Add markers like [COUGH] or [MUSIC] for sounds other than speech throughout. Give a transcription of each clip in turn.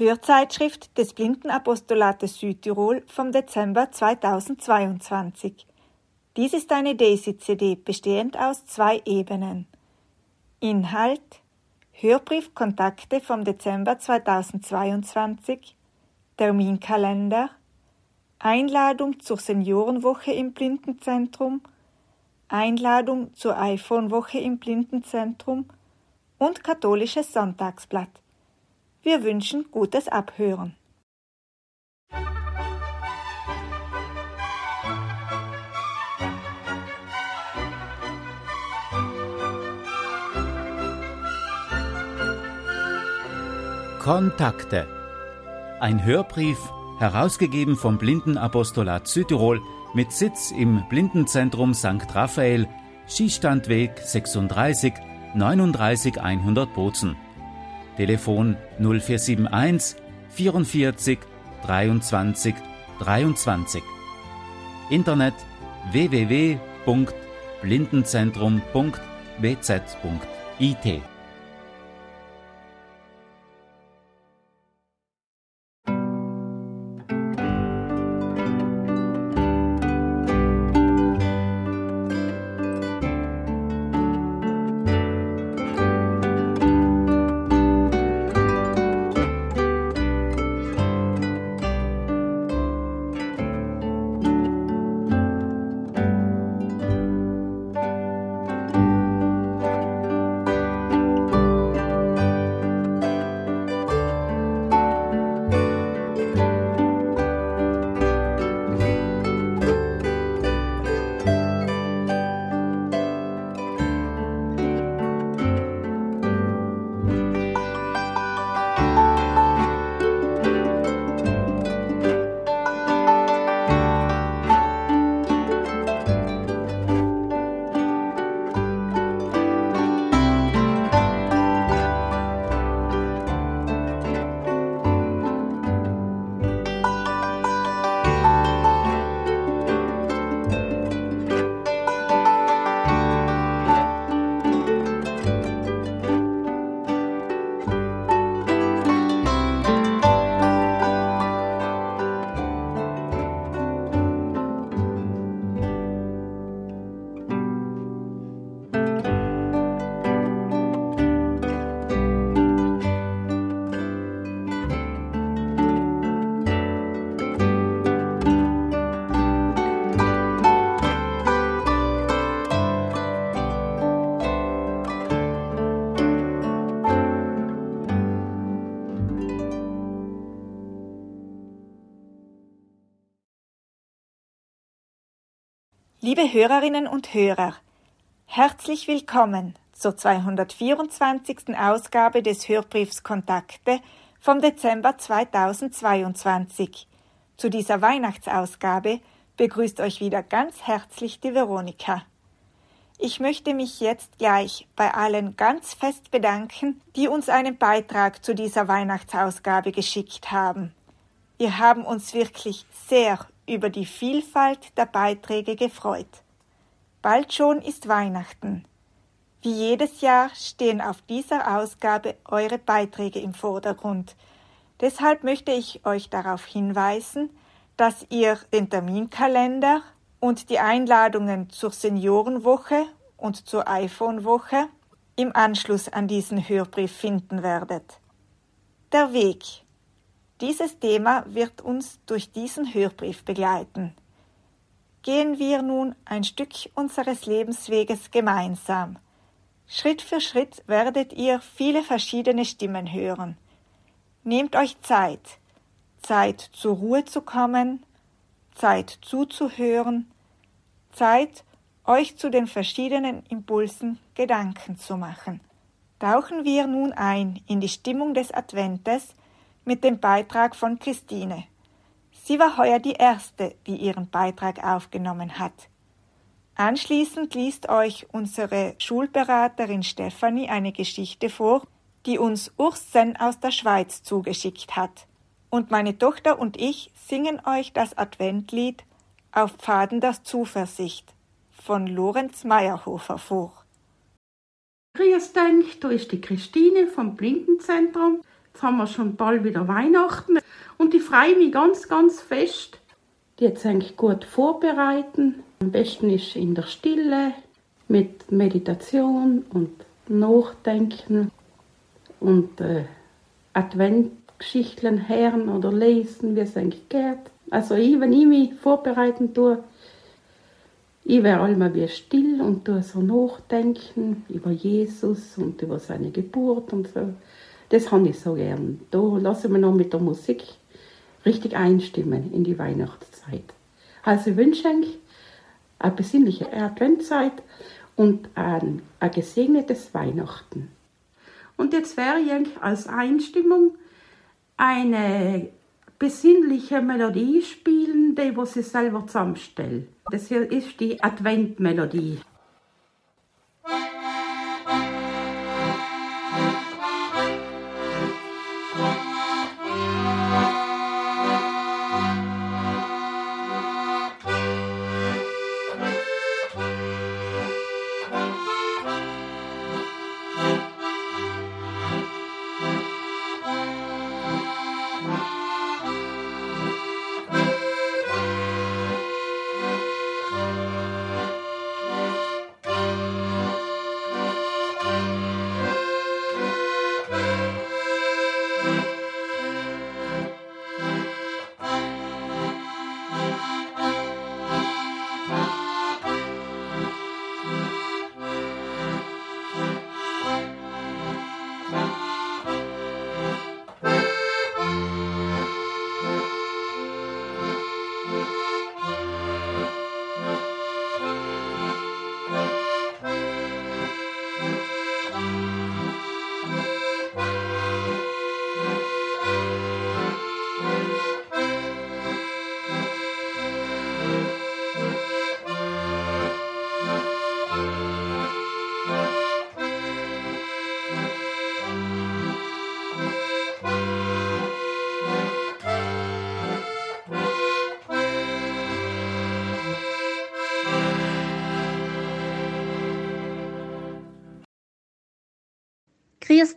Hörzeitschrift des Blindenapostolates Südtirol vom Dezember 2022. Dies ist eine Daisy-CD bestehend aus zwei Ebenen. Inhalt Hörbriefkontakte vom Dezember 2022 Terminkalender Einladung zur Seniorenwoche im Blindenzentrum Einladung zur iPhone-Woche im Blindenzentrum und katholisches Sonntagsblatt. Wir wünschen gutes Abhören. Kontakte. Ein Hörbrief, herausgegeben vom Blindenapostolat Südtirol mit Sitz im Blindenzentrum St. Raphael, Schießstandweg 36 39 100 Bozen. Telefon 0471 44 23 23. Internet www.blindenzentrum.bz.it Hörerinnen und Hörer, herzlich willkommen zur 224. Ausgabe des Hörbriefs Kontakte vom Dezember 2022. Zu dieser Weihnachtsausgabe begrüßt euch wieder ganz herzlich die Veronika. Ich möchte mich jetzt gleich bei allen ganz fest bedanken, die uns einen Beitrag zu dieser Weihnachtsausgabe geschickt haben. Wir haben uns wirklich sehr über die Vielfalt der Beiträge gefreut. Bald schon ist Weihnachten. Wie jedes Jahr stehen auf dieser Ausgabe eure Beiträge im Vordergrund. Deshalb möchte ich euch darauf hinweisen, dass ihr den Terminkalender und die Einladungen zur Seniorenwoche und zur iPhone-Woche im Anschluss an diesen Hörbrief finden werdet. Der Weg dieses Thema wird uns durch diesen Hörbrief begleiten. Gehen wir nun ein Stück unseres Lebensweges gemeinsam. Schritt für Schritt werdet ihr viele verschiedene Stimmen hören. Nehmt euch Zeit, Zeit zur Ruhe zu kommen, Zeit zuzuhören, Zeit, euch zu den verschiedenen Impulsen Gedanken zu machen. Tauchen wir nun ein in die Stimmung des Adventes mit dem Beitrag von Christine. Sie war heuer die erste, die ihren Beitrag aufgenommen hat. Anschließend liest euch unsere Schulberaterin Stefanie eine Geschichte vor, die uns Ursen aus der Schweiz zugeschickt hat. Und meine Tochter und ich singen euch das Adventlied Auf Pfaden der Zuversicht von Lorenz Meyerhofer vor. Grüß euch, da ist die Christine vom Blindenzentrum Jetzt haben wir schon bald wieder Weihnachten und ich freue mich ganz, ganz fest. Jetzt eigentlich gut vorbereiten. Am besten ist in der Stille mit Meditation und Nachdenken und äh, Adventgeschichten hören oder lesen, wie es eigentlich geht. Also ich, wenn ich mich vorbereiten tue, ich werde einmal wie still und tue so nachdenken über Jesus und über seine Geburt und so. Das habe ich so gern. Da lasse ich mich noch mit der Musik richtig einstimmen in die Weihnachtszeit. Also ich wünsche euch eine besinnliche Adventzeit und ein, ein gesegnetes Weihnachten. Und jetzt werde ich als Einstimmung eine besinnliche Melodie spielen, die sie selber zusammenstellt. Das hier ist die Adventmelodie.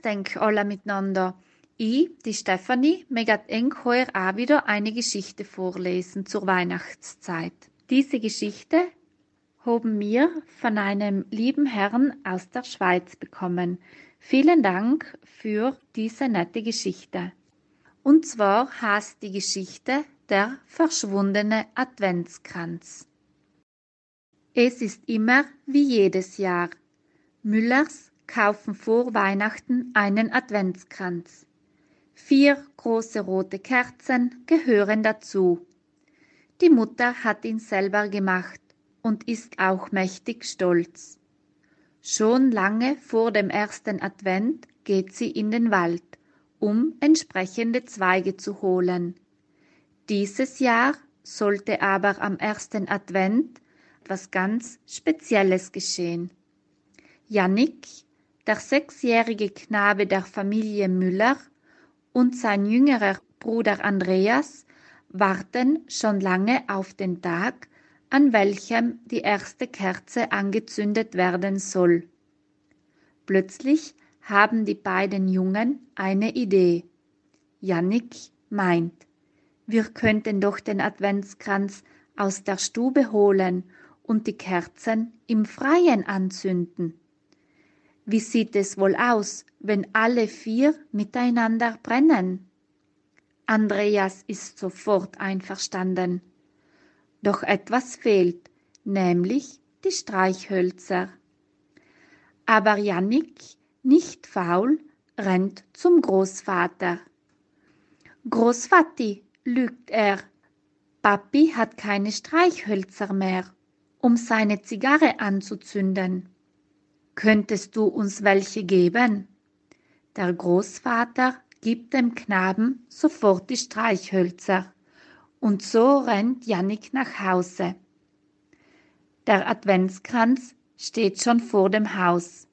Denk alle miteinander. Ich, die Stefanie, möchte eng heuer auch wieder eine Geschichte vorlesen zur Weihnachtszeit. Diese Geschichte haben wir von einem lieben Herrn aus der Schweiz bekommen. Vielen Dank für diese nette Geschichte. Und zwar heißt die Geschichte der verschwundene Adventskranz. Es ist immer wie jedes Jahr. Müllers kaufen vor Weihnachten einen Adventskranz. Vier große rote Kerzen gehören dazu. Die Mutter hat ihn selber gemacht und ist auch mächtig stolz. Schon lange vor dem ersten Advent geht sie in den Wald, um entsprechende Zweige zu holen. Dieses Jahr sollte aber am ersten Advent etwas ganz Spezielles geschehen. Jannik der sechsjährige Knabe der Familie Müller und sein jüngerer Bruder Andreas warten schon lange auf den Tag, an welchem die erste Kerze angezündet werden soll. Plötzlich haben die beiden Jungen eine Idee. Jannik meint, wir könnten doch den Adventskranz aus der Stube holen und die Kerzen im Freien anzünden. Wie sieht es wohl aus, wenn alle vier miteinander brennen? Andreas ist sofort einverstanden. Doch etwas fehlt, nämlich die Streichhölzer. Aber Jannik, nicht faul, rennt zum Großvater. Großvati, lügt er, Papi hat keine Streichhölzer mehr, um seine Zigarre anzuzünden. Könntest du uns welche geben? Der Großvater gibt dem Knaben sofort die Streichhölzer, und so rennt Jannik nach Hause. Der Adventskranz steht schon vor dem Haus.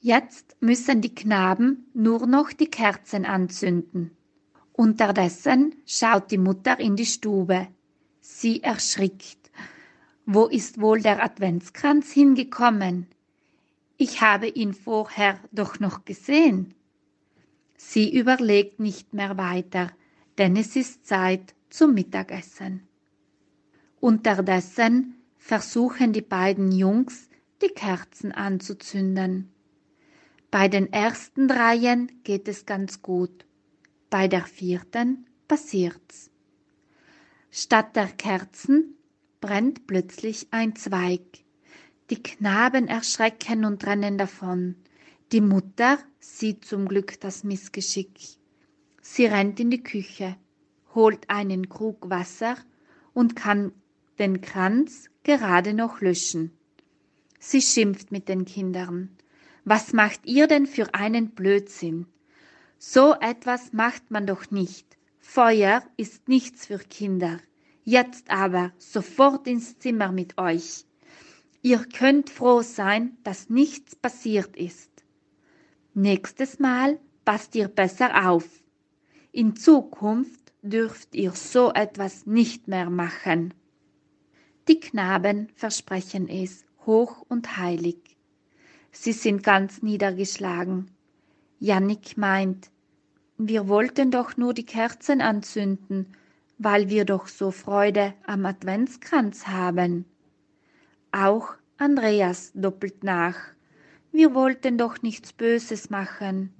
Jetzt müssen die Knaben nur noch die Kerzen anzünden. Unterdessen schaut die Mutter in die Stube. Sie erschrickt. Wo ist wohl der Adventskranz hingekommen? Ich habe ihn vorher doch noch gesehen. Sie überlegt nicht mehr weiter, denn es ist Zeit zum Mittagessen. Unterdessen versuchen die beiden Jungs, die Kerzen anzuzünden. Bei den ersten dreien geht es ganz gut, bei der vierten passiert's. Statt der Kerzen brennt plötzlich ein Zweig. Die Knaben erschrecken und rennen davon. Die Mutter sieht zum Glück das Missgeschick. Sie rennt in die Küche, holt einen Krug Wasser und kann den Kranz gerade noch löschen. Sie schimpft mit den Kindern. Was macht ihr denn für einen Blödsinn? So etwas macht man doch nicht. Feuer ist nichts für Kinder. Jetzt aber sofort ins Zimmer mit euch. Ihr könnt froh sein, dass nichts passiert ist. Nächstes Mal passt ihr besser auf. In Zukunft dürft ihr so etwas nicht mehr machen. Die Knaben versprechen es hoch und heilig. Sie sind ganz niedergeschlagen. Jannik meint, wir wollten doch nur die Kerzen anzünden, weil wir doch so Freude am Adventskranz haben. Auch Andreas doppelt nach. Wir wollten doch nichts Böses machen.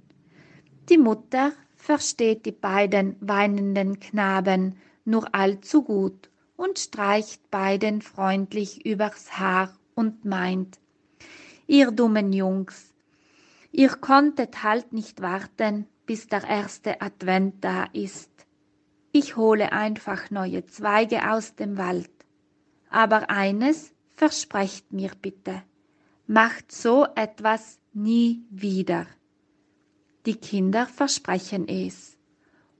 Die Mutter versteht die beiden weinenden Knaben nur allzu gut und streicht beiden freundlich übers Haar und meint, ihr dummen Jungs, ihr konntet halt nicht warten, bis der erste Advent da ist. Ich hole einfach neue Zweige aus dem Wald. Aber eines versprecht mir bitte, macht so etwas nie wieder. Die Kinder versprechen es.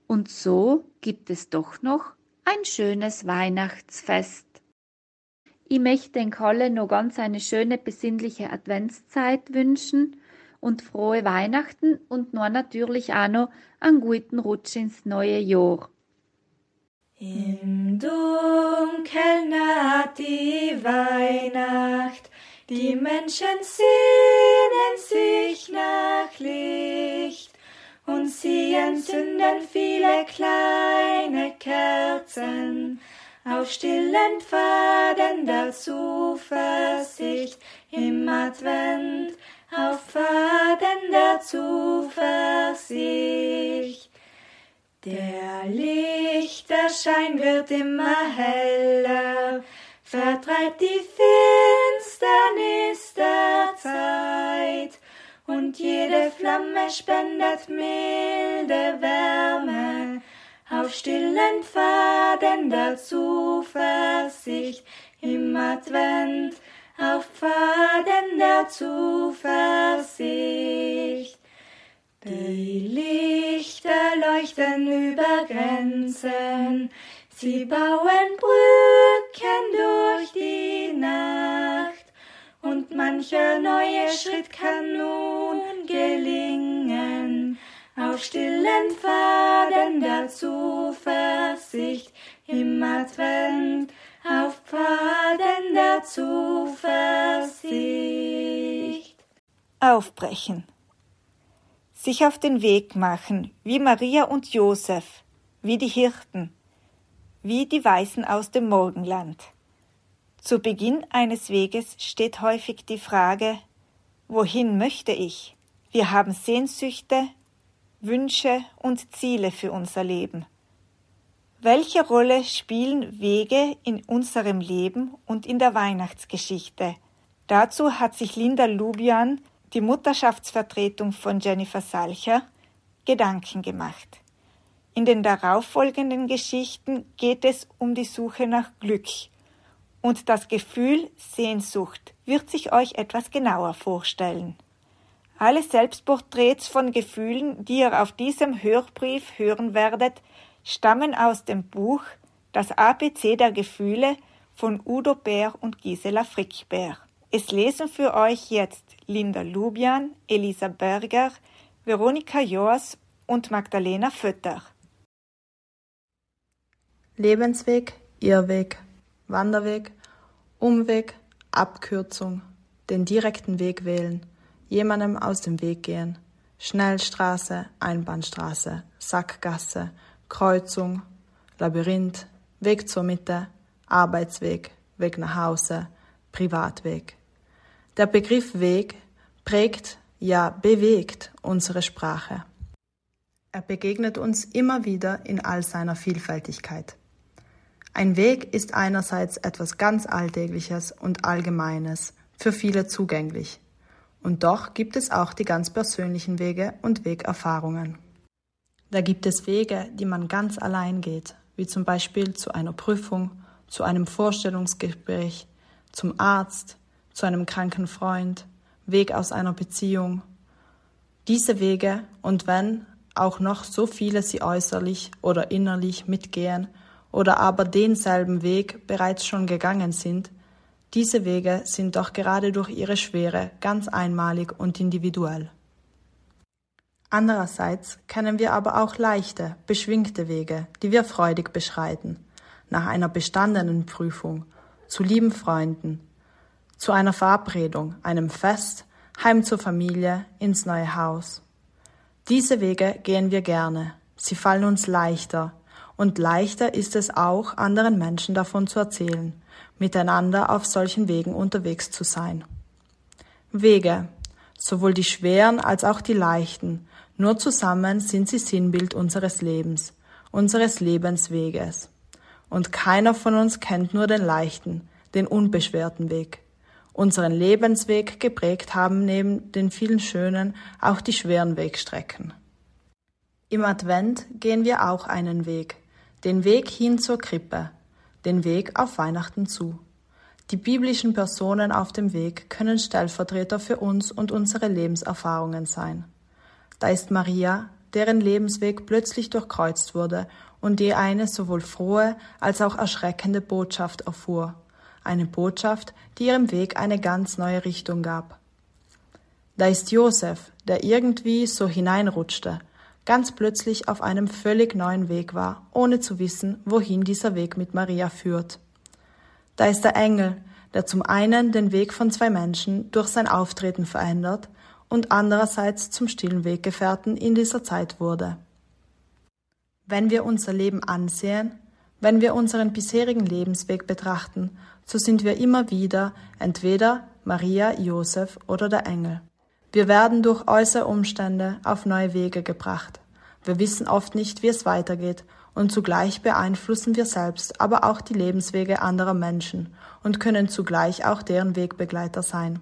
Und so gibt es doch noch ein schönes Weihnachtsfest. Ich möchte den Kalle noch ganz eine schöne besinnliche Adventszeit wünschen und frohe Weihnachten und nur natürlich auch noch einen guten Rutsch ins neue Jahr. Im Dunkeln naht die Weihnacht, die Menschen sehnen sich nach Licht und sie entzünden viele kleine Kerzen. Auf stillen Pfaden der Zuversicht. Im Advent, auf Pfaden der Zuversicht. Der Lichterschein wird immer heller, vertreibt die Finsternis der Zeit, und jede Flamme spendet milde Wärme. Auf stillen Pfaden der Zuversicht. Im Advent, auf Pfaden der Zuversicht. Die Lichter leuchten über Grenzen, sie bauen Brücken durch die Nacht, und mancher neue Schritt kann nun gelingen, auf stillen Pfaden der Zuversicht. Im Advent, auf Pfaden der Zuversicht. Aufbrechen sich auf den Weg machen, wie Maria und Josef, wie die Hirten, wie die Weisen aus dem Morgenland. Zu Beginn eines Weges steht häufig die Frage, wohin möchte ich? Wir haben Sehnsüchte, Wünsche und Ziele für unser Leben. Welche Rolle spielen Wege in unserem Leben und in der Weihnachtsgeschichte? Dazu hat sich Linda Lubian die Mutterschaftsvertretung von Jennifer Salcher, Gedanken gemacht. In den darauffolgenden Geschichten geht es um die Suche nach Glück. Und das Gefühl Sehnsucht wird sich euch etwas genauer vorstellen. Alle Selbstporträts von Gefühlen, die ihr auf diesem Hörbrief hören werdet, stammen aus dem Buch Das ABC der Gefühle von Udo Bär und Gisela Frickbär. Es lesen für euch jetzt Linda Lubian, Elisa Berger, Veronika Joas und Magdalena Fötter. Lebensweg, Irrweg, Wanderweg, Umweg, Abkürzung, den direkten Weg wählen, jemandem aus dem Weg gehen, Schnellstraße, Einbahnstraße, Sackgasse, Kreuzung, Labyrinth, Weg zur Mitte, Arbeitsweg, Weg nach Hause, Privatweg. Der Begriff Weg prägt, ja bewegt unsere Sprache. Er begegnet uns immer wieder in all seiner Vielfältigkeit. Ein Weg ist einerseits etwas ganz Alltägliches und Allgemeines, für viele zugänglich. Und doch gibt es auch die ganz persönlichen Wege und Wegerfahrungen. Da gibt es Wege, die man ganz allein geht, wie zum Beispiel zu einer Prüfung, zu einem Vorstellungsgespräch, zum Arzt, zu einem kranken Freund, Weg aus einer Beziehung. Diese Wege, und wenn auch noch so viele sie äußerlich oder innerlich mitgehen oder aber denselben Weg bereits schon gegangen sind, diese Wege sind doch gerade durch ihre Schwere ganz einmalig und individuell. Andererseits kennen wir aber auch leichte, beschwingte Wege, die wir freudig beschreiten, nach einer bestandenen Prüfung, zu lieben Freunden, zu einer Verabredung, einem Fest, heim zur Familie, ins neue Haus. Diese Wege gehen wir gerne, sie fallen uns leichter, und leichter ist es auch, anderen Menschen davon zu erzählen, miteinander auf solchen Wegen unterwegs zu sein. Wege, sowohl die schweren als auch die leichten, nur zusammen sind sie Sinnbild unseres Lebens, unseres Lebensweges. Und keiner von uns kennt nur den leichten, den unbeschwerten Weg. Unseren Lebensweg geprägt haben neben den vielen schönen auch die schweren Wegstrecken. Im Advent gehen wir auch einen Weg, den Weg hin zur Krippe, den Weg auf Weihnachten zu. Die biblischen Personen auf dem Weg können Stellvertreter für uns und unsere Lebenserfahrungen sein. Da ist Maria, deren Lebensweg plötzlich durchkreuzt wurde und die eine sowohl frohe als auch erschreckende Botschaft erfuhr. Eine Botschaft, die ihrem Weg eine ganz neue Richtung gab. Da ist Josef, der irgendwie so hineinrutschte ganz plötzlich auf einem völlig neuen Weg war, ohne zu wissen, wohin dieser Weg mit Maria führt. Da ist der Engel, der zum einen den Weg von zwei Menschen durch sein Auftreten verändert und andererseits zum stillen Weggefährten in dieser Zeit wurde. Wenn wir unser Leben ansehen, wenn wir unseren bisherigen Lebensweg betrachten, so sind wir immer wieder entweder Maria, Josef oder der Engel. Wir werden durch äußere Umstände auf neue Wege gebracht. Wir wissen oft nicht, wie es weitergeht, und zugleich beeinflussen wir selbst, aber auch die Lebenswege anderer Menschen und können zugleich auch deren Wegbegleiter sein.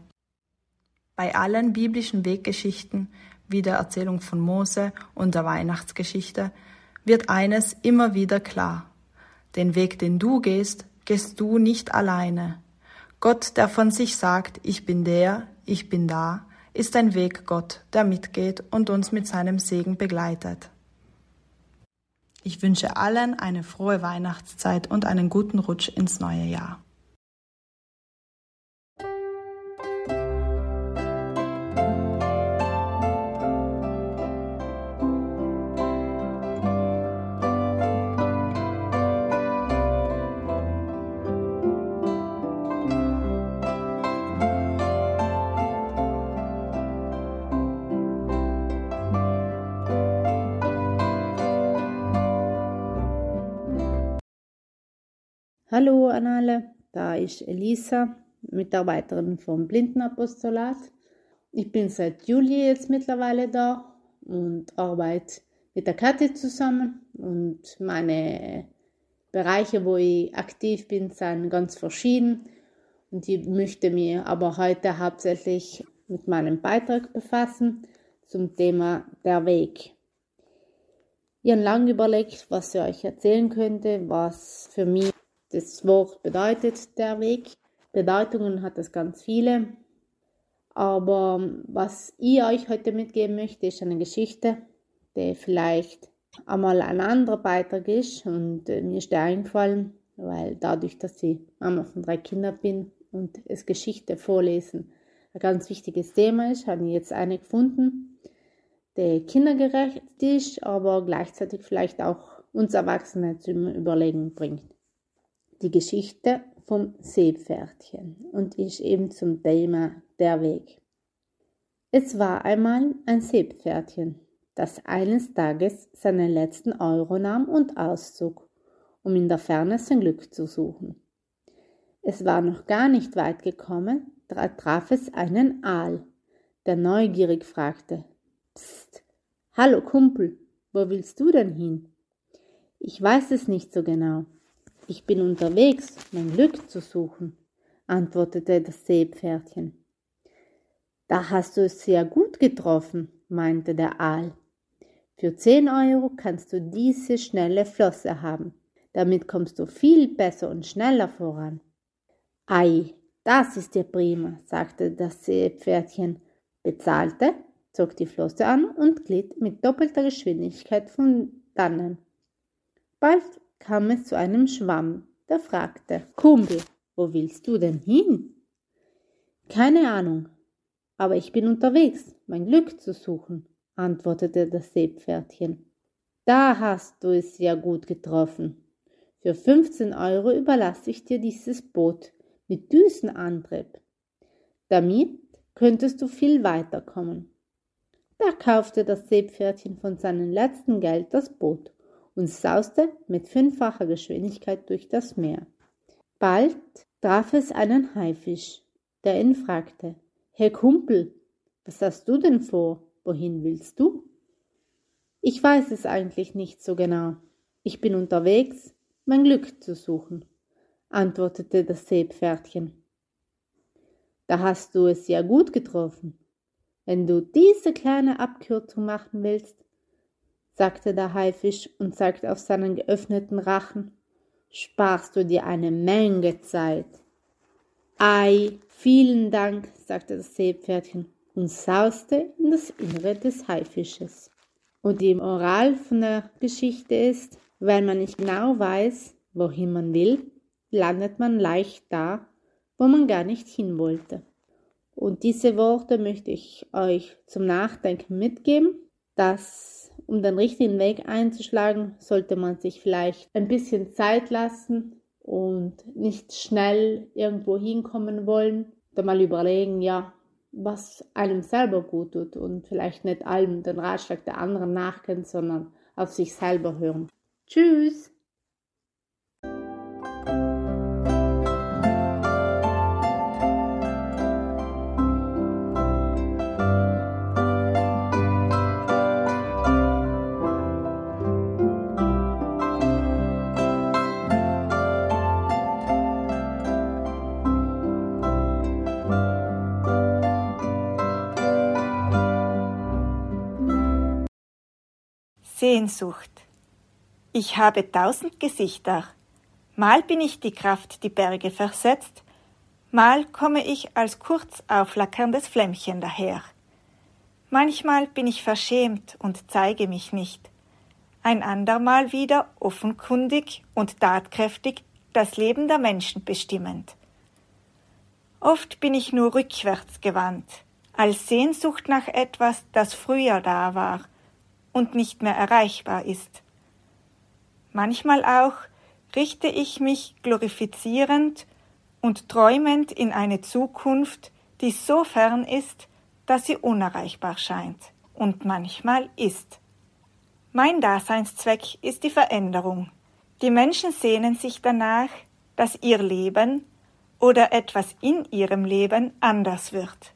Bei allen biblischen Weggeschichten, wie der Erzählung von Mose und der Weihnachtsgeschichte, wird eines immer wieder klar. Den Weg, den du gehst, gehst du nicht alleine. Gott, der von sich sagt, ich bin der, ich bin da, ist ein Weg Gott, der mitgeht und uns mit seinem Segen begleitet. Ich wünsche allen eine frohe Weihnachtszeit und einen guten Rutsch ins neue Jahr. Hallo an alle, da ist Elisa, Mitarbeiterin vom Blindenapostolat. Ich bin seit Juli jetzt mittlerweile da und arbeite mit der Kathi zusammen und meine Bereiche, wo ich aktiv bin, sind ganz verschieden und ich möchte mich aber heute hauptsächlich mit meinem Beitrag befassen zum Thema der Weg. Ich habe lange überlegt, was ich euch erzählen könnte, was für mich das Wort bedeutet der Weg. Bedeutungen hat es ganz viele. Aber was ich euch heute mitgeben möchte, ist eine Geschichte, die vielleicht einmal ein anderer Beitrag ist. Und äh, mir ist der eingefallen, weil dadurch, dass ich Mama von drei Kindern bin und es Geschichte vorlesen ein ganz wichtiges Thema ist, habe ich jetzt eine gefunden, die kindergerecht ist, aber gleichzeitig vielleicht auch uns Erwachsene zum Überlegen bringt die Geschichte vom Seepferdchen und ist eben zum Thema der Weg. Es war einmal ein Seepferdchen, das eines Tages seinen letzten Euro nahm und auszog, um in der Ferne sein Glück zu suchen. Es war noch gar nicht weit gekommen, da traf es einen Aal, der neugierig fragte: Psst, hallo Kumpel, wo willst du denn hin? Ich weiß es nicht so genau. Ich bin unterwegs, mein Glück zu suchen, antwortete das Seepferdchen. Da hast du es sehr gut getroffen, meinte der Aal. Für zehn Euro kannst du diese schnelle Flosse haben. Damit kommst du viel besser und schneller voran. Ei, das ist ja prima, sagte das Seepferdchen, bezahlte, zog die Flosse an und glitt mit doppelter Geschwindigkeit von dannen. Bald kam es zu einem Schwamm, der fragte, Kumpel, wo willst du denn hin? Keine Ahnung, aber ich bin unterwegs, mein Glück zu suchen, antwortete das Seepferdchen. Da hast du es ja gut getroffen. Für 15 Euro überlasse ich dir dieses Boot mit Düsenantrieb. Damit könntest du viel weiterkommen. Da kaufte das Seepferdchen von seinem letzten Geld das Boot und sauste mit fünffacher Geschwindigkeit durch das Meer. Bald traf es einen Haifisch, der ihn fragte, Herr Kumpel, was hast du denn vor? Wohin willst du? Ich weiß es eigentlich nicht so genau. Ich bin unterwegs, mein Glück zu suchen, antwortete das Seepferdchen. Da hast du es ja gut getroffen. Wenn du diese kleine Abkürzung machen willst, sagte der Haifisch und zeigte auf seinen geöffneten Rachen, sparst du dir eine Menge Zeit. Ei, vielen Dank, sagte das Seepferdchen und sauste in das Innere des Haifisches. Und die Moral von der Geschichte ist, wenn man nicht genau weiß, wohin man will, landet man leicht da, wo man gar nicht hin wollte. Und diese Worte möchte ich euch zum Nachdenken mitgeben, dass um den richtigen Weg einzuschlagen, sollte man sich vielleicht ein bisschen Zeit lassen und nicht schnell irgendwo hinkommen wollen, da mal überlegen, ja, was einem selber gut tut und vielleicht nicht allem den Ratschlag der anderen nachgehen, sondern auf sich selber hören. Tschüss! Sehnsucht. Ich habe tausend Gesichter. Mal bin ich die Kraft, die Berge versetzt, mal komme ich als kurz aufflackerndes Flämmchen daher. Manchmal bin ich verschämt und zeige mich nicht, ein andermal wieder offenkundig und tatkräftig das Leben der Menschen bestimmend. Oft bin ich nur rückwärts gewandt, als Sehnsucht nach etwas, das früher da war und nicht mehr erreichbar ist. Manchmal auch richte ich mich glorifizierend und träumend in eine Zukunft, die so fern ist, dass sie unerreichbar scheint und manchmal ist. Mein Daseinszweck ist die Veränderung. Die Menschen sehnen sich danach, dass ihr Leben oder etwas in ihrem Leben anders wird.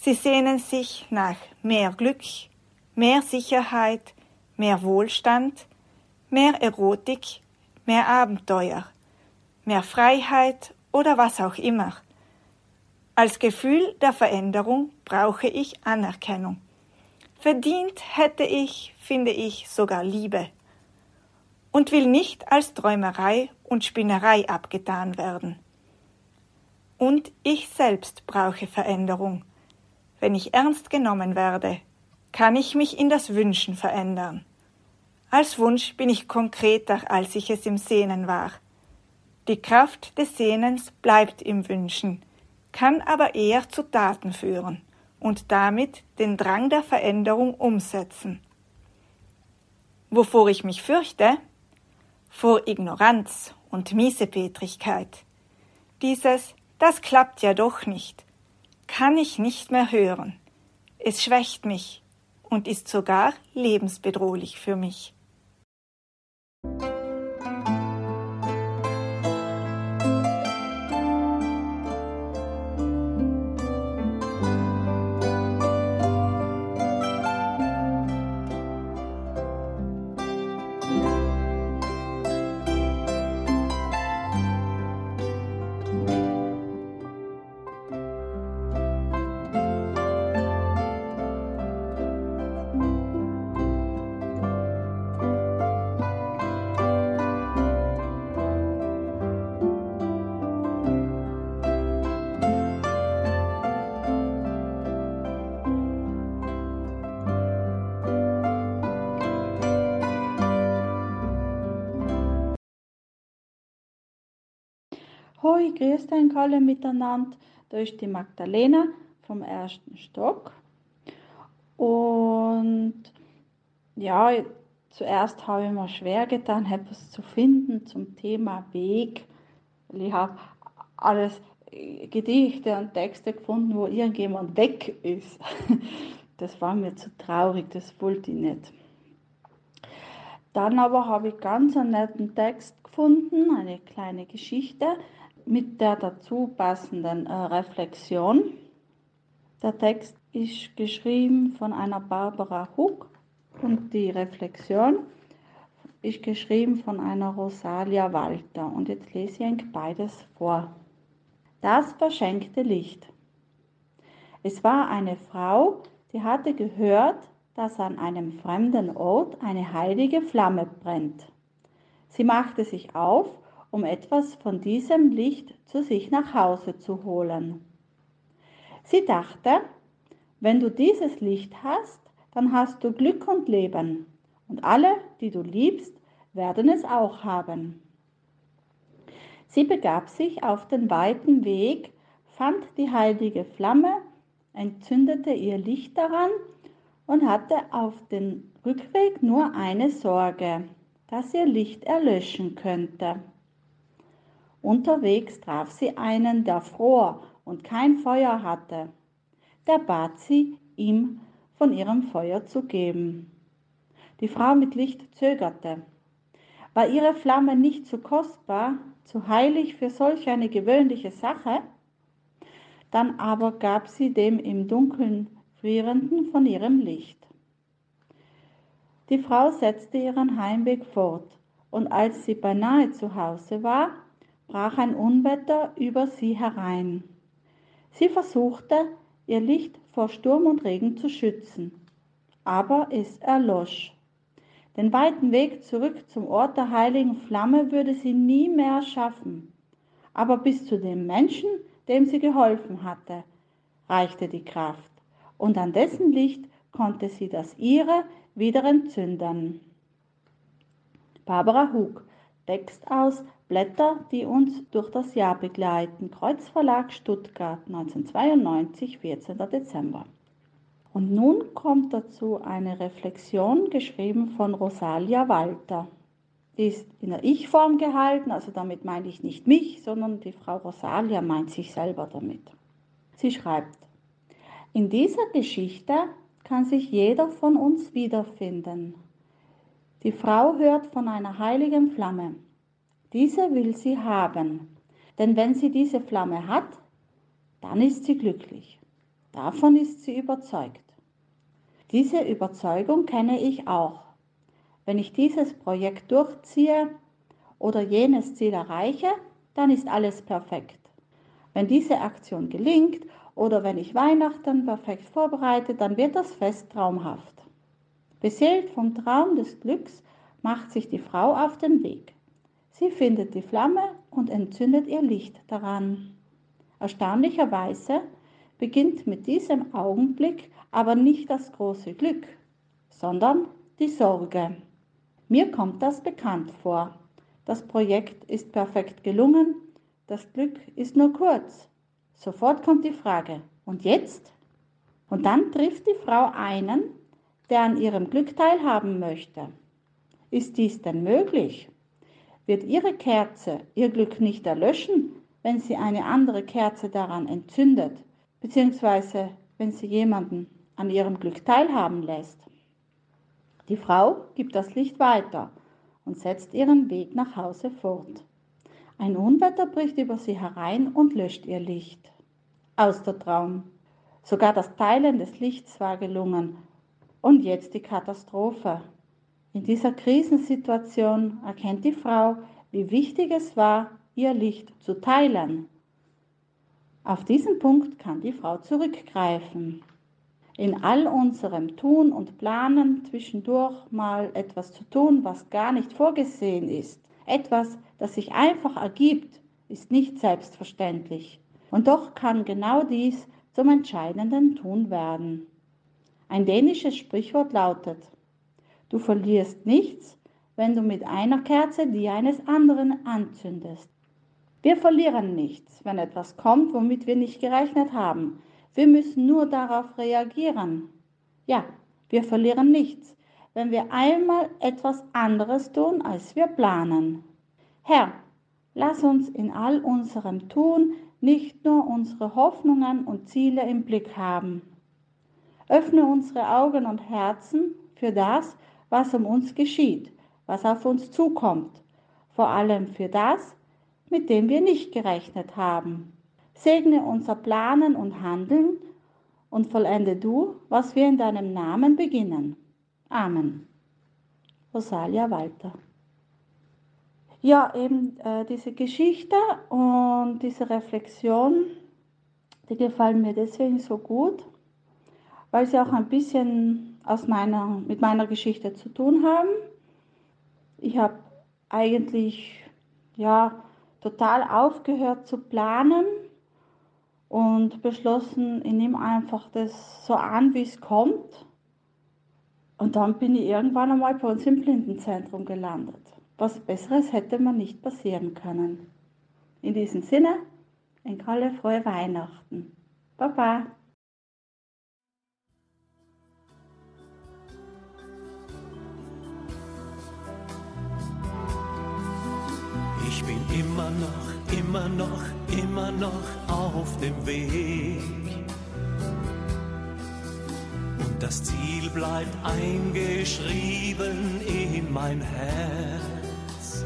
Sie sehnen sich nach mehr Glück, mehr Sicherheit, mehr Wohlstand, mehr Erotik, mehr Abenteuer, mehr Freiheit oder was auch immer. Als Gefühl der Veränderung brauche ich Anerkennung. Verdient hätte ich, finde ich, sogar Liebe und will nicht als Träumerei und Spinnerei abgetan werden. Und ich selbst brauche Veränderung. Wenn ich ernst genommen werde, kann ich mich in das Wünschen verändern. Als Wunsch bin ich konkreter, als ich es im Sehnen war. Die Kraft des Sehnens bleibt im Wünschen, kann aber eher zu Taten führen und damit den Drang der Veränderung umsetzen. Wovor ich mich fürchte? Vor Ignoranz und Miesepetrigkeit. Dieses, das klappt ja doch nicht, kann ich nicht mehr hören Es schwächt mich und ist sogar lebensbedrohlich für mich. Hoi, grüßt euch alle miteinander. Da ist die Magdalena vom ersten Stock. Und ja, zuerst habe ich mir schwer getan, etwas zu finden zum Thema Weg. Ich habe alles Gedichte und Texte gefunden, wo irgendjemand weg ist. [LAUGHS] Das war mir zu traurig, das wollte ich nicht. Dann aber habe ich ganz einen netten Text gefunden, eine kleine Geschichte, mit der dazu passenden äh, Reflexion. Der Text ist geschrieben von einer Barbara Huck und die Reflexion ist geschrieben von einer Rosalia Walter. Und jetzt lese ich euch beides vor. Das verschenkte Licht. Es war eine Frau, die hatte gehört, dass an einem fremden Ort eine heilige Flamme brennt. Sie machte sich auf um etwas von diesem Licht zu sich nach Hause zu holen. Sie dachte, wenn du dieses Licht hast, dann hast du Glück und Leben, und alle, die du liebst, werden es auch haben. Sie begab sich auf den weiten Weg, fand die heilige Flamme, entzündete ihr Licht daran und hatte auf den Rückweg nur eine Sorge, dass ihr Licht erlöschen könnte. Unterwegs traf sie einen, der fror und kein Feuer hatte. Der bat sie, ihm von ihrem Feuer zu geben. Die Frau mit Licht zögerte. War ihre Flamme nicht zu kostbar, zu heilig für solch eine gewöhnliche Sache? Dann aber gab sie dem im Dunkeln Frierenden von ihrem Licht. Die Frau setzte ihren Heimweg fort, und als sie beinahe zu Hause war, brach ein Unwetter über sie herein. Sie versuchte, ihr Licht vor Sturm und Regen zu schützen, aber es erlosch. Den weiten Weg zurück zum Ort der heiligen Flamme würde sie nie mehr schaffen. Aber bis zu dem Menschen, dem sie geholfen hatte, reichte die Kraft, und an dessen Licht konnte sie das ihre wieder entzünden. Barbara Hug, Text aus Blätter, die uns durch das Jahr begleiten. Kreuzverlag Stuttgart 1992, 14. Dezember. Und nun kommt dazu eine Reflexion, geschrieben von Rosalia Walter. Die ist in der Ich-Form gehalten, also damit meine ich nicht mich, sondern die Frau Rosalia meint sich selber damit. Sie schreibt, in dieser Geschichte kann sich jeder von uns wiederfinden. Die Frau hört von einer heiligen Flamme. Diese will sie haben. Denn wenn sie diese Flamme hat, dann ist sie glücklich. Davon ist sie überzeugt. Diese Überzeugung kenne ich auch. Wenn ich dieses Projekt durchziehe oder jenes Ziel erreiche, dann ist alles perfekt. Wenn diese Aktion gelingt oder wenn ich Weihnachten perfekt vorbereite, dann wird das Fest traumhaft. Beseelt vom Traum des Glücks macht sich die Frau auf den Weg. Sie findet die Flamme und entzündet ihr Licht daran. Erstaunlicherweise beginnt mit diesem Augenblick aber nicht das große Glück, sondern die Sorge. Mir kommt das bekannt vor. Das Projekt ist perfekt gelungen, das Glück ist nur kurz. Sofort kommt die Frage, und jetzt? Und dann trifft die Frau einen, der an ihrem Glück teilhaben möchte. Ist dies denn möglich? wird ihre Kerze ihr Glück nicht erlöschen, wenn sie eine andere Kerze daran entzündet, beziehungsweise wenn sie jemanden an ihrem Glück teilhaben lässt. Die Frau gibt das Licht weiter und setzt ihren Weg nach Hause fort. Ein Unwetter bricht über sie herein und löscht ihr Licht. Aus der Traum. Sogar das Teilen des Lichts war gelungen. Und jetzt die Katastrophe. In dieser Krisensituation erkennt die Frau, wie wichtig es war, ihr Licht zu teilen. Auf diesen Punkt kann die Frau zurückgreifen. In all unserem Tun und Planen zwischendurch mal etwas zu tun, was gar nicht vorgesehen ist, etwas, das sich einfach ergibt, ist nicht selbstverständlich. Und doch kann genau dies zum entscheidenden Tun werden. Ein dänisches Sprichwort lautet, du verlierst nichts, wenn du mit einer Kerze die eines anderen anzündest. Wir verlieren nichts, wenn etwas kommt, womit wir nicht gerechnet haben. Wir müssen nur darauf reagieren. Ja, wir verlieren nichts, wenn wir einmal etwas anderes tun, als wir planen. Herr, lass uns in all unserem Tun nicht nur unsere Hoffnungen und Ziele im Blick haben. Öffne unsere Augen und Herzen für das, was um uns geschieht, was auf uns zukommt, vor allem für das, mit dem wir nicht gerechnet haben. Segne unser Planen und Handeln und vollende du, was wir in deinem Namen beginnen. Amen. Rosalia Walter. Ja, eben äh, diese Geschichte und diese Reflexion, die gefallen mir deswegen so gut, weil sie auch ein bisschen aus meiner, mit meiner Geschichte zu tun haben. Ich habe eigentlich ja, total aufgehört zu planen und beschlossen, ich nehme einfach das so an, wie es kommt. Und dann bin ich irgendwann einmal bei uns im Blindenzentrum gelandet. Was Besseres hätte mir nicht passieren können. In diesem Sinne, ein alle frohe Weihnachten. Baba. Immer noch, immer noch, immer noch auf dem Weg. Und das Ziel bleibt eingeschrieben in mein Herz.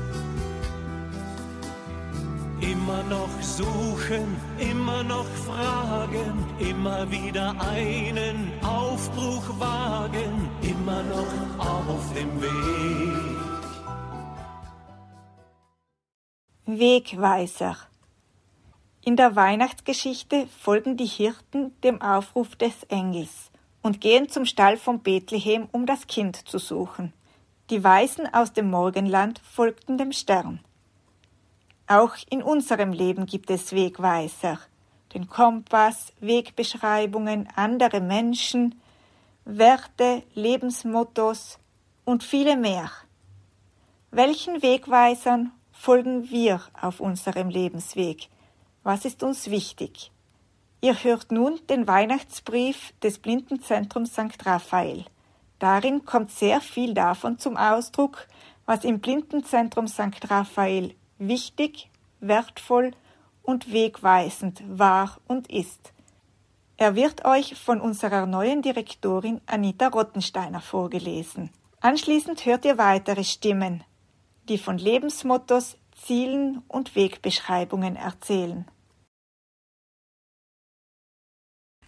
Immer noch suchen, immer noch fragen, immer wieder einen Aufbruch wagen, immer noch auf dem Weg. Wegweiser. In der Weihnachtsgeschichte folgen die Hirten dem Aufruf des Engels und gehen zum Stall von Bethlehem, um das Kind zu suchen. Die Weisen aus dem Morgenland folgten dem Stern. Auch in unserem Leben gibt es Wegweiser, den Kompass, Wegbeschreibungen, andere Menschen, Werte, Lebensmottos und viele mehr. Welchen Wegweisern folgen wir auf unserem Lebensweg? Was ist uns wichtig? Ihr hört nun den Weihnachtsbrief des Blindenzentrums St. Raphael. Darin kommt sehr viel davon zum Ausdruck, was im Blindenzentrum St. Raphael wichtig, wertvoll und wegweisend war und ist. Er wird euch von unserer neuen Direktorin Anita Rottensteiner vorgelesen. Anschließend hört ihr weitere Stimmen, die von Lebensmottos, Zielen und Wegbeschreibungen erzählen.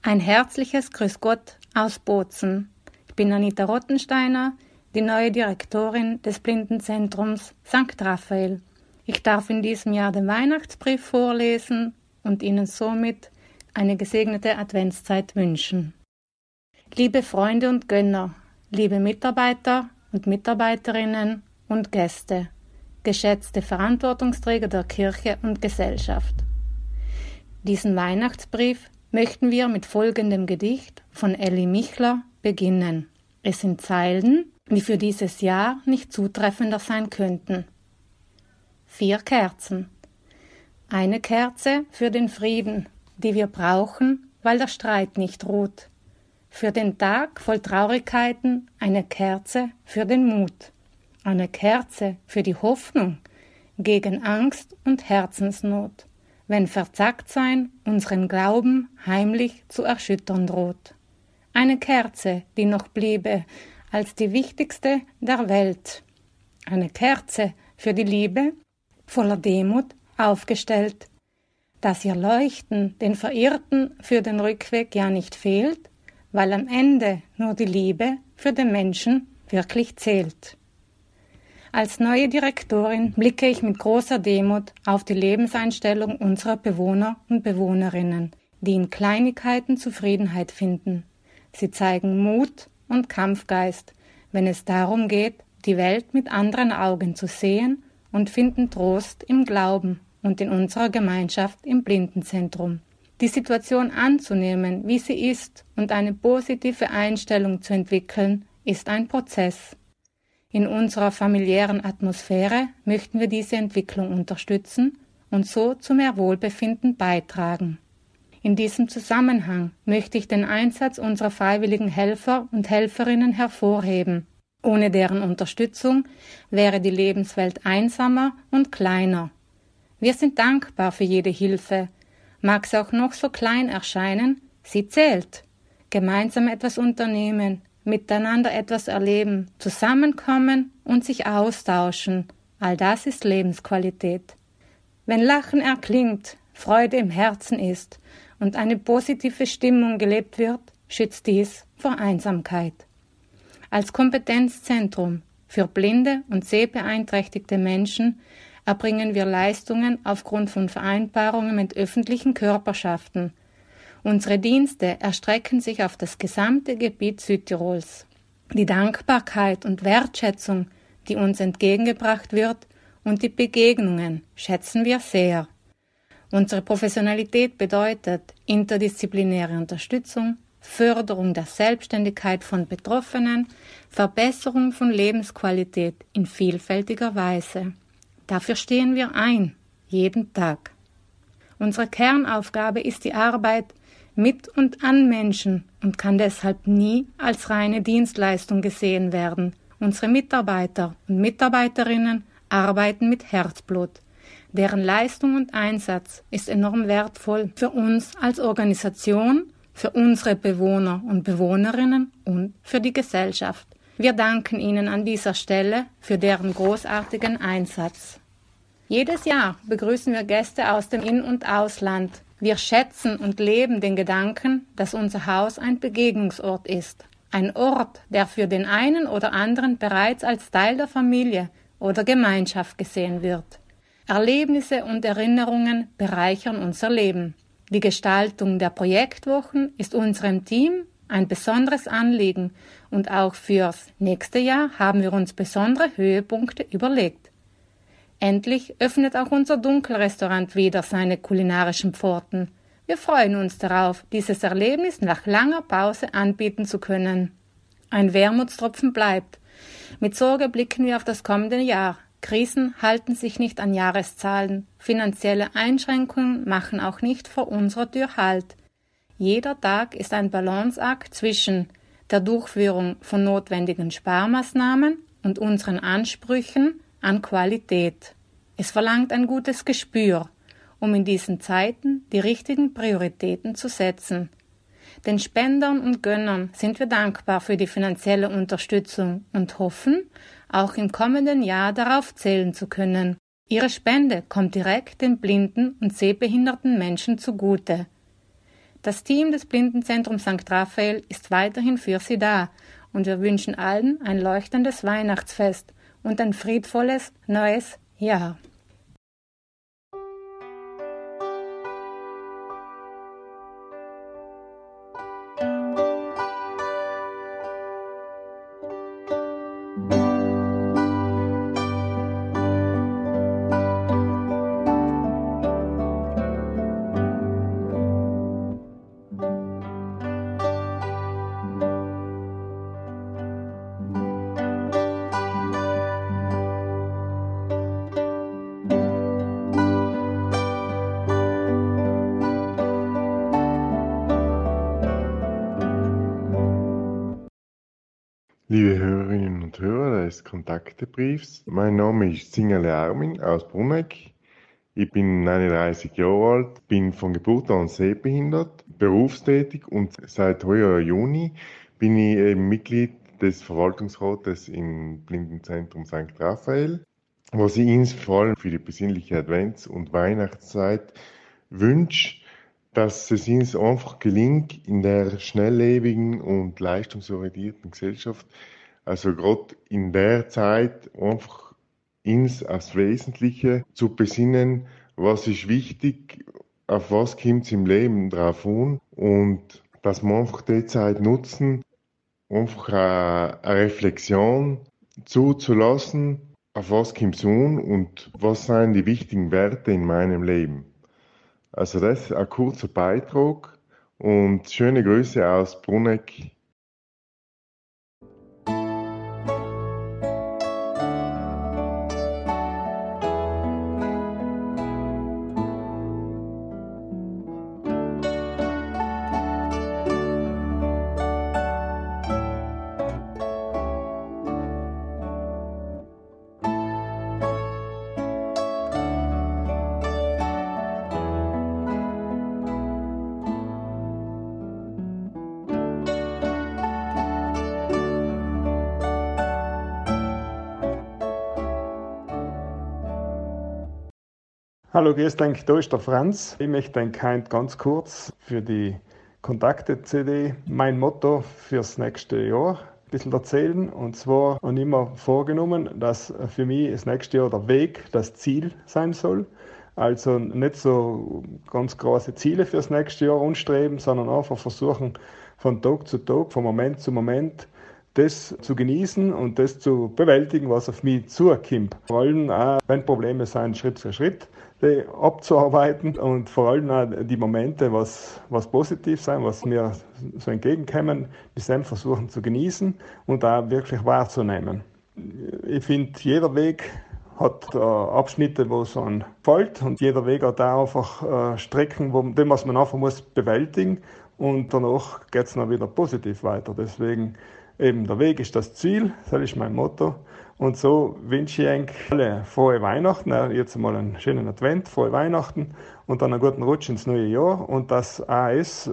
Ein herzliches Grüß Gott aus Bozen. Ich bin Anita Rottensteiner, die neue Direktorin des Blindenzentrums St. Raphael. Ich darf in diesem Jahr den Weihnachtsbrief vorlesen und Ihnen somit eine gesegnete Adventszeit wünschen. Liebe Freunde und Gönner, liebe Mitarbeiter und Mitarbeiterinnen und Gäste, geschätzte Verantwortungsträger der Kirche und Gesellschaft. Diesen Weihnachtsbrief möchten wir mit folgendem Gedicht von Elli Michler beginnen. Es sind Zeilen, die für dieses Jahr nicht zutreffender sein könnten. Vier Kerzen. Eine Kerze für den Frieden, die wir brauchen, weil der Streit nicht ruht. Für den Tag voll Traurigkeiten eine Kerze für den Mut eine Kerze für die Hoffnung gegen Angst und Herzensnot, wenn Verzagtsein unseren Glauben heimlich zu erschüttern droht. eine Kerze, die noch bliebe, als die wichtigste der Welt. Eine Kerze für die Liebe, voller Demut aufgestellt, dass ihr Leuchten den Verirrten für den Rückweg ja nicht fehlt, weil am Ende nur die Liebe für den Menschen wirklich zählt. Als neue Direktorin blicke ich mit großer Demut auf die Lebenseinstellung unserer Bewohner und Bewohnerinnen, die in Kleinigkeiten Zufriedenheit finden. Sie zeigen Mut und Kampfgeist, wenn es darum geht, die Welt mit anderen Augen zu sehen und finden Trost im Glauben und in unserer Gemeinschaft im Blindenzentrum. Die Situation anzunehmen, wie sie ist, und eine positive Einstellung zu entwickeln, ist ein Prozess. In unserer familiären Atmosphäre möchten wir diese Entwicklung unterstützen und so zu mehr Wohlbefinden beitragen. In diesem Zusammenhang möchte ich den Einsatz unserer freiwilligen Helfer und Helferinnen hervorheben. Ohne deren Unterstützung wäre die Lebenswelt einsamer und kleiner. Wir sind dankbar für jede Hilfe. Mag sie auch noch so klein erscheinen, sie zählt. Gemeinsam etwas unternehmen, miteinander etwas erleben, zusammenkommen und sich austauschen, all das ist Lebensqualität. Wenn Lachen erklingt, Freude im Herzen ist und eine positive Stimmung gelebt wird, schützt dies vor Einsamkeit. Als Kompetenzzentrum für blinde und sehbeeinträchtigte Menschen erbringen wir Leistungen aufgrund von Vereinbarungen mit öffentlichen Körperschaften. Unsere Dienste erstrecken sich auf das gesamte Gebiet Südtirols. Die Dankbarkeit und Wertschätzung, die uns entgegengebracht wird, und die Begegnungen schätzen wir sehr. Unsere Professionalität bedeutet interdisziplinäre Unterstützung, Förderung der Selbstständigkeit von Betroffenen, Verbesserung von Lebensqualität in vielfältiger Weise. Dafür stehen wir ein, jeden Tag. Unsere Kernaufgabe ist die Arbeit mit und an Menschen und kann deshalb nie als reine Dienstleistung gesehen werden. Unsere Mitarbeiter und Mitarbeiterinnen arbeiten mit Herzblut. Deren Leistung und Einsatz ist enorm wertvoll für uns als Organisation, für unsere Bewohner und Bewohnerinnen und für die Gesellschaft. Wir danken Ihnen an dieser Stelle für deren großartigen Einsatz. Jedes Jahr begrüßen wir Gäste aus dem In- und Ausland. Wir schätzen und leben den Gedanken, dass unser Haus ein Begegnungsort ist. Ein Ort, der für den einen oder anderen bereits als Teil der Familie oder Gemeinschaft gesehen wird. Erlebnisse und Erinnerungen bereichern unser Leben. Die Gestaltung der Projektwochen ist unserem Team ein besonderes Anliegen und auch fürs nächste Jahr haben wir uns besondere Höhepunkte überlegt. Endlich öffnet auch unser Dunkelrestaurant wieder seine kulinarischen Pforten. Wir freuen uns darauf, dieses Erlebnis nach langer Pause anbieten zu können. Ein Wermutstropfen bleibt. Mit Sorge blicken wir auf das kommende Jahr. Krisen halten sich nicht an Jahreszahlen. Finanzielle Einschränkungen machen auch nicht vor unserer Tür Halt. Jeder Tag ist ein Balanceakt zwischen der Durchführung von notwendigen Sparmaßnahmen und unseren Ansprüchen an Qualität. Es verlangt ein gutes Gespür, um in diesen Zeiten die richtigen Prioritäten zu setzen. Den Spendern und Gönnern sind wir dankbar für die finanzielle Unterstützung und hoffen, auch im kommenden Jahr darauf zählen zu können. Ihre Spende kommt direkt den blinden und sehbehinderten Menschen zugute. Das Team des Blindenzentrums St. Raphael ist weiterhin für Sie da und wir wünschen allen ein leuchtendes Weihnachtsfest und ein friedvolles neues Jahr. Kontaktebriefs, mein Name ist Singele Armin aus Bruneck. Ich bin 39 Jahre alt, bin von Geburt an sehbehindert, berufstätig und seit heuer Juni bin ich Mitglied des Verwaltungsrates im Blindenzentrum St. Raphael, was ich Ihnen vor allem für die besinnliche Advents- und Weihnachtszeit wünsche, dass es Ihnen einfach gelingt, in der schnelllebigen und leistungsorientierten Gesellschaft, also gerade in der Zeit einfach ins aufs Wesentliche zu besinnen, was ist wichtig, auf was kommt es im Leben drauf an und dass wir einfach die Zeit nutzen, einfach eine, eine Reflexion zuzulassen, auf was kommt es an und was sind die wichtigen Werte in meinem Leben. Also das ist ein kurzer Beitrag und schöne Grüße aus Bruneck Hallo, dich, da ist der Franz. Ich möchte euch ganz kurz für die Kontakte-CD mein Motto fürs nächste Jahr ein bisschen erzählen. Und zwar habe ich immer vorgenommen, dass für mich das nächste Jahr der Weg das Ziel sein soll. Also nicht so ganz große Ziele fürs nächste Jahr anstreben, sondern einfach versuchen, von Tag zu Tag, von Moment zu Moment, das zu genießen und das zu bewältigen, was auf mich zukommt. Vor allem auch, wenn Probleme sind, Schritt für Schritt abzuarbeiten und vor allem auch die Momente, was, was positiv sein, was mir so entgegenkommen, die dann versuchen zu genießen und auch wirklich wahrzunehmen. Ich finde, jeder Weg hat äh, Abschnitte, wo es an fällt und jeder Weg hat auch einfach äh, Strecken, wo, dem, was man einfach muss bewältigen und danach geht es dann wieder positiv weiter. Deswegen eben der Weg ist das Ziel, das ist mein Motto und so wünsche ich eigentlich alle frohe Weihnachten, jetzt mal einen schönen Advent, frohe Weihnachten und dann einen guten Rutsch ins neue Jahr und dass AS äh,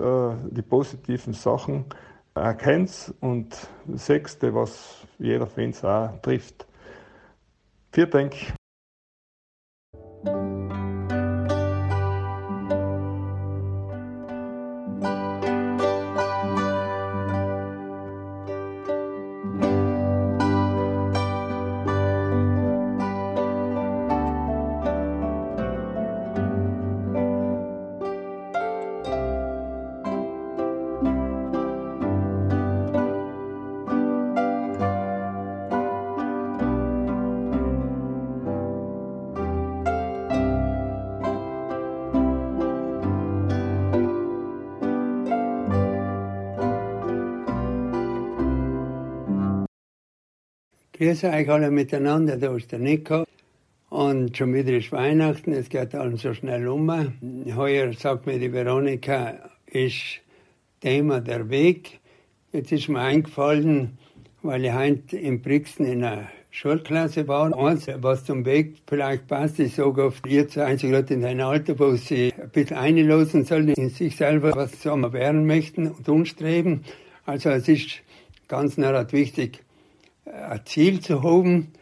die positiven Sachen erkennt und das Sechste, was jeder von uns auch trifft. Vielen Dank. Grüß euch alle miteinander, da ist der Nico. Und schon wieder ist Weihnachten, es geht alles so schnell um. Heuer sagt mir die Veronika, ist Thema der Weg. Jetzt ist mir eingefallen, weil ich heute in Brixen in einer Schulklasse war. Eins, was zum Weg vielleicht passt, ich sage oft, ihr einzig Leute in dein Alter, wo sie ein bisschen einlosen sollen in sich selber, was sie werden möchten und umstreben. Also es ist ganz narrat wichtig, ein Ziel zu haben.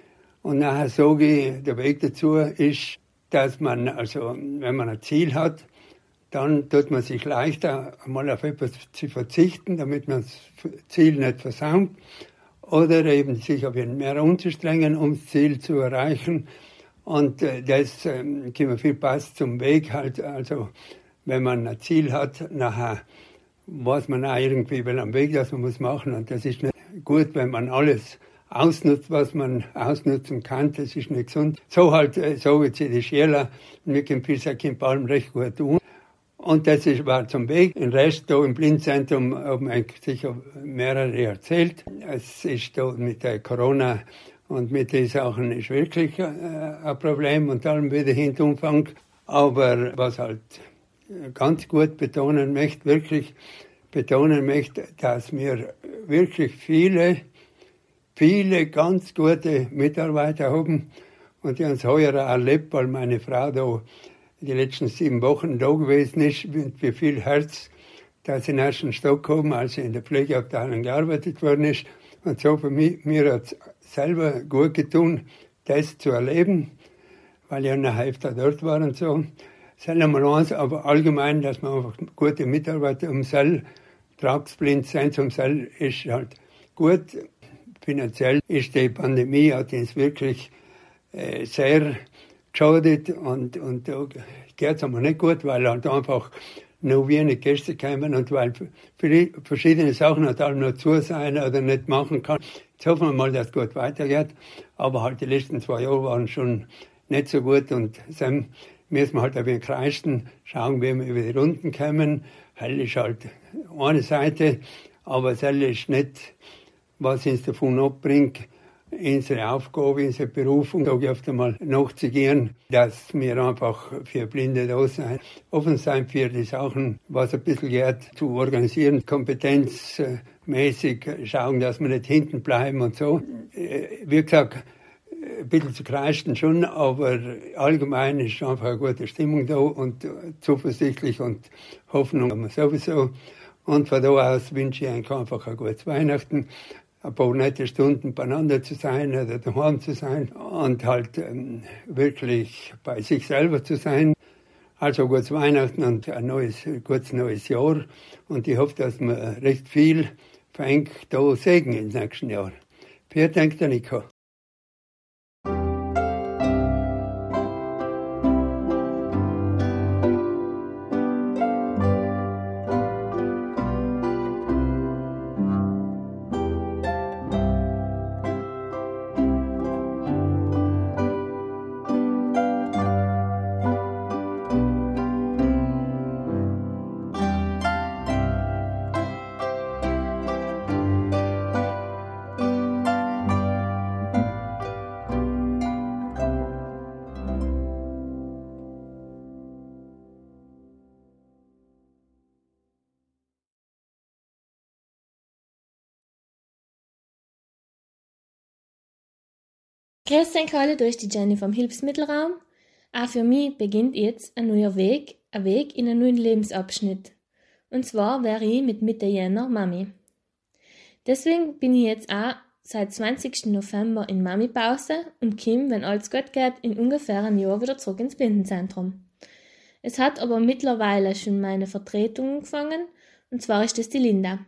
Und nachher sage ich, der Weg dazu ist, dass man, also wenn man ein Ziel hat, dann tut man sich leichter, einmal auf etwas zu verzichten, damit man das Ziel nicht versaut. Oder eben sich auf ein mehr umzustrengen, um das Ziel zu erreichen. Und äh, das äh, kommt viel passt zum Weg halt. Also wenn man ein Ziel hat, nachher weiß man auch irgendwie, wel am Weg, das man muss machen. Und das ist nicht gut, wenn man alles ausnutzt, was man ausnutzen kann, das ist nicht gesund. So halt, äh, so wie sie die Schüler mit dem Pilsack Palm recht gut tun. Und das ist, war zum Weg. Den Rest da im Blindzentrum haben sicher mehrere erzählt. Es ist da mit der Corona und mit den Sachen ist wirklich äh, ein Problem und allem wieder Umfang. Aber was halt ganz gut betonen möchte, wirklich betonen möchte, dass wir wirklich viele viele ganz gute Mitarbeiter haben Und die es heuer erlebt, weil meine Frau da die letzten sieben Wochen da gewesen ist, mit wie viel Herz, dass sie in den ersten Stock kommen, als sie in der Pflegeabteilung gearbeitet worden ist. Und so für mich, mir hat es selber gut getan, das zu erleben, weil ich eine Hälfte dort war und so. Ist einmal eins, aber allgemein, dass man einfach gute Mitarbeiter um Sell, tragsblind sein zum Sell, ist halt gut. Finanziell ist die Pandemie, hat uns wirklich äh, sehr geschadet und, und da geht es aber nicht gut, weil halt einfach noch wenig Gäste kommen und weil verschiedene Sachen halt auch noch zu sein oder nicht machen kann. Jetzt hoffen wir mal, dass es gut weitergeht. Aber halt die letzten zwei Jahre waren schon nicht so gut und dann müssen wir halt ein wenig kreisten, schauen, wie wir über die Runden kommen. Hell ist halt eine Seite, aber es ist nicht, was uns davon abbringt, unsere Aufgabe, unsere Berufung, sage ich oft einmal, nachzugehen, dass wir einfach für Blinde da sein, offen sein für die Sachen, was ein bisschen geht, zu organisieren, kompetenzmäßig schauen, dass wir nicht hinten bleiben und so. Äh, wie gesagt, ein bisschen zu kreischen schon, aber allgemein ist einfach eine gute Stimmung da und zuversichtlich und Hoffnung haben wir sowieso. Und von da aus wünsche ich einfach ein gutes Weihnachten ein paar nette Stunden beieinander zu sein oder daheim zu sein und halt ähm, wirklich bei sich selber zu sein. Also gutes Weihnachten und ein neues, gutes neues Jahr. Und ich hoffe, dass man recht viel fängt da Segen ins nächsten Jahr. Vielen Dank, Nico. Da ist die Jenny vom Hilfsmittelraum. Auch für mich beginnt jetzt ein neuer Weg, ein Weg in einen neuen Lebensabschnitt. Und zwar wäre ich mit Mitte Jänner Mami. Deswegen bin ich jetzt auch seit 20. November in Mami-Pause und Kim, wenn alles gut geht, in ungefähr einem Jahr wieder zurück ins Blindenzentrum. Es hat aber mittlerweile schon meine Vertretung gefangen, und zwar ist es die Linda.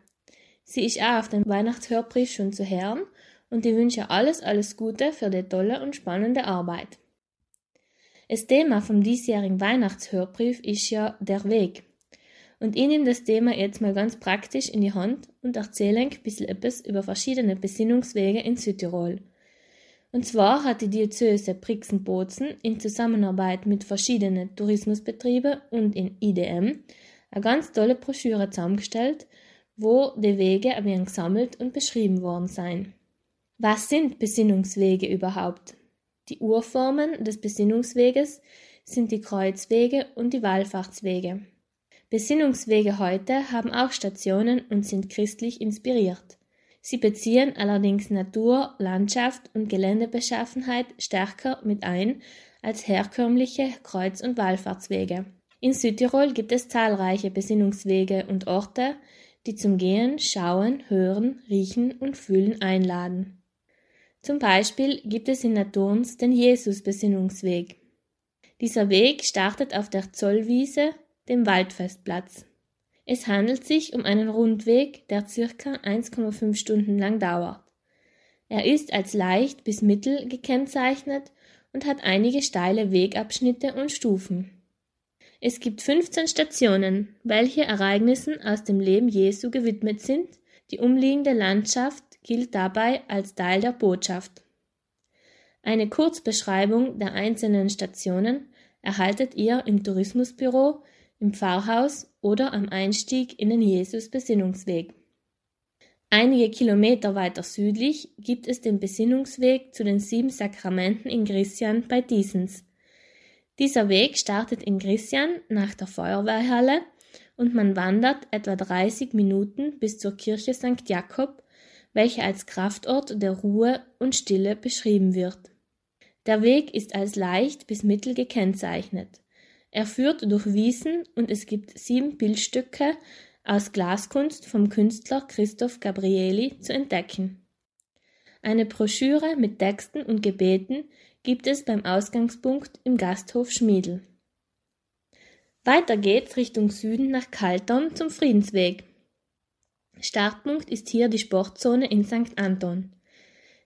Sie ist auch auf dem Weihnachtshörbrief schon zu hören und ich wünsche alles, alles Gute für die tolle und spannende Arbeit. Das Thema vom diesjährigen Weihnachtshörbrief ist ja der Weg. Und ich nehme das Thema jetzt mal ganz praktisch in die Hand und erzähle ein bisschen etwas über verschiedene Besinnungswege in Südtirol. Und zwar hat die Diözese Brixen-Bozen in Zusammenarbeit mit verschiedenen Tourismusbetrieben und in IDM eine ganz tolle Broschüre zusammengestellt, wo die Wege ein wenig gesammelt und beschrieben worden sind. Was sind Besinnungswege überhaupt? Die Urformen des Besinnungsweges sind die Kreuzwege und die Wallfahrtswege. Besinnungswege heute haben auch Stationen und sind christlich inspiriert. Sie beziehen allerdings Natur, Landschaft und Geländebeschaffenheit stärker mit ein als herkömmliche Kreuz- und Wallfahrtswege. In Südtirol gibt es zahlreiche Besinnungswege und Orte, die zum Gehen, Schauen, Hören, Riechen und Fühlen einladen. Zum Beispiel gibt es in Naturns den Jesus-Besinnungsweg. Dieser Weg startet auf der Zollwiese, dem Waldfestplatz. Es handelt sich um einen Rundweg, der circa 1,5 Stunden lang dauert. Er ist als leicht bis mittel gekennzeichnet und hat einige steile Wegabschnitte und Stufen. Es gibt 15 Stationen, welche Ereignissen aus dem Leben Jesu gewidmet sind, die umliegende Landschaft gilt dabei als Teil der Botschaft. Eine Kurzbeschreibung der einzelnen Stationen erhaltet ihr im Tourismusbüro, im Pfarrhaus oder am Einstieg in den Jesus-Besinnungsweg. Einige Kilometer weiter südlich gibt es den Besinnungsweg zu den sieben Sakramenten in Grissian bei Diesens. Dieser Weg startet in Grissian nach der Feuerwehrhalle und man wandert etwa 30 Minuten bis zur Kirche St. Jakob welche als Kraftort der Ruhe und Stille beschrieben wird. Der Weg ist als leicht bis mittel gekennzeichnet. Er führt durch Wiesen und es gibt sieben Bildstücke aus Glaskunst vom Künstler Christoph Gabrieli zu entdecken. Eine Broschüre mit Texten und Gebeten gibt es beim Ausgangspunkt im Gasthof Schmiedel. Weiter geht's Richtung Süden nach Kaltern zum Friedensweg. Startpunkt ist hier die Sportzone in St. Anton.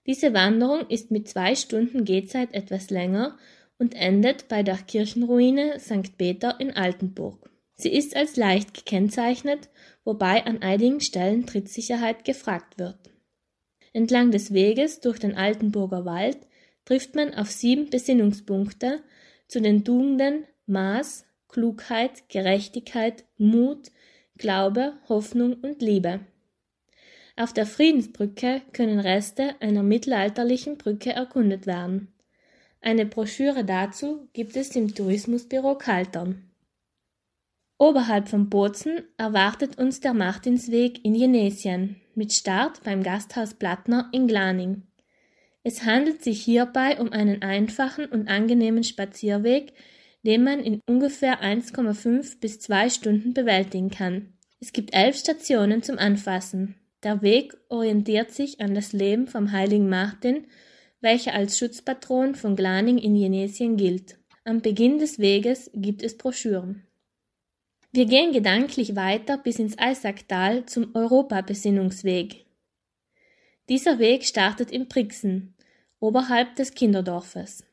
Diese Wanderung ist mit zwei Stunden Gehzeit etwas länger und endet bei der Kirchenruine St. Peter in Altenburg. Sie ist als leicht gekennzeichnet, wobei an einigen Stellen Trittsicherheit gefragt wird. Entlang des Weges durch den Altenburger Wald trifft man auf sieben Besinnungspunkte zu den Tugenden Maß, Klugheit, Gerechtigkeit, Mut, Glaube, Hoffnung und Liebe. Auf der Friedensbrücke können Reste einer mittelalterlichen Brücke erkundet werden. Eine Broschüre dazu gibt es im Tourismusbüro Kaltern. Oberhalb von Bozen erwartet uns der Martinsweg in Jenesien mit Start beim Gasthaus Plattner in Glaning. Es handelt sich hierbei um einen einfachen und angenehmen Spazierweg, den man in ungefähr 1,5 bis 2 Stunden bewältigen kann. Es gibt elf Stationen zum Anfassen. Der Weg orientiert sich an das Leben vom heiligen Martin, welcher als Schutzpatron von Glaning in Jenesien gilt. Am Beginn des Weges gibt es Broschüren. Wir gehen gedanklich weiter bis ins Eisacktal zum Europabesinnungsweg. Dieser Weg startet in Brixen, oberhalb des Kinderdorfes.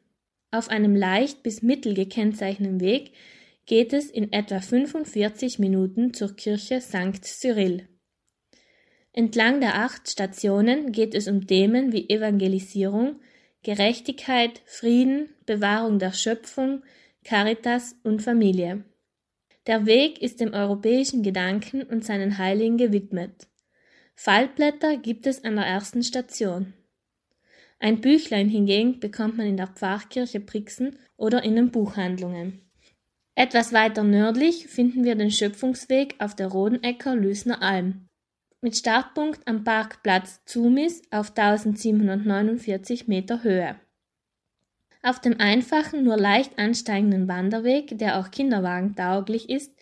Auf einem leicht bis mittel gekennzeichneten Weg geht es in etwa 45 Minuten zur Kirche St. Cyril. Entlang der acht Stationen geht es um Themen wie Evangelisierung, Gerechtigkeit, Frieden, Bewahrung der Schöpfung, Caritas und Familie. Der Weg ist dem europäischen Gedanken und seinen Heiligen gewidmet. Faltblätter gibt es an der ersten Station. Ein Büchlein hingegen bekommt man in der Pfarrkirche Brixen oder in den Buchhandlungen. Etwas weiter nördlich finden wir den Schöpfungsweg auf der Rodenecker Lüsner Alm. Mit Startpunkt am Parkplatz Zumis auf 1749 Meter Höhe. Auf dem einfachen, nur leicht ansteigenden Wanderweg, der auch kinderwagentauglich ist,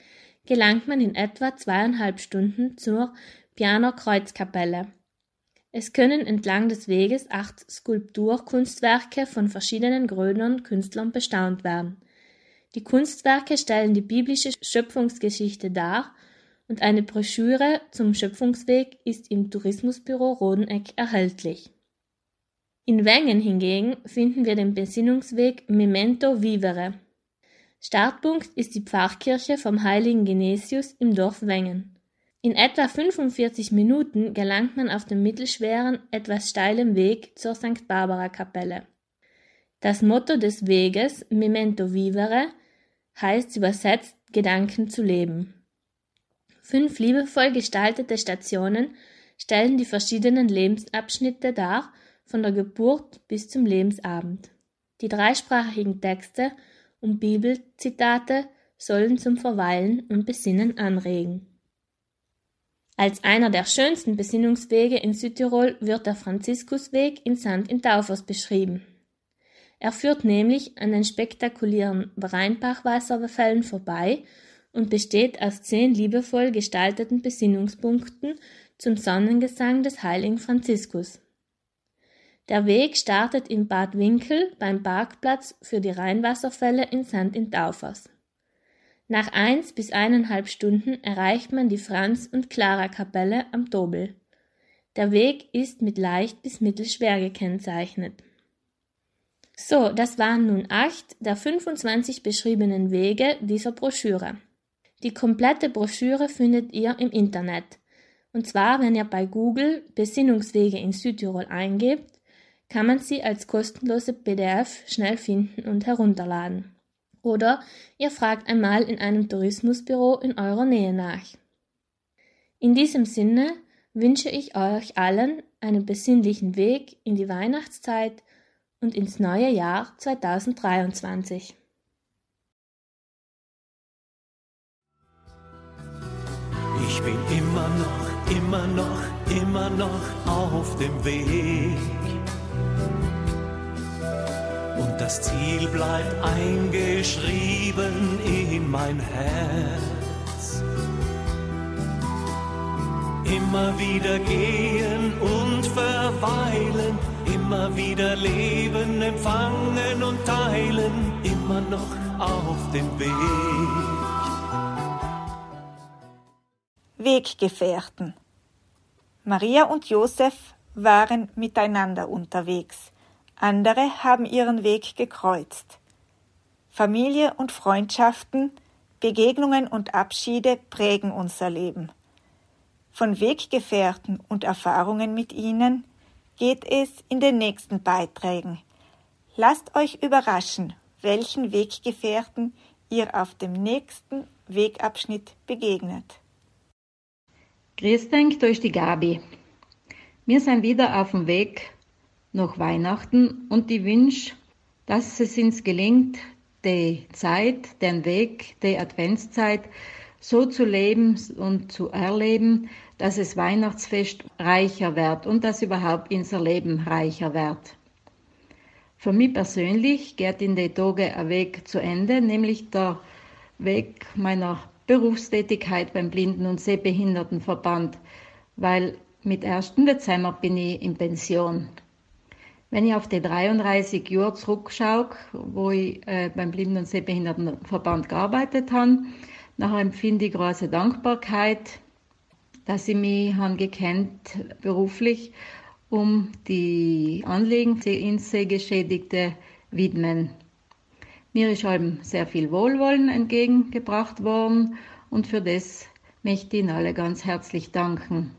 gelangt man in etwa zweieinhalb Stunden zur Pianer Kreuzkapelle. Es können entlang des Weges acht Skulpturkunstwerke von verschiedenen Grönern Künstlern bestaunt werden. Die Kunstwerke stellen die biblische Schöpfungsgeschichte dar und eine Broschüre zum Schöpfungsweg ist im Tourismusbüro Rodeneck erhältlich. In Wengen hingegen finden wir den Besinnungsweg Memento Vivere. Startpunkt ist die Pfarrkirche vom heiligen Genesius im Dorf Wengen. In etwa 45 Minuten gelangt man auf dem mittelschweren, etwas steilen Weg zur St. Barbara Kapelle. Das Motto des Weges Memento Vivere heißt übersetzt Gedanken zu leben. Fünf liebevoll gestaltete Stationen stellen die verschiedenen Lebensabschnitte dar von der Geburt bis zum Lebensabend. Die dreisprachigen Texte und Bibelzitate sollen zum Verweilen und Besinnen anregen. Als einer der schönsten Besinnungswege in Südtirol wird der Franziskusweg in Sand in Taufers beschrieben. Er führt nämlich an den spektakulären Rheinbachwasserfällen vorbei und besteht aus zehn liebevoll gestalteten Besinnungspunkten zum Sonnengesang des heiligen Franziskus. Der Weg startet in Bad Winkel beim Parkplatz für die Rheinwasserfälle in St. in Taufers. Nach eins bis eineinhalb Stunden erreicht man die Franz- und Clara-Kapelle am Dobel. Der Weg ist mit leicht bis mittelschwer gekennzeichnet. So, das waren nun acht der 25 beschriebenen Wege dieser Broschüre. Die komplette Broschüre findet ihr im Internet. Und zwar, wenn ihr bei Google Besinnungswege in Südtirol eingebt, kann man sie als kostenlose PDF schnell finden und herunterladen. Oder ihr fragt einmal in einem Tourismusbüro in eurer Nähe nach. In diesem Sinne wünsche ich euch allen einen besinnlichen Weg in die Weihnachtszeit und ins neue Jahr 2023. Ich bin immer noch, immer noch, immer noch auf dem Weg das Ziel bleibt eingeschrieben in mein Herz. Immer wieder gehen und verweilen, immer wieder leben, empfangen und teilen, immer noch auf dem Weg. Weggefährten. Maria und Josef waren miteinander unterwegs. Andere haben ihren Weg gekreuzt. Familie und Freundschaften, Begegnungen und Abschiede prägen unser Leben. Von Weggefährten und Erfahrungen mit ihnen geht es in den nächsten Beiträgen. Lasst euch überraschen, welchen Weggefährten ihr auf dem nächsten Wegabschnitt begegnet. Grüß denk durch die Gabi. Wir sind wieder auf dem Weg nach Weihnachten und ich wünsche, dass es uns gelingt, die Zeit, den Weg, die Adventszeit so zu leben und zu erleben, dass es Weihnachtsfest reicher wird und dass überhaupt unser Leben reicher wird. Für mich persönlich geht in den Tagen ein Weg zu Ende, nämlich der Weg meiner Berufstätigkeit beim Blinden- und Sehbehindertenverband, weil mit 1. Dezember bin ich in Pension. Wenn ich auf die 33 Jahre zurückschaue, wo ich äh, beim Blinden- und Sehbehindertenverband gearbeitet habe, nachher empfinde ich große Dankbarkeit, dass ich mich han gekannt beruflich um die Anliegen der Insehgeschädigte widmen. Mir ist eben sehr viel Wohlwollen entgegengebracht worden und für das möchte ich Ihnen alle ganz herzlich danken.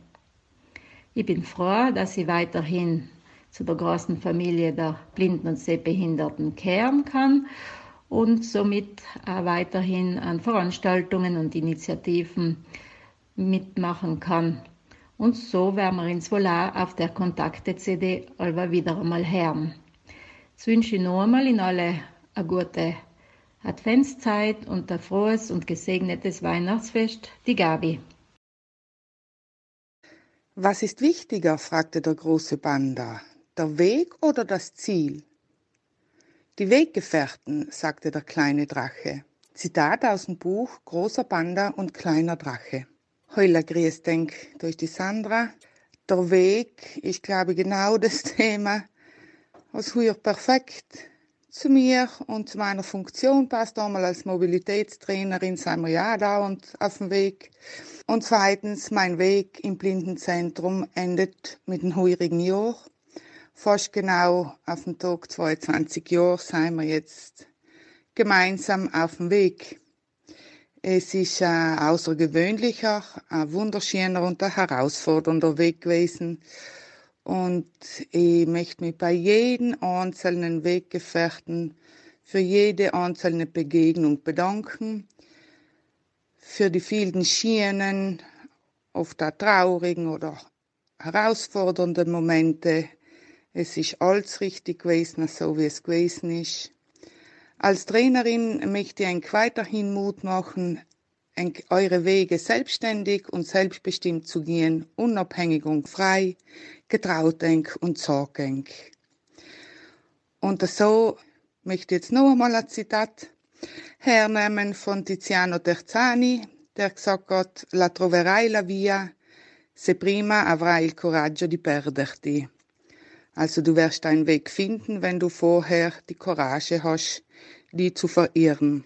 Ich bin froh, dass ich weiterhin zu der großen Familie der Blinden und Sehbehinderten kehren kann und somit auch weiterhin an Veranstaltungen und Initiativen mitmachen kann. Und so werden wir uns wohl auf der Kontakte-CD aber wieder einmal hören. Jetzt wünsche ich noch einmal in alle eine gute Adventszeit und ein frohes und gesegnetes Weihnachtsfest, die Gabi. Was ist wichtiger? fragte der große Panda. Der Weg oder das Ziel? Die Weggefährten, sagte der kleine Drache. Zitat aus dem Buch Großer Panda und kleiner Drache. Heuler grüß denk durch die Sandra. Der Weg, ich glaube genau das [LAUGHS] Thema, was hier perfekt zu mir und zu meiner Funktion passt. Einmal als Mobilitätstrainerin sind wir ja dauernd auf dem Weg. Und zweitens, mein Weg im Blindenzentrum endet mit dem heurigen Jahr. Fast genau auf dem Tag 22 Jahre sind wir jetzt gemeinsam auf dem Weg. Es ist ein außergewöhnlicher, ein wunderschöner und ein herausfordernder Weg gewesen. Und ich möchte mich bei jedem einzelnen Weggefährten für jede einzelne Begegnung bedanken für die vielen Schienen, oft auch traurigen oder herausfordernden Momente. Es ist alles richtig gewesen, so wie es gewesen ist. Als Trainerin möchte ich euch weiterhin Mut machen, eure Wege selbstständig und selbstbestimmt zu gehen, unabhängig und frei, getraut und sorgend. Und so möchte ich jetzt noch einmal ein Zitat hernehmen von Tiziano Terzani, der gesagt hat, la troverai la via se prima avrai il coraggio di perderti. Also du wirst deinen Weg finden, wenn du vorher die Courage hast, die zu verirren.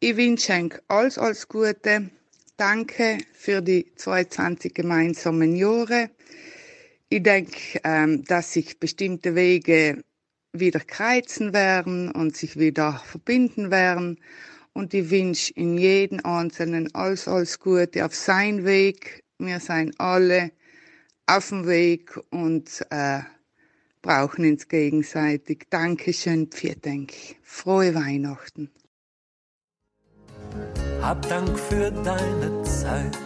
Ich wünsche euch alles, alles Gute. Danke für die 22 gemeinsamen Jahre. Ich denke, ähm, dass sich bestimmte Wege wieder kreuzen werden und sich wieder verbinden werden. Und ich wünsche in jedem Einzelnen alles, alles Gute auf sein Weg. Wir sind alle auf dem Weg und äh, brauchen uns gegenseitig. Dankeschön, Pfirdenk. Frohe Weihnachten. Hab Dank für deine Zeit.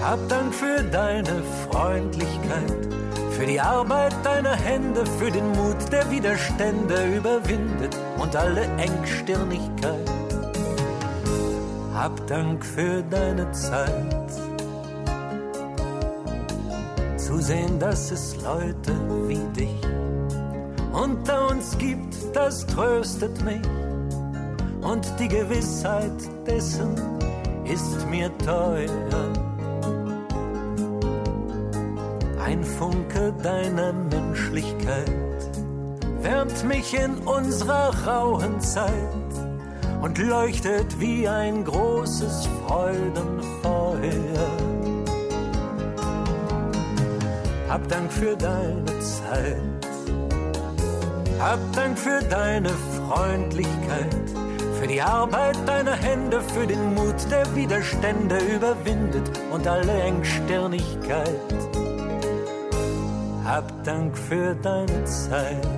Hab Dank für deine Freundlichkeit für die Arbeit deiner Hände, für den Mut, der Widerstände überwindet und alle Engstirnigkeit. Hab Dank für deine Zeit. Sehen, dass es Leute wie dich unter uns gibt, das tröstet mich. Und die Gewissheit dessen ist mir teuer. Ein Funke deiner Menschlichkeit wärmt mich in unserer rauen Zeit und leuchtet wie ein großes Freudenfeuer. Hab Dank für deine Zeit, hab Dank für deine Freundlichkeit, für die Arbeit deiner Hände, für den Mut, der Widerstände überwindet und alle Engstirnigkeit. Hab Dank für deine Zeit.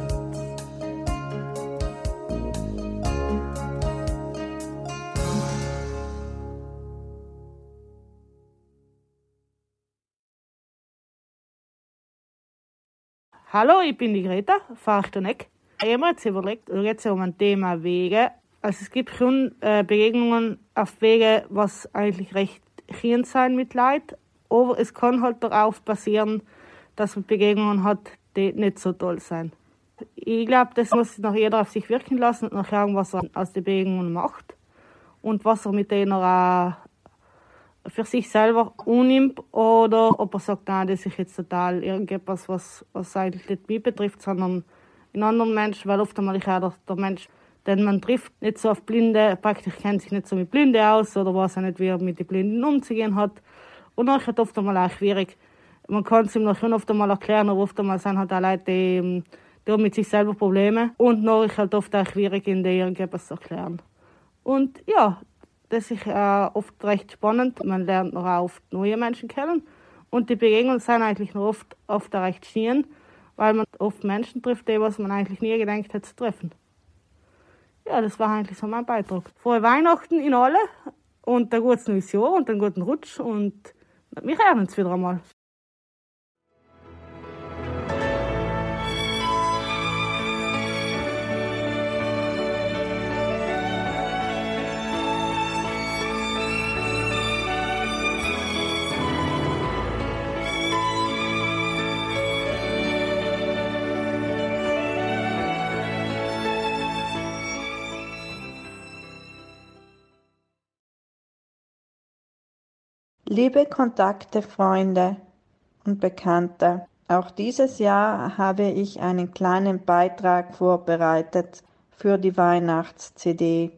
Hallo, ich bin die Greta, Fachtoneck. Ich habe mir jetzt überlegt, oder jetzt um ein Thema Wege. Also es gibt schon äh, Begegnungen auf Wege, was eigentlich recht schön sein mit Leid, aber es kann halt auch passieren, dass man Begegnungen hat, die nicht so toll sein. Ich glaube, das muss noch jeder auf sich wirken lassen und schauen, was er aus den Begegnungen macht und was er mit denen auch für sich selber unnimmt oder ob er sagt, nein, das ist jetzt total irgendetwas, was, was eigentlich nicht mich betrifft, sondern in anderen Menschen, weil oft einmal ich auch der, Mensch, den man trifft, nicht so auf Blinde, praktisch kennt sich nicht so mit Blinde aus oder weiß auch nicht, wie er mit den Blinden umzugehen hat. Und dann ist es oft einmal auch schwierig. Man kann es ihm noch schon oft einmal erklären, aber oft einmal sind halt auch Leute, die, die haben mit sich selber Probleme. Und noch ist halt oft auch schwierig, ihnen irgendetwas zu erklären. Und ja, das ist äh, oft recht spannend. Man lernt noch oft neue Menschen kennen. Und die Begegnungen sind eigentlich noch oft, oft recht schön, weil man oft Menschen trifft, die was man eigentlich nie gedacht hätte zu treffen. Ja, das war eigentlich so mein Beitrag. Frohe Weihnachten in alle und ein gutes neues und einen guten Rutsch und wir hören uns wieder einmal. Liebe Kontakte, Freunde und Bekannte, auch dieses Jahr habe ich einen kleinen Beitrag vorbereitet für die Weihnachts-CD.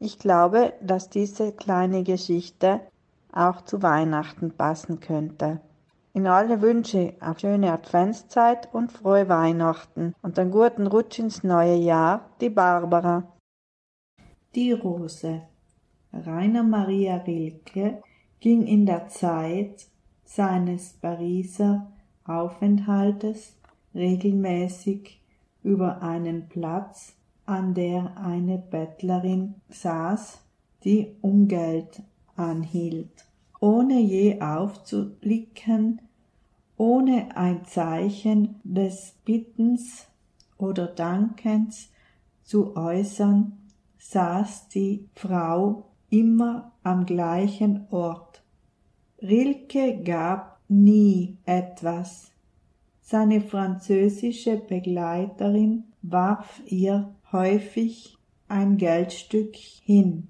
Ich glaube, dass diese kleine Geschichte auch zu Weihnachten passen könnte. In alle Wünsche auf schöne Adventszeit und frohe Weihnachten und einen guten Rutsch ins neue Jahr, die Barbara. Die Rose. Rainer Maria Rilke ging in der Zeit seines Pariser Aufenthaltes regelmäßig über einen Platz, an der eine Bettlerin saß, die um Geld anhielt, ohne je aufzublicken, ohne ein Zeichen des Bittens oder Dankens zu äußern, saß die Frau immer am gleichen Ort. Rilke gab nie etwas. Seine französische Begleiterin warf ihr häufig ein Geldstück hin.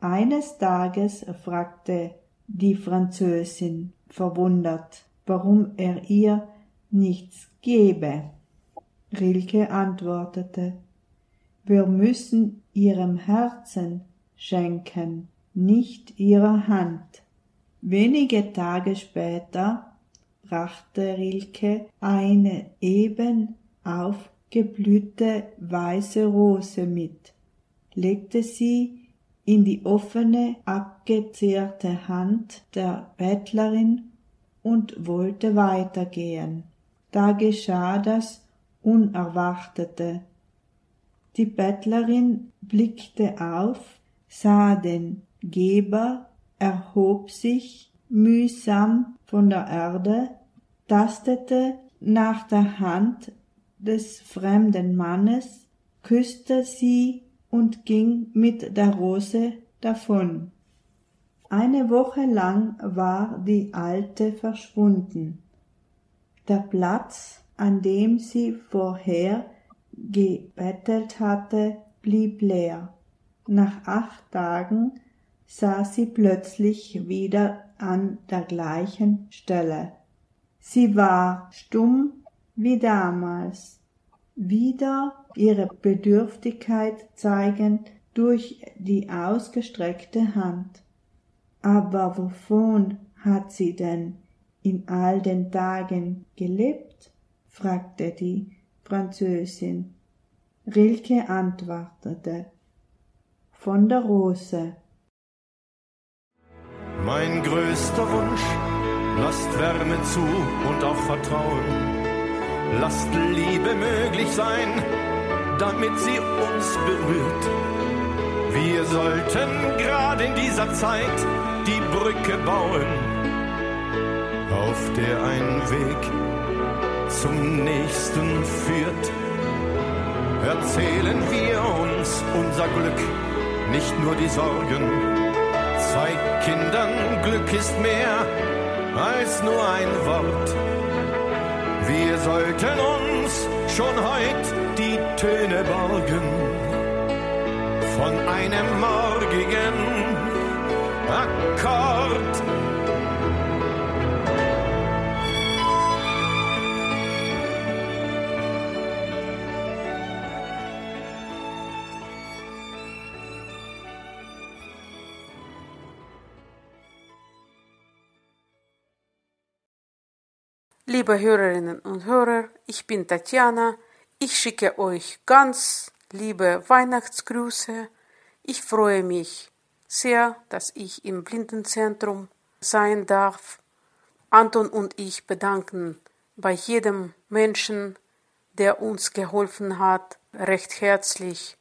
Eines Tages fragte die Französin verwundert, warum er ihr nichts gebe. Rilke antwortete, wir müssen ihrem Herzen schenken, nicht ihrer Hand. Wenige Tage später brachte Rilke eine eben aufgeblühte weiße Rose mit, legte sie in die offene, abgezehrte Hand der Bettlerin und wollte weitergehen. Da geschah das Unerwartete. Die Bettlerin blickte auf, sah den Geber, erhob sich mühsam von der Erde, tastete nach der Hand des fremden Mannes, küsste sie und ging mit der Rose davon. Eine Woche lang war die Alte verschwunden. Der Platz, an dem sie vorher gebettelt hatte, blieb leer. Nach acht Tagen saß sie plötzlich wieder an der gleichen Stelle. Sie war stumm wie damals, wieder ihre Bedürftigkeit zeigend durch die ausgestreckte Hand. Aber wovon hat sie denn in all den Tagen gelebt? fragte die Französin. Rilke antwortete von der Rose. Mein größter Wunsch, lasst Wärme zu und auch Vertrauen. Lasst Liebe möglich sein, damit sie uns berührt. Wir sollten gerade in dieser Zeit die Brücke bauen, auf der ein Weg zum nächsten führt. Erzählen wir uns unser Glück, nicht nur die Sorgen. Zeig Kindern, Glück ist mehr als nur ein Wort. Wir sollten uns schon heut die Töne borgen von einem morgigen Akkord. Liebe Hörerinnen und Hörer, ich bin Tatjana. Ich schicke euch ganz liebe Weihnachtsgrüße. Ich freue mich sehr, dass ich im Blindenzentrum sein darf. Anton und ich bedanken bei jedem Menschen, der uns geholfen hat, recht herzlich.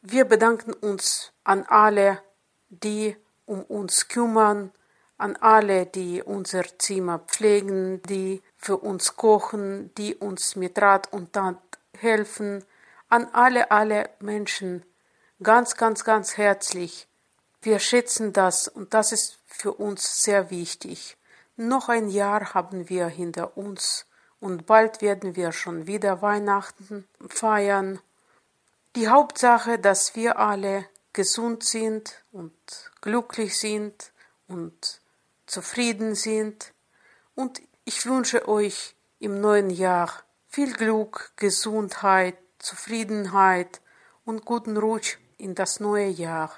Wir bedanken uns an alle, die um uns kümmern, an alle, die unser Zimmer pflegen, die für uns kochen, die uns mit Rat und Tat helfen, an alle, alle Menschen ganz, ganz, ganz herzlich. Wir schätzen das und das ist für uns sehr wichtig. Noch ein Jahr haben wir hinter uns und bald werden wir schon wieder Weihnachten feiern. Die Hauptsache, dass wir alle gesund sind und glücklich sind und zufrieden sind. Und ich wünsche euch im neuen Jahr viel Glück, Gesundheit, Zufriedenheit und guten Rutsch in das neue Jahr.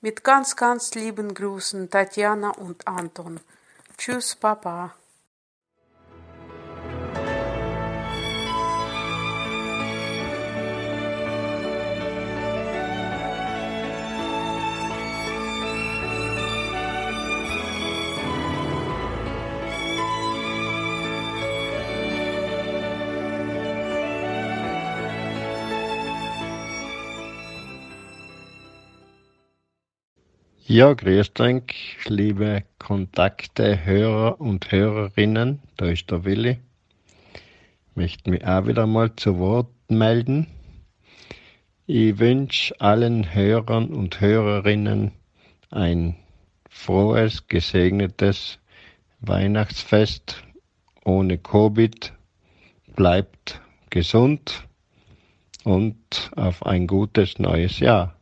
Mit ganz, ganz lieben Grüßen Tatjana und Anton. Tschüss, Papa. Ja, grüß euch, liebe Kontakte, Hörer und Hörerinnen. Da ist der Willi. Ich möchte mich auch wieder mal zu Wort melden. Ich wünsche allen Hörern und Hörerinnen ein frohes, gesegnetes Weihnachtsfest ohne Covid. Bleibt gesund und auf ein gutes neues Jahr.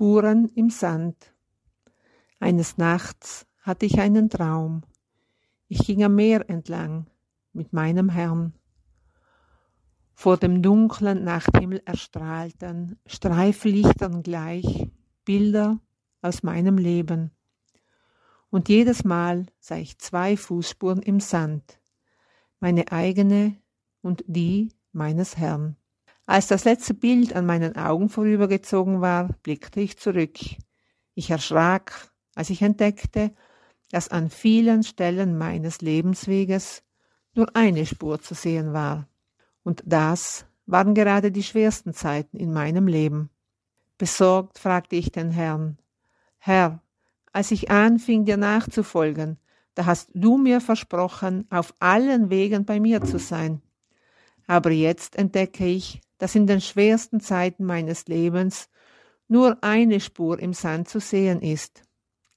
Spuren im Sand. Eines Nachts hatte ich einen Traum. Ich ging am Meer entlang mit meinem Herrn. Vor dem dunklen Nachthimmel erstrahlten Streiflichtern gleich Bilder aus meinem Leben. Und jedes Mal sah ich zwei Fußspuren im Sand, meine eigene und die meines Herrn. Als das letzte Bild an meinen Augen vorübergezogen war, blickte ich zurück. Ich erschrak, als ich entdeckte, dass an vielen Stellen meines Lebensweges nur eine Spur zu sehen war. Und das waren gerade die schwersten Zeiten in meinem Leben. Besorgt fragte ich den Herrn, Herr, als ich anfing, dir nachzufolgen, da hast du mir versprochen, auf allen Wegen bei mir zu sein. Aber jetzt entdecke ich, dass in den schwersten Zeiten meines Lebens nur eine Spur im Sand zu sehen ist.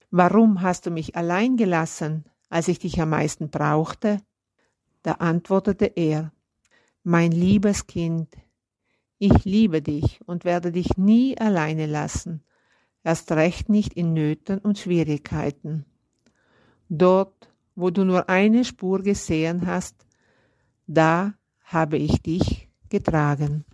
Warum hast du mich allein gelassen, als ich dich am meisten brauchte? Da antwortete er, Mein liebes Kind, ich liebe dich und werde dich nie alleine lassen, erst recht nicht in Nöten und Schwierigkeiten. Dort, wo du nur eine Spur gesehen hast, da habe ich dich getragen.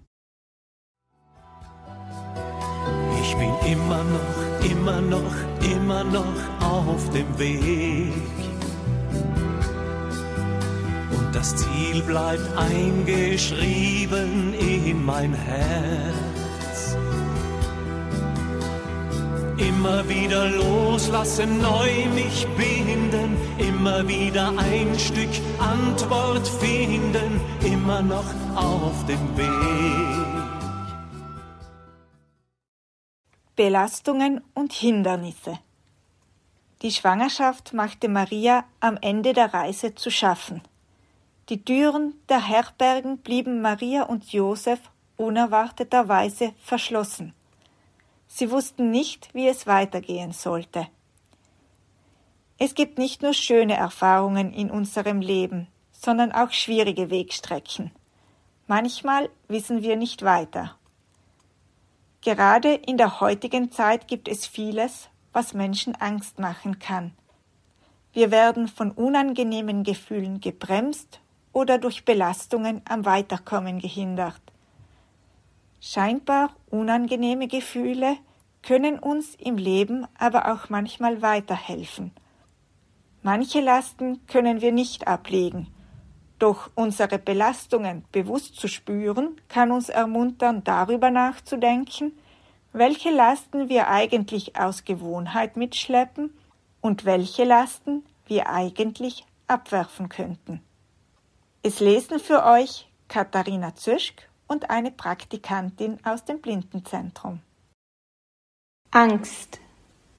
Bin immer noch, immer noch, immer noch auf dem Weg. Und das Ziel bleibt eingeschrieben in mein Herz. Immer wieder loslassen, neu mich binden, immer wieder ein Stück Antwort finden, immer noch auf dem Weg. Belastungen und Hindernisse. Die Schwangerschaft machte Maria am Ende der Reise zu schaffen. Die Türen der Herbergen blieben Maria und Josef unerwarteterweise verschlossen. Sie wussten nicht, wie es weitergehen sollte. Es gibt nicht nur schöne Erfahrungen in unserem Leben, sondern auch schwierige Wegstrecken. Manchmal wissen wir nicht weiter. Gerade in der heutigen Zeit gibt es vieles, was Menschen Angst machen kann. Wir werden von unangenehmen Gefühlen gebremst oder durch Belastungen am Weiterkommen gehindert. Scheinbar unangenehme Gefühle können uns im Leben aber auch manchmal weiterhelfen. Manche Lasten können wir nicht ablegen, doch unsere Belastungen bewusst zu spüren, kann uns ermuntern, darüber nachzudenken, welche Lasten wir eigentlich aus Gewohnheit mitschleppen und welche Lasten wir eigentlich abwerfen könnten. Es lesen für euch Katharina Zöschk und eine Praktikantin aus dem Blindenzentrum. Angst.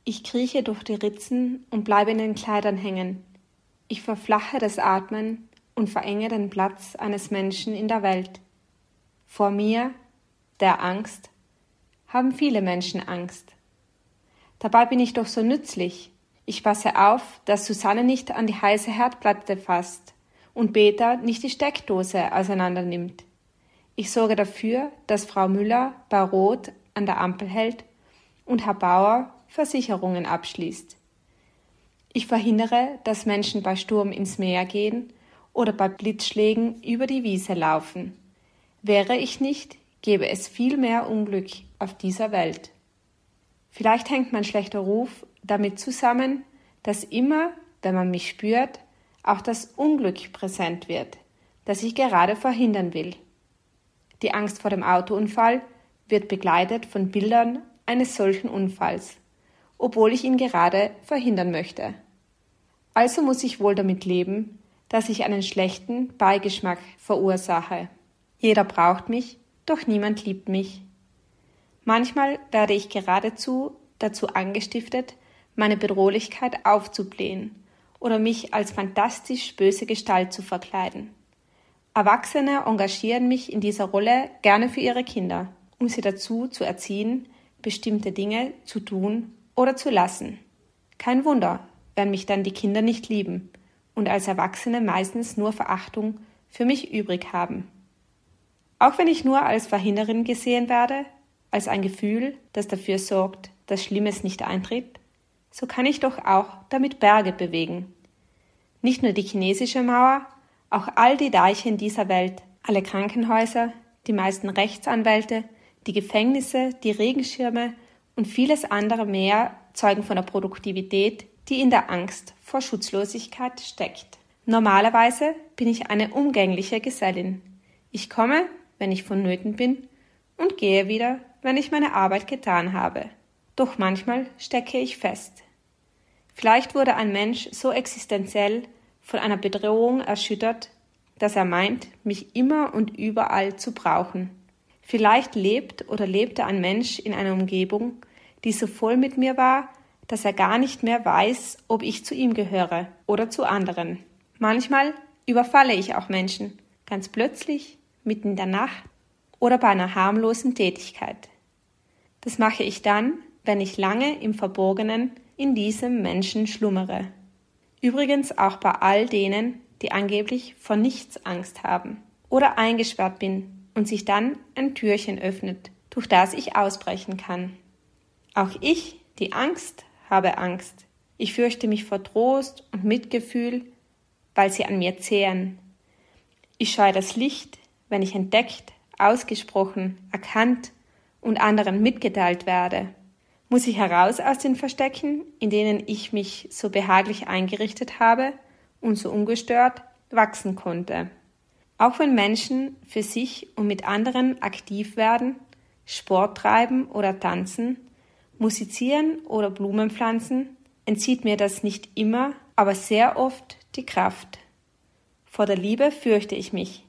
Ich krieche durch die Ritzen und bleibe in den Kleidern hängen. Ich verflache das Atmen und verenge den Platz eines Menschen in der Welt. Vor mir, der Angst, haben viele Menschen Angst. Dabei bin ich doch so nützlich. Ich passe auf, dass Susanne nicht an die heiße Herdplatte fasst und Peter nicht die Steckdose auseinandernimmt. Ich sorge dafür, dass Frau Müller bei Rot an der Ampel hält und Herr Bauer Versicherungen abschließt. Ich verhindere, dass Menschen bei Sturm ins Meer gehen oder bei Blitzschlägen über die Wiese laufen. Wäre ich nicht, gäbe es viel mehr Unglück auf dieser Welt. Vielleicht hängt mein schlechter Ruf damit zusammen, dass immer, wenn man mich spürt, auch das Unglück präsent wird, das ich gerade verhindern will. Die Angst vor dem Autounfall wird begleitet von Bildern eines solchen Unfalls, obwohl ich ihn gerade verhindern möchte. Also muss ich wohl damit leben, dass ich einen schlechten Beigeschmack verursache. Jeder braucht mich, doch niemand liebt mich. Manchmal werde ich geradezu dazu angestiftet, meine Bedrohlichkeit aufzublähen oder mich als fantastisch böse Gestalt zu verkleiden. Erwachsene engagieren mich in dieser Rolle gerne für ihre Kinder, um sie dazu zu erziehen, bestimmte Dinge zu tun oder zu lassen. Kein Wunder, wenn mich dann die Kinder nicht lieben und als Erwachsene meistens nur Verachtung für mich übrig haben. Auch wenn ich nur als Verhinderin gesehen werde, als ein Gefühl, das dafür sorgt, dass Schlimmes nicht eintritt, so kann ich doch auch damit Berge bewegen. Nicht nur die chinesische Mauer, auch all die Deiche in dieser Welt, alle Krankenhäuser, die meisten Rechtsanwälte, die Gefängnisse, die Regenschirme und vieles andere mehr zeugen von der Produktivität, die in der Angst vor Schutzlosigkeit steckt. Normalerweise bin ich eine umgängliche Gesellin. Ich komme, wenn ich vonnöten bin, und gehe wieder, wenn ich meine Arbeit getan habe. Doch manchmal stecke ich fest. Vielleicht wurde ein Mensch so existenziell von einer Bedrohung erschüttert, dass er meint, mich immer und überall zu brauchen. Vielleicht lebt oder lebte ein Mensch in einer Umgebung, die so voll mit mir war, dass er gar nicht mehr weiß, ob ich zu ihm gehöre oder zu anderen. Manchmal überfalle ich auch Menschen, ganz plötzlich, mitten in der Nacht oder bei einer harmlosen Tätigkeit. Das mache ich dann, wenn ich lange im Verborgenen in diesem Menschen schlummere. Übrigens auch bei all denen, die angeblich vor nichts Angst haben oder eingesperrt bin und sich dann ein Türchen öffnet, durch das ich ausbrechen kann. Auch ich, die Angst, habe Angst. Ich fürchte mich vor Trost und Mitgefühl, weil sie an mir zehren. Ich scheue das Licht, wenn ich entdeckt, ausgesprochen, erkannt und anderen mitgeteilt werde. Muss ich heraus aus den Verstecken, in denen ich mich so behaglich eingerichtet habe und so ungestört wachsen konnte. Auch wenn Menschen für sich und mit anderen aktiv werden, Sport treiben oder tanzen, musizieren oder Blumen pflanzen, entzieht mir das nicht immer, aber sehr oft die Kraft. Vor der Liebe fürchte ich mich.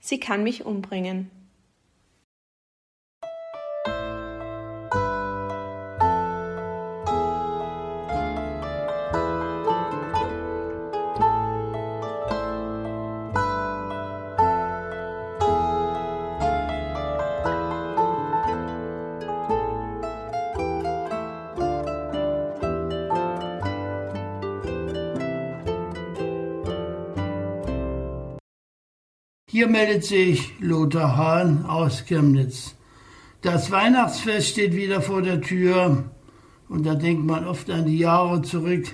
Sie kann mich umbringen. Hier meldet sich Lothar Hahn aus Chemnitz. Das Weihnachtsfest steht wieder vor der Tür und da denkt man oft an die Jahre zurück,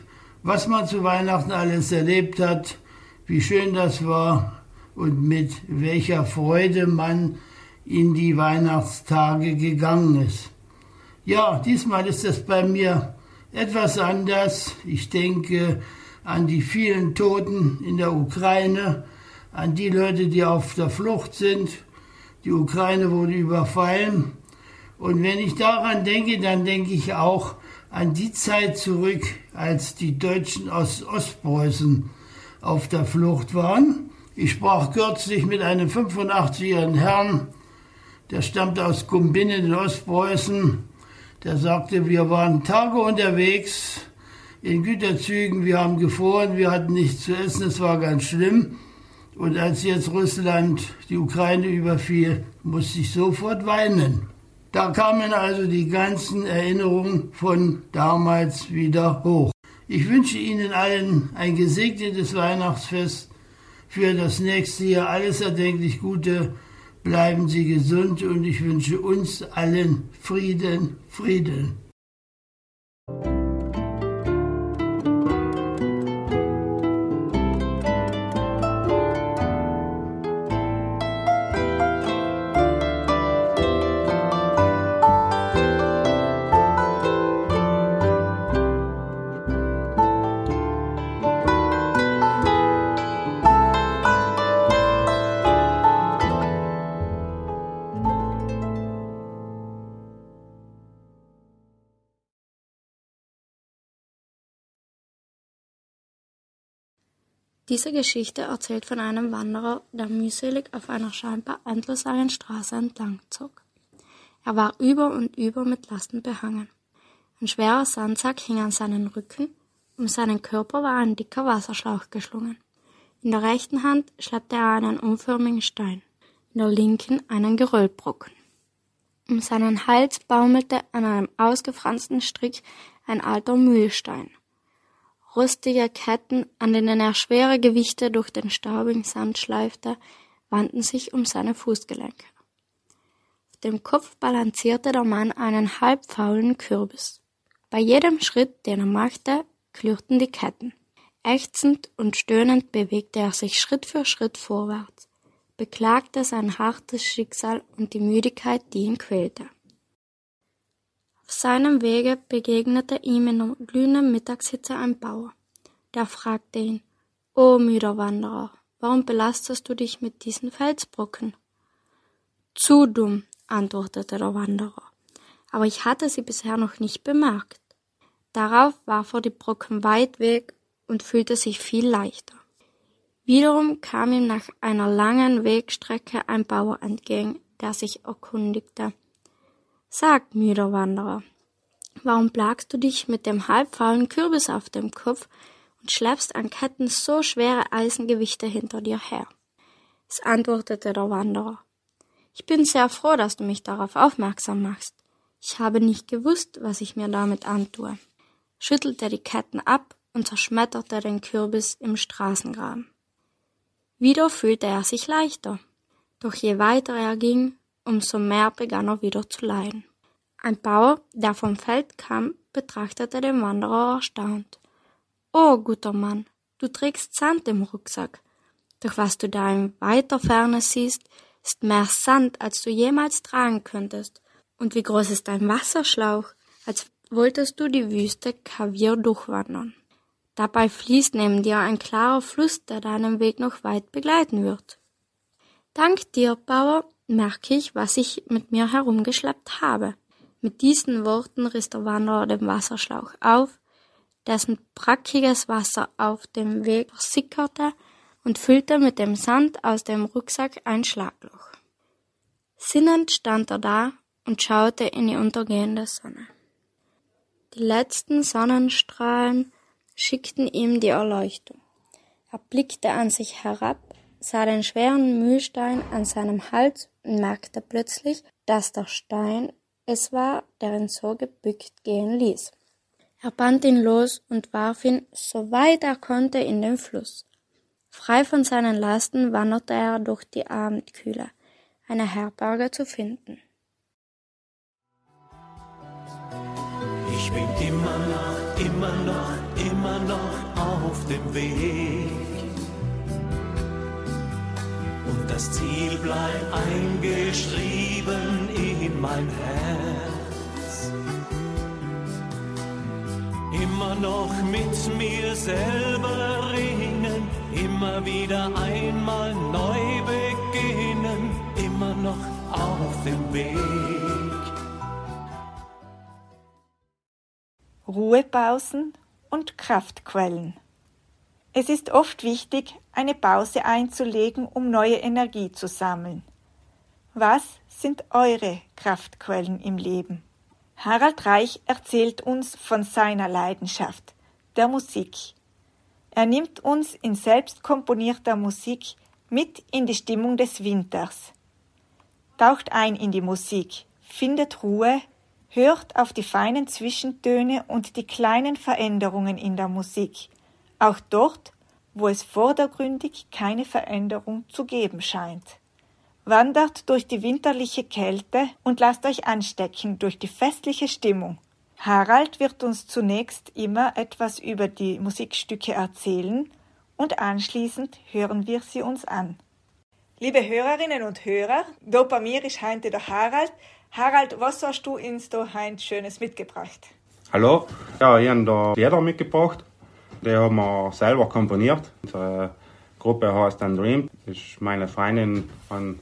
was man zu Weihnachten alles erlebt hat, wie schön das war und mit welcher Freude man in die Weihnachtstage gegangen ist. Ja, diesmal ist es bei mir etwas anders. Ich denke an die vielen Toten in der Ukraine, an die Leute, die auf der Flucht sind. Die Ukraine wurde überfallen. Und wenn ich daran denke, dann denke ich auch an die Zeit zurück, als die Deutschen aus Ostpreußen auf der Flucht waren. Ich sprach kürzlich mit einem 85-jährigen Herrn, der stammt aus Gumbinnen in Ostpreußen. Der sagte, wir waren Tage unterwegs in Güterzügen, wir haben gefroren, wir hatten nichts zu essen, es war ganz schlimm. Und als jetzt Russland die Ukraine überfiel, musste ich sofort weinen. Da kamen also die ganzen Erinnerungen von damals wieder hoch. Ich wünsche Ihnen allen ein gesegnetes Weihnachtsfest. Für das nächste Jahr alles erdenklich Gute. Bleiben Sie gesund und ich wünsche uns allen Frieden, Frieden. Diese Geschichte erzählt von einem Wanderer, der mühselig auf einer scheinbar endloslangen Straße entlang zog. Er war über und über mit Lasten behangen. Ein schwerer Sandsack hing an seinen Rücken, um seinen Körper war ein dicker Wasserschlauch geschlungen. In der rechten Hand schleppte er einen unförmigen Stein, in der linken einen Geröllbrocken. Um seinen Hals baumelte an einem ausgefransten Strick ein alter Mühlstein Rüstige Ketten, an denen er schwere Gewichte durch den staubigen Sand schleifte, wandten sich um seine Fußgelenke. Auf dem Kopf balancierte der Mann einen halbfaulen Kürbis. Bei jedem Schritt, den er machte, klirrten die Ketten. Ächzend und stöhnend bewegte er sich Schritt für Schritt vorwärts, beklagte sein hartes Schicksal und die Müdigkeit, die ihn quälte. Auf seinem Wege begegnete ihm in der glühenden Mittagshitze ein Bauer. Der fragte ihn, O müder Wanderer, warum belastest du dich mit diesen Felsbrocken? Zu dumm, antwortete der Wanderer, aber ich hatte sie bisher noch nicht bemerkt. Darauf warf er die Brocken weit weg und fühlte sich viel leichter. Wiederum kam ihm nach einer langen Wegstrecke ein Bauer entgegen, der sich erkundigte. Sag, müder Wanderer, warum plagst du dich mit dem halbfaulen Kürbis auf dem Kopf und schleppst an Ketten so schwere Eisengewichte hinter dir her? Es antwortete der Wanderer. Ich bin sehr froh, dass du mich darauf aufmerksam machst. Ich habe nicht gewusst, was ich mir damit antue, schüttelte die Ketten ab und zerschmetterte den Kürbis im Straßengraben. Wieder fühlte er sich leichter, doch je weiter er ging, umso mehr begann er wieder zu leiden. Ein Bauer, der vom Feld kam, betrachtete den Wanderer erstaunt. Oh, guter Mann, du trägst Sand im Rucksack. Doch was du da in weiter Ferne siehst, ist mehr Sand, als du jemals tragen könntest. Und wie groß ist dein Wasserschlauch, als wolltest du die Wüste Kavier durchwandern. Dabei fließt neben dir ein klarer Fluss, der deinen Weg noch weit begleiten wird. Dank dir, Bauer, merke ich, was ich mit mir herumgeschleppt habe. Mit diesen Worten riss der Wanderer den Wasserschlauch auf, dessen brackiges Wasser auf dem Weg versickerte und füllte mit dem Sand aus dem Rucksack ein Schlagloch. Sinnend stand er da und schaute in die untergehende Sonne. Die letzten Sonnenstrahlen schickten ihm die Erleuchtung. Er blickte an sich herab, sah den schweren Mühlstein an seinem Hals merkte plötzlich, dass der Stein es war, der ihn so gebückt gehen ließ. Er band ihn los und warf ihn, so weit er konnte, in den Fluss. Frei von seinen Lasten wanderte er durch die Abendkühle, eine Herberge zu finden. Ich bin immer noch, immer noch, immer noch auf dem Weg. Das Ziel bleibt eingeschrieben in mein Herz. Immer noch mit mir selber ringen, immer wieder einmal neu beginnen, immer noch auf dem Weg. Ruhepausen und Kraftquellen. Es ist oft wichtig, eine Pause einzulegen, um neue Energie zu sammeln. Was sind eure Kraftquellen im Leben? Harald Reich erzählt uns von seiner Leidenschaft, der Musik. Er nimmt uns in selbst komponierter Musik mit in die Stimmung des Winters. Taucht ein in die Musik, findet Ruhe, hört auf die feinen Zwischentöne und die kleinen Veränderungen in der Musik, auch dort, wo es vordergründig keine Veränderung zu geben scheint. Wandert durch die winterliche Kälte und lasst euch anstecken durch die festliche Stimmung. Harald wird uns zunächst immer etwas über die Musikstücke erzählen und anschließend hören wir sie uns an. Liebe Hörerinnen und Hörer, da bei mir ist heute der Harald. Harald, was hast du uns da heute Schönes mitgebracht? Hallo, ja, ich habe da Lieder mitgebracht. Die haben wir selber komponiert. Unsere Gruppe heißt Dream. Das ist meine Freundin an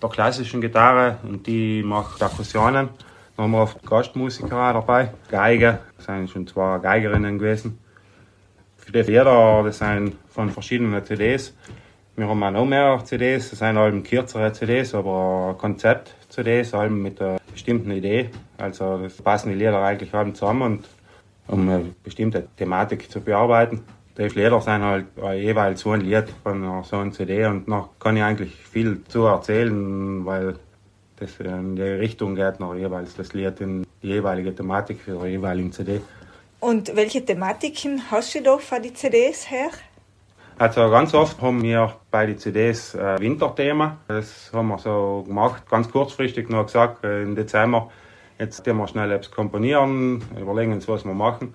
der klassischen Gitarre und die macht Perkussionen. Dann haben wir oft Gastmusiker dabei, Geige, das sind schon zwei Geigerinnen gewesen. Für die Lieder, das sind von verschiedenen CDs. Wir haben auch noch mehr CDs, das sind Alben kürzere CDs, aber Konzept-CDs, Alben mit einer bestimmten Idee. Also das passen die Lieder eigentlich Alben zusammen und um eine bestimmte Thematik zu bearbeiten. Die Lieder sind halt jeweils so ein Lied von so einer CD und noch kann ich eigentlich viel zu erzählen, weil das in die Richtung geht noch jeweils das Lied in die jeweilige Thematik für die jeweiligen CD. Und welche Thematiken hast du da für die CDs her? Also ganz oft haben wir bei den CDs Winterthema. Das haben wir so gemacht, ganz kurzfristig noch gesagt, im Dezember. Jetzt gehen wir schnell etwas komponieren, überlegen uns, was wir machen.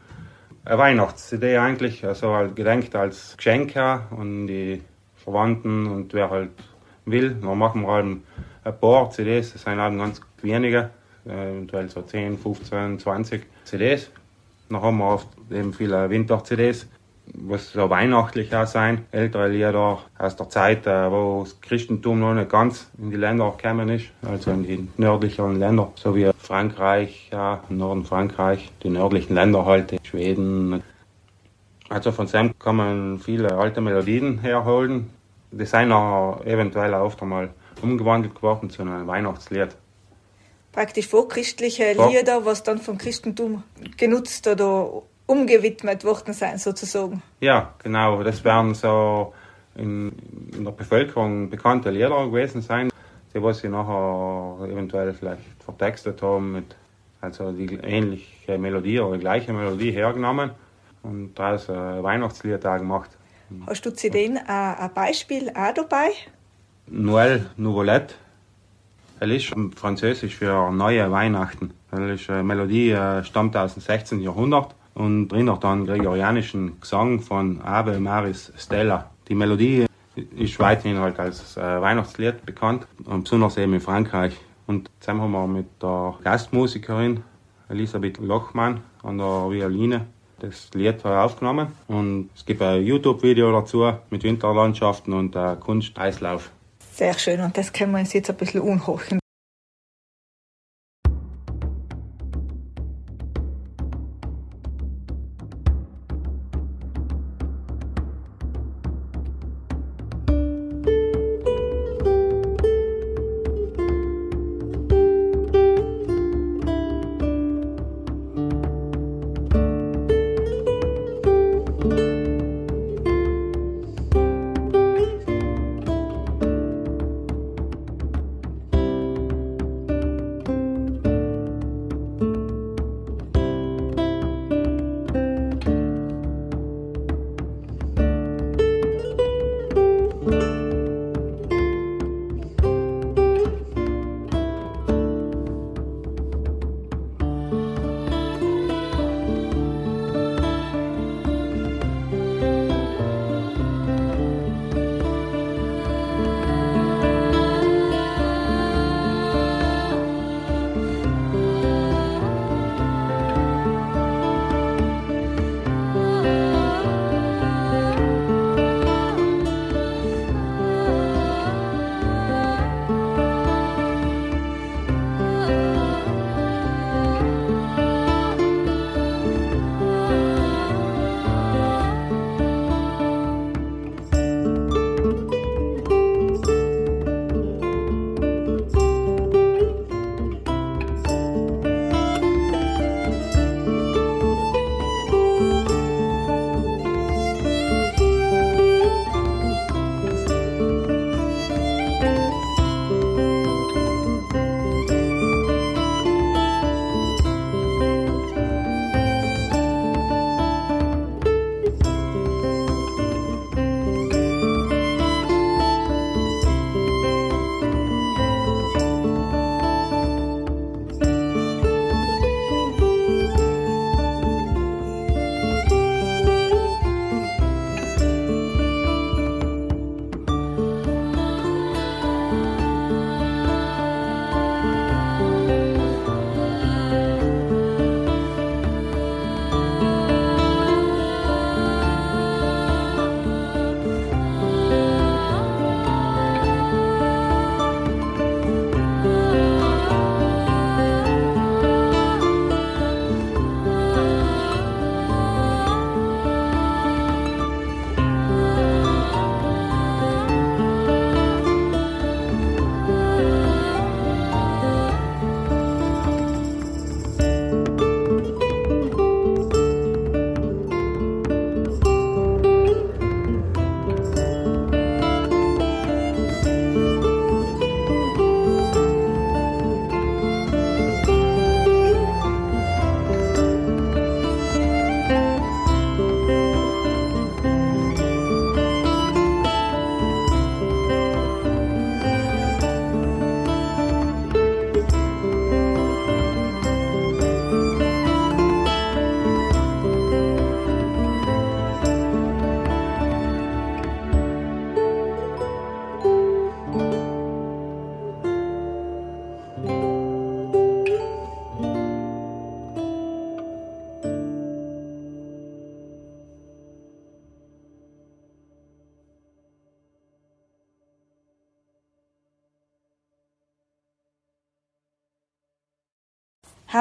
Eine Weihnachts-CD eigentlich, also halt gedenkt als Geschenk und die Verwandten und wer halt will. Dann machen wir halt ein paar CDs, das sind halt ganz wenige, eventuell so 10, 15, 20 CDs. Dann haben wir oft eben viele Winter-CDs was so weihnachtlich auch sein. Ältere Lieder aus der Zeit, äh, wo das Christentum noch nicht ganz in die Länder gekommen ist, also in die nördlichen Länder, so wie Frankreich, ja, Norden Frankreich, die nördlichen Länder halt, Schweden. Also von Sam kann man viele alte Melodien herholen. Die sind auch eventuell oft einmal umgewandelt geworden zu einem Weihnachtslied. Praktisch vorchristliche Vor- Lieder, was dann vom Christentum genutzt oder umgewidmet worden sein, sozusagen. Ja, genau. Das werden so in, in der Bevölkerung bekannte Lieder gewesen sein, die was sie nachher eventuell vielleicht vertextet haben mit also die ähnliche Melodie oder die gleiche Melodie hergenommen und daraus ein Weihnachtslied da gemacht. Hast du zu denen ein Beispiel auch dabei? Noël Nouvelette. Das ist französisch für neue Weihnachten. Ist eine Melodie, äh, stammt aus dem 16. Jahrhundert und drin auch dann gregorianischen Gesang von Ave Maris Stella. Die Melodie ist weiterhin halt als äh, Weihnachtslied bekannt, und besonders eben in Frankreich. Und zusammen haben wir mit der Gastmusikerin Elisabeth Lochmann an der Violine das Lied aufgenommen. Und es gibt ein YouTube-Video dazu mit Winterlandschaften und äh, Kunsteislauf. Sehr schön, und das können wir uns jetzt ein bisschen unhochen.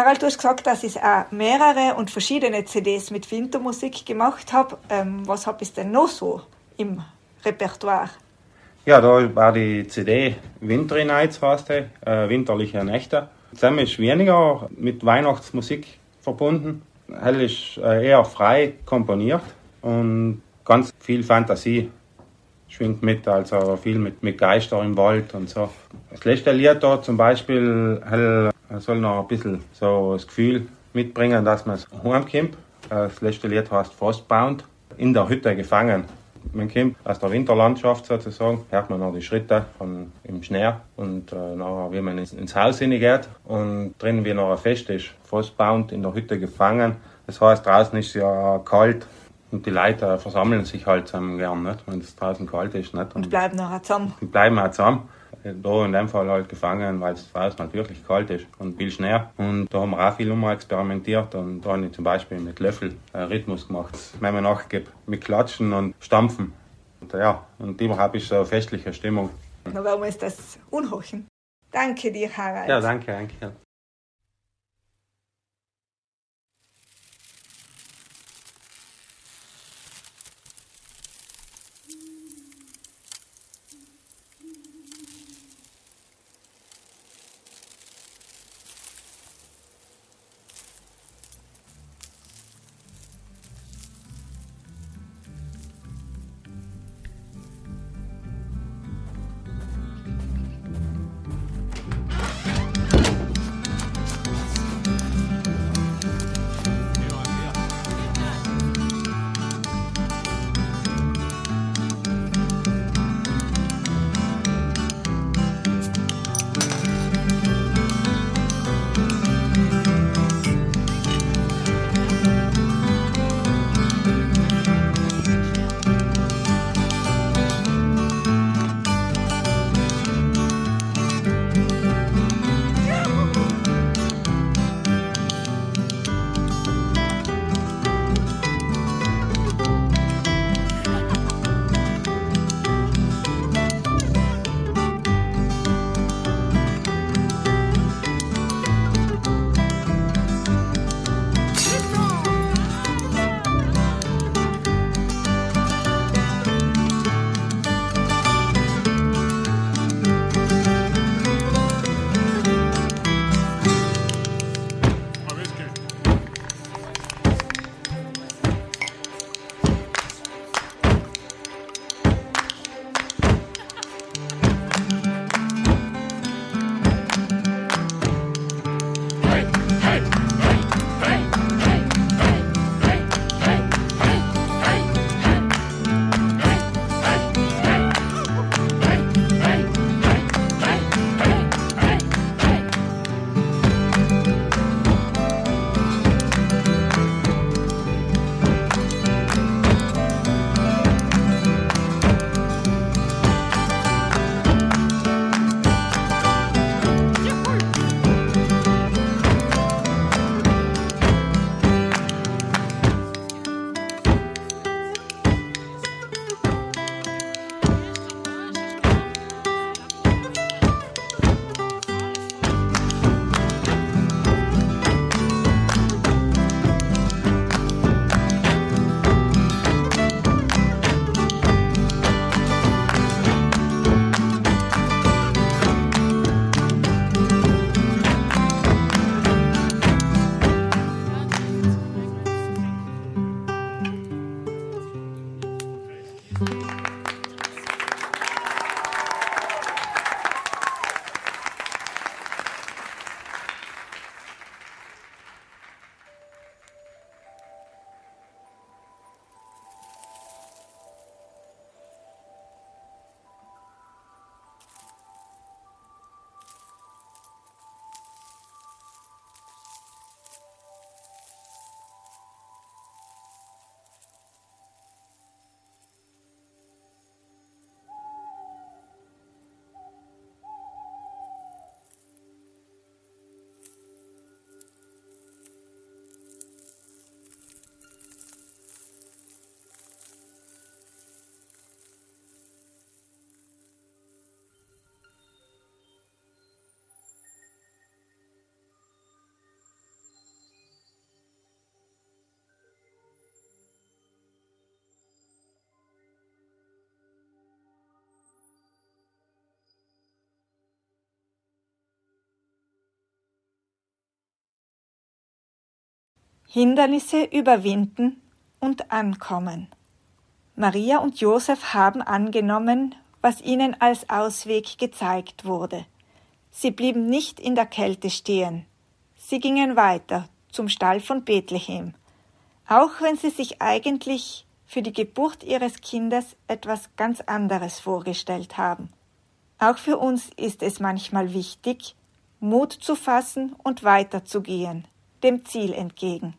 Harald, du hast gesagt, dass ich auch mehrere und verschiedene CDs mit Wintermusik gemacht habe. Ähm, was habe ich denn noch so im Repertoire? Ja, da war die CD Wintry Nights, heißt die, äh, winterliche Nächte. Zusammen ist weniger mit Weihnachtsmusik verbunden. Hell ist äh, eher frei komponiert und ganz viel Fantasie schwingt mit, also viel mit, mit Geister im Wald und so. Das letzte Lied da zum Beispiel hell, soll noch ein bisschen so das Gefühl mitbringen, dass man heimkommt. Das letzte Lied heißt Frostbound, in der Hütte gefangen. Man kommt aus der Winterlandschaft sozusagen, hört man noch die Schritte von, im Schnee und äh, nachher, wie man ins, ins Haus hineingeht und drin wie noch ein Fest ist, Frostbound, in der Hütte gefangen. Das heißt, draußen ist ja kalt und die Leute versammeln sich halt zusammen gern, nicht? wenn es draußen kalt ist. Nicht? Und bleiben nachher zusammen. Die bleiben auch zusammen da in dem Fall halt gefangen, weil es draußen halt wirklich kalt ist und viel Schnee. Und da haben wir auch viel experimentiert und da habe ich zum Beispiel mit Löffel äh, Rhythmus gemacht, wenn man nachgibt, mit Klatschen und Stampfen. Und ja, und überhaupt ist so eine festliche Stimmung. Na, warum ist das unhochen? Danke dir, Harald. Ja, danke, danke. Hindernisse überwinden und ankommen. Maria und Josef haben angenommen, was ihnen als Ausweg gezeigt wurde. Sie blieben nicht in der Kälte stehen. Sie gingen weiter zum Stall von Bethlehem, auch wenn sie sich eigentlich für die Geburt ihres Kindes etwas ganz anderes vorgestellt haben. Auch für uns ist es manchmal wichtig, Mut zu fassen und weiterzugehen, dem Ziel entgegen.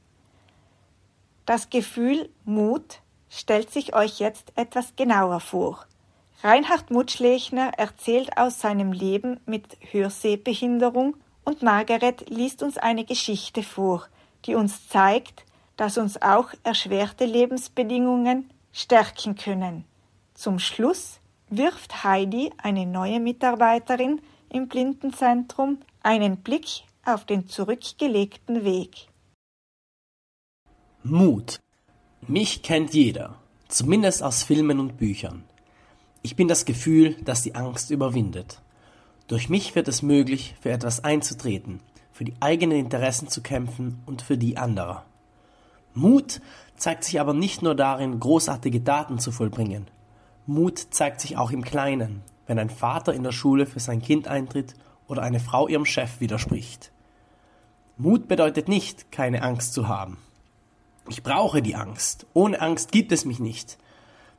Das Gefühl Mut stellt sich euch jetzt etwas genauer vor. Reinhard Mutschlechner erzählt aus seinem Leben mit Hörsehbehinderung und Margaret liest uns eine Geschichte vor, die uns zeigt, dass uns auch erschwerte Lebensbedingungen stärken können. Zum Schluss wirft Heidi, eine neue Mitarbeiterin im Blindenzentrum, einen Blick auf den zurückgelegten Weg. Mut. Mich kennt jeder, zumindest aus Filmen und Büchern. Ich bin das Gefühl, das die Angst überwindet. Durch mich wird es möglich, für etwas einzutreten, für die eigenen Interessen zu kämpfen und für die anderer. Mut zeigt sich aber nicht nur darin, großartige Taten zu vollbringen. Mut zeigt sich auch im Kleinen, wenn ein Vater in der Schule für sein Kind eintritt oder eine Frau ihrem Chef widerspricht. Mut bedeutet nicht, keine Angst zu haben. Ich brauche die Angst. Ohne Angst gibt es mich nicht.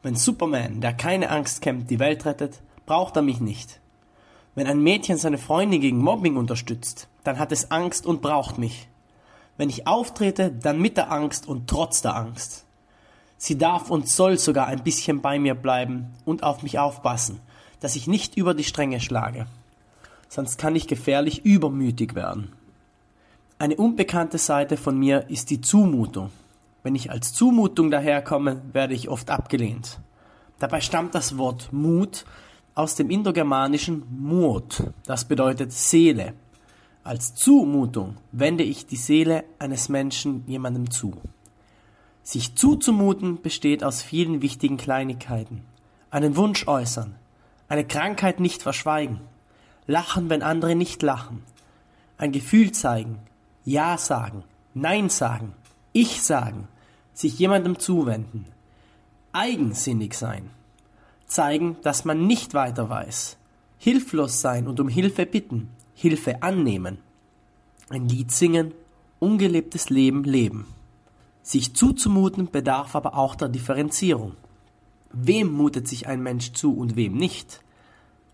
Wenn Superman, der keine Angst kennt, die Welt rettet, braucht er mich nicht. Wenn ein Mädchen seine Freundin gegen Mobbing unterstützt, dann hat es Angst und braucht mich. Wenn ich auftrete, dann mit der Angst und trotz der Angst. Sie darf und soll sogar ein bisschen bei mir bleiben und auf mich aufpassen, dass ich nicht über die Stränge schlage. Sonst kann ich gefährlich übermütig werden. Eine unbekannte Seite von mir ist die Zumutung. Wenn ich als Zumutung daherkomme, werde ich oft abgelehnt. Dabei stammt das Wort Mut aus dem indogermanischen Mut, das bedeutet Seele. Als Zumutung wende ich die Seele eines Menschen jemandem zu. Sich zuzumuten besteht aus vielen wichtigen Kleinigkeiten. Einen Wunsch äußern, eine Krankheit nicht verschweigen, lachen, wenn andere nicht lachen, ein Gefühl zeigen, Ja sagen, Nein sagen, Ich sagen, sich jemandem zuwenden, eigensinnig sein, zeigen, dass man nicht weiter weiß, hilflos sein und um Hilfe bitten, Hilfe annehmen, ein Lied singen, ungelebtes Leben leben. Sich zuzumuten bedarf aber auch der Differenzierung. Wem mutet sich ein Mensch zu und wem nicht?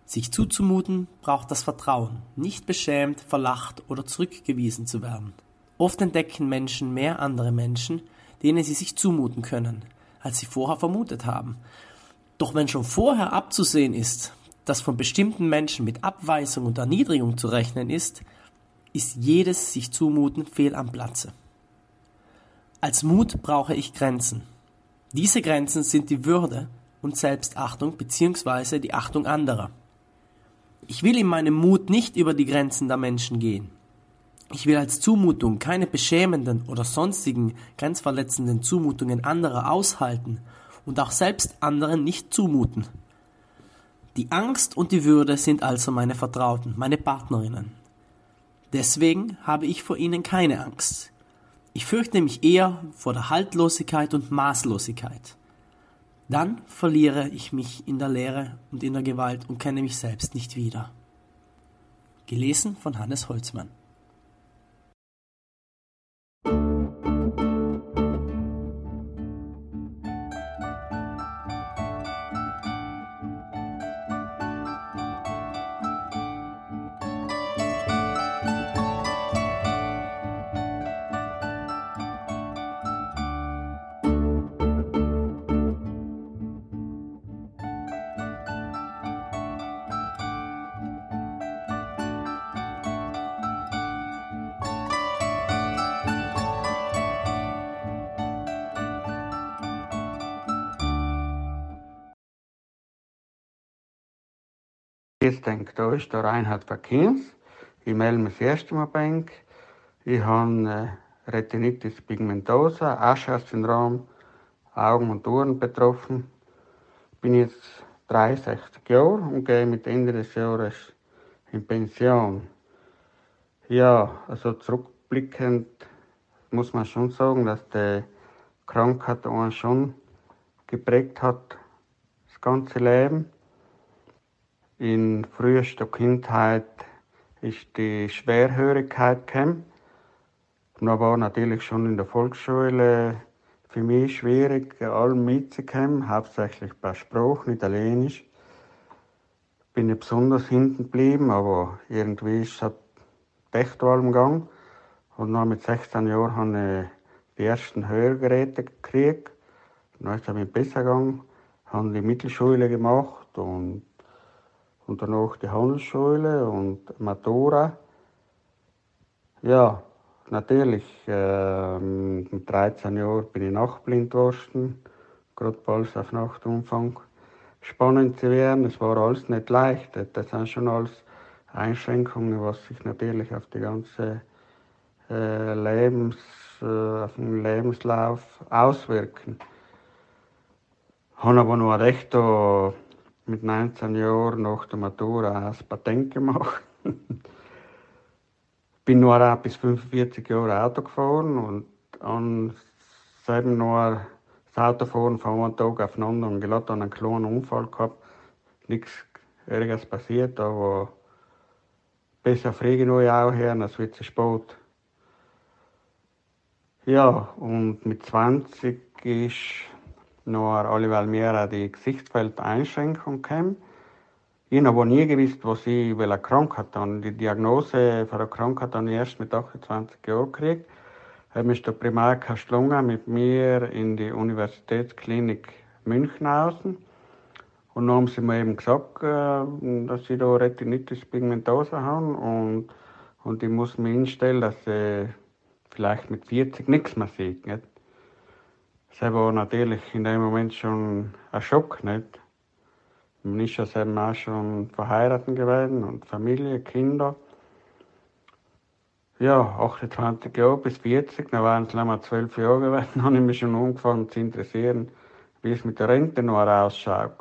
Sich zuzumuten braucht das Vertrauen, nicht beschämt, verlacht oder zurückgewiesen zu werden. Oft entdecken Menschen mehr andere Menschen, denen sie sich zumuten können, als sie vorher vermutet haben. Doch wenn schon vorher abzusehen ist, dass von bestimmten Menschen mit Abweisung und Erniedrigung zu rechnen ist, ist jedes sich zumuten fehl am Platze. Als Mut brauche ich Grenzen. Diese Grenzen sind die Würde und Selbstachtung bzw. die Achtung anderer. Ich will in meinem Mut nicht über die Grenzen der Menschen gehen. Ich will als Zumutung keine beschämenden oder sonstigen grenzverletzenden Zumutungen anderer aushalten und auch selbst anderen nicht zumuten. Die Angst und die Würde sind also meine Vertrauten, meine Partnerinnen. Deswegen habe ich vor ihnen keine Angst. Ich fürchte mich eher vor der Haltlosigkeit und Maßlosigkeit. Dann verliere ich mich in der Leere und in der Gewalt und kenne mich selbst nicht wieder. Gelesen von Hannes Holzmann. Denke, da ist der Reinhard Verkins. Ich melde mich das Mal bei ihm. Ich habe äh, Retinitis pigmentosa, Ascher-Syndrom, Augen und Ohren betroffen. Bin jetzt 63 Jahre und gehe mit Ende des Jahres in Pension. Ja, also zurückblickend muss man schon sagen, dass die Krankheit einen schon geprägt hat, das ganze Leben. In frühester Kindheit ist die Schwerhörigkeit gekommen. Und war natürlich schon in der Volksschule für mich schwierig, allem mitzukommen, hauptsächlich bei Sprachen, Italienisch. Bin ich besonders hinten geblieben, aber irgendwie ist es echt allem gegangen. Und noch mit 16 Jahren habe ich die ersten Hörgeräte gekriegt. Dann ist es mir besser gegangen, habe die Mittelschule gemacht und, und danach die Handelsschule und Matura. Ja, natürlich, äh, mit 13 Jahren bin ich nachtblind geworden, gerade bald auf Nachtumfang. Spannend zu werden, es war alles nicht leicht. Das sind schon alles Einschränkungen, was sich natürlich auf die ganze äh, Lebens, äh, auf den Lebenslauf auswirken. Habe aber noch recht da mit 19 Jahren nach der Matura das Patent gemacht. [LAUGHS] bin nur bis 45 Jahre Auto gefahren und an selben nur das Autofahren von einem Tag auf den anderen gerade einen kleinen Unfall gehabt. Nichts Ärgeres passiert, aber besser früh genug auch her, als wird es spät. Ja, und mit 20 ist noch alleweil mehr die Gesichtsfeldeinschränkung gekommen. Ich habe nie gewusst, was ich welche Krankheit habe. Die Diagnose von der Krankheit habe ich erst mit 28 Jahren gekriegt. Da mich der Primar Kastlunga mit mir in die Universitätsklinik Münchenhausen. Und dann haben sie mir eben gesagt, äh, dass ich da Retinitis pigmentosa habe und, und ich muss mich hinstellen, dass ich vielleicht mit 40 nichts mehr sieht. Nicht? War natürlich in dem Moment schon ein Schock. Nicht? Man ist selber auch schon verheiratet gewesen und Familie, Kinder. Ja, 28 Jahre bis 40, dann waren es mal 12 Jahre gewesen, habe ich mich schon angefangen zu interessieren, wie es mit der Rente noch ausschaut.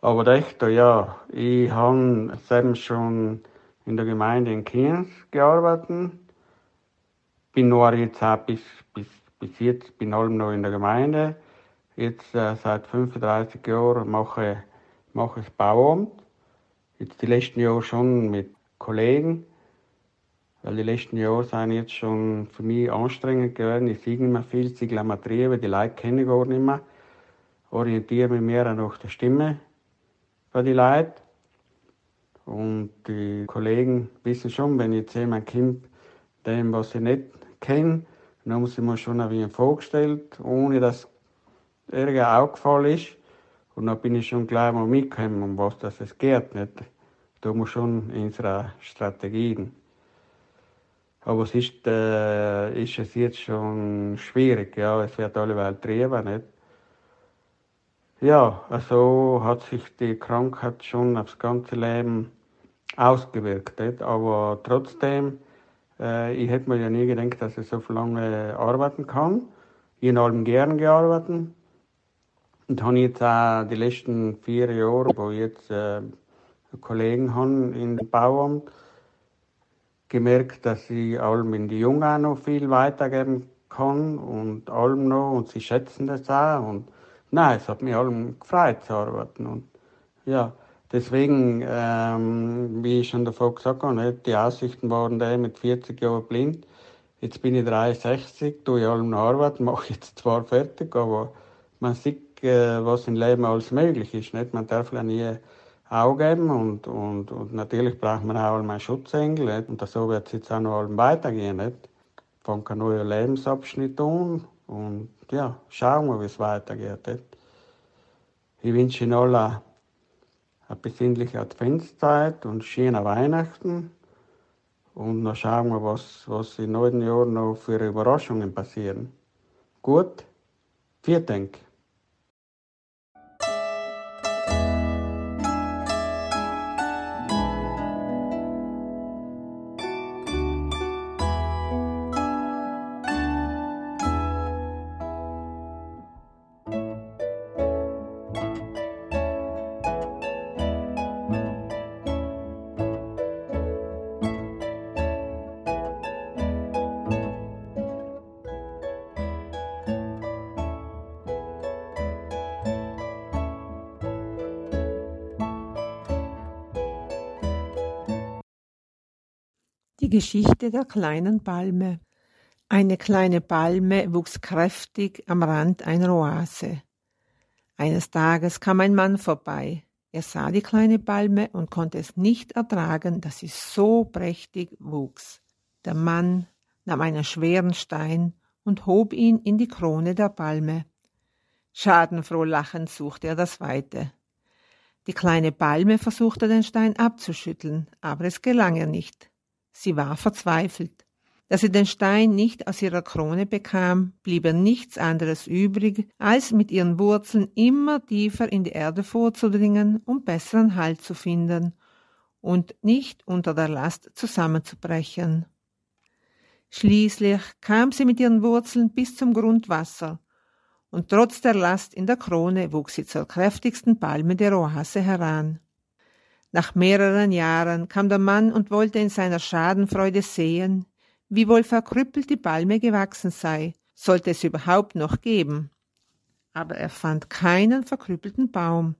Aber echt, ja, ich habe selbst schon in der Gemeinde in Kiens gearbeitet, bin nur jetzt auch bis, bis, bis jetzt, bin allem noch in der Gemeinde, Jetzt äh, seit 35 Jahren mache, ich Bauamt. Jetzt die letzten Jahre schon mit Kollegen, weil die letzten Jahre sind jetzt schon für mich anstrengend geworden. Ich sehe nicht mehr viel, ich sehe Triebe, die Leute kenne ich gar nicht mehr. Orientiere mich mehr nach der Stimme von den Leuten. Und die Kollegen wissen schon, wenn ich jetzt jemand kommt, dem, was ich nicht kenne, dann haben sie mir schon ein wenig vorgestellt, ohne dass irgendwie aufgefallen ist. Und dann bin ich schon gleich mal mitgekommen, um was das es geht. Nicht? Da muss schon unsere Strategien. Aber es ist, äh, ist es jetzt schon schwierig, ja. Es wird alleweil getrieben, nicht? Ja, also hat sich die Krankheit schon aufs ganze Leben ausgewirkt, nicht? Aber trotzdem, ich hätte mir ja nie gedacht, dass ich so lange arbeiten kann. Ich habe allem gern gearbeitet. Und habe jetzt auch die letzten vier Jahre, wo ich jetzt äh, Kollegen habe im Bauamt, gemerkt, dass ich allem in die Jungen auch noch viel weitergeben kann und allem noch und sie schätzen das auch und nein, es hat mich allem gefreut zu arbeiten und ja, deswegen, ähm, wie ich schon davor gesagt habe, die Aussichten waren da mit 40 Jahren blind, jetzt bin ich 63, tue ich allem noch arbeiten, [LAUGHS] mache jetzt zwar fertig, aber man sieht äh, was im Leben alles möglich ist. Nicht? Man darf ja nie aufgeben und, und, und natürlich braucht man auch einen Schutzengel. Nicht? Und so wird es jetzt auch noch weitergehen. Nicht? Fangen einen neuen Lebensabschnitt an und ja, schauen wir, wie es weitergeht. Nicht? Ich wünsche Ihnen alle eine besinnliche Adventszeit und schöne Weihnachten. Und dann schauen wir, was, was in neuen Jahren noch für Überraschungen passieren. Gut, vielen Dank. Die Geschichte der kleinen Palme. Eine kleine Palme wuchs kräftig am Rand einer Oase. Eines Tages kam ein Mann vorbei. Er sah die kleine Palme und konnte es nicht ertragen, dass sie so prächtig wuchs. Der Mann nahm einen schweren Stein und hob ihn in die Krone der Palme. Schadenfroh lachend suchte er das Weite. Die kleine Palme versuchte den Stein abzuschütteln, aber es gelang ihr nicht. Sie war verzweifelt. Da sie den Stein nicht aus ihrer Krone bekam, blieb ihr nichts anderes übrig, als mit ihren Wurzeln immer tiefer in die Erde vorzudringen, um besseren Halt zu finden und nicht unter der Last zusammenzubrechen. Schließlich kam sie mit ihren Wurzeln bis zum Grundwasser, und trotz der Last in der Krone wuchs sie zur kräftigsten Palme der Oase heran. Nach mehreren Jahren kam der Mann und wollte in seiner Schadenfreude sehen, wie wohl verkrüppelt die Palme gewachsen sei, sollte es überhaupt noch geben. Aber er fand keinen verkrüppelten Baum.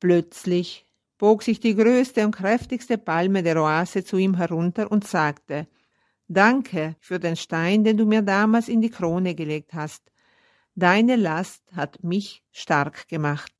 Plötzlich bog sich die größte und kräftigste Palme der Oase zu ihm herunter und sagte Danke für den Stein, den du mir damals in die Krone gelegt hast. Deine Last hat mich stark gemacht.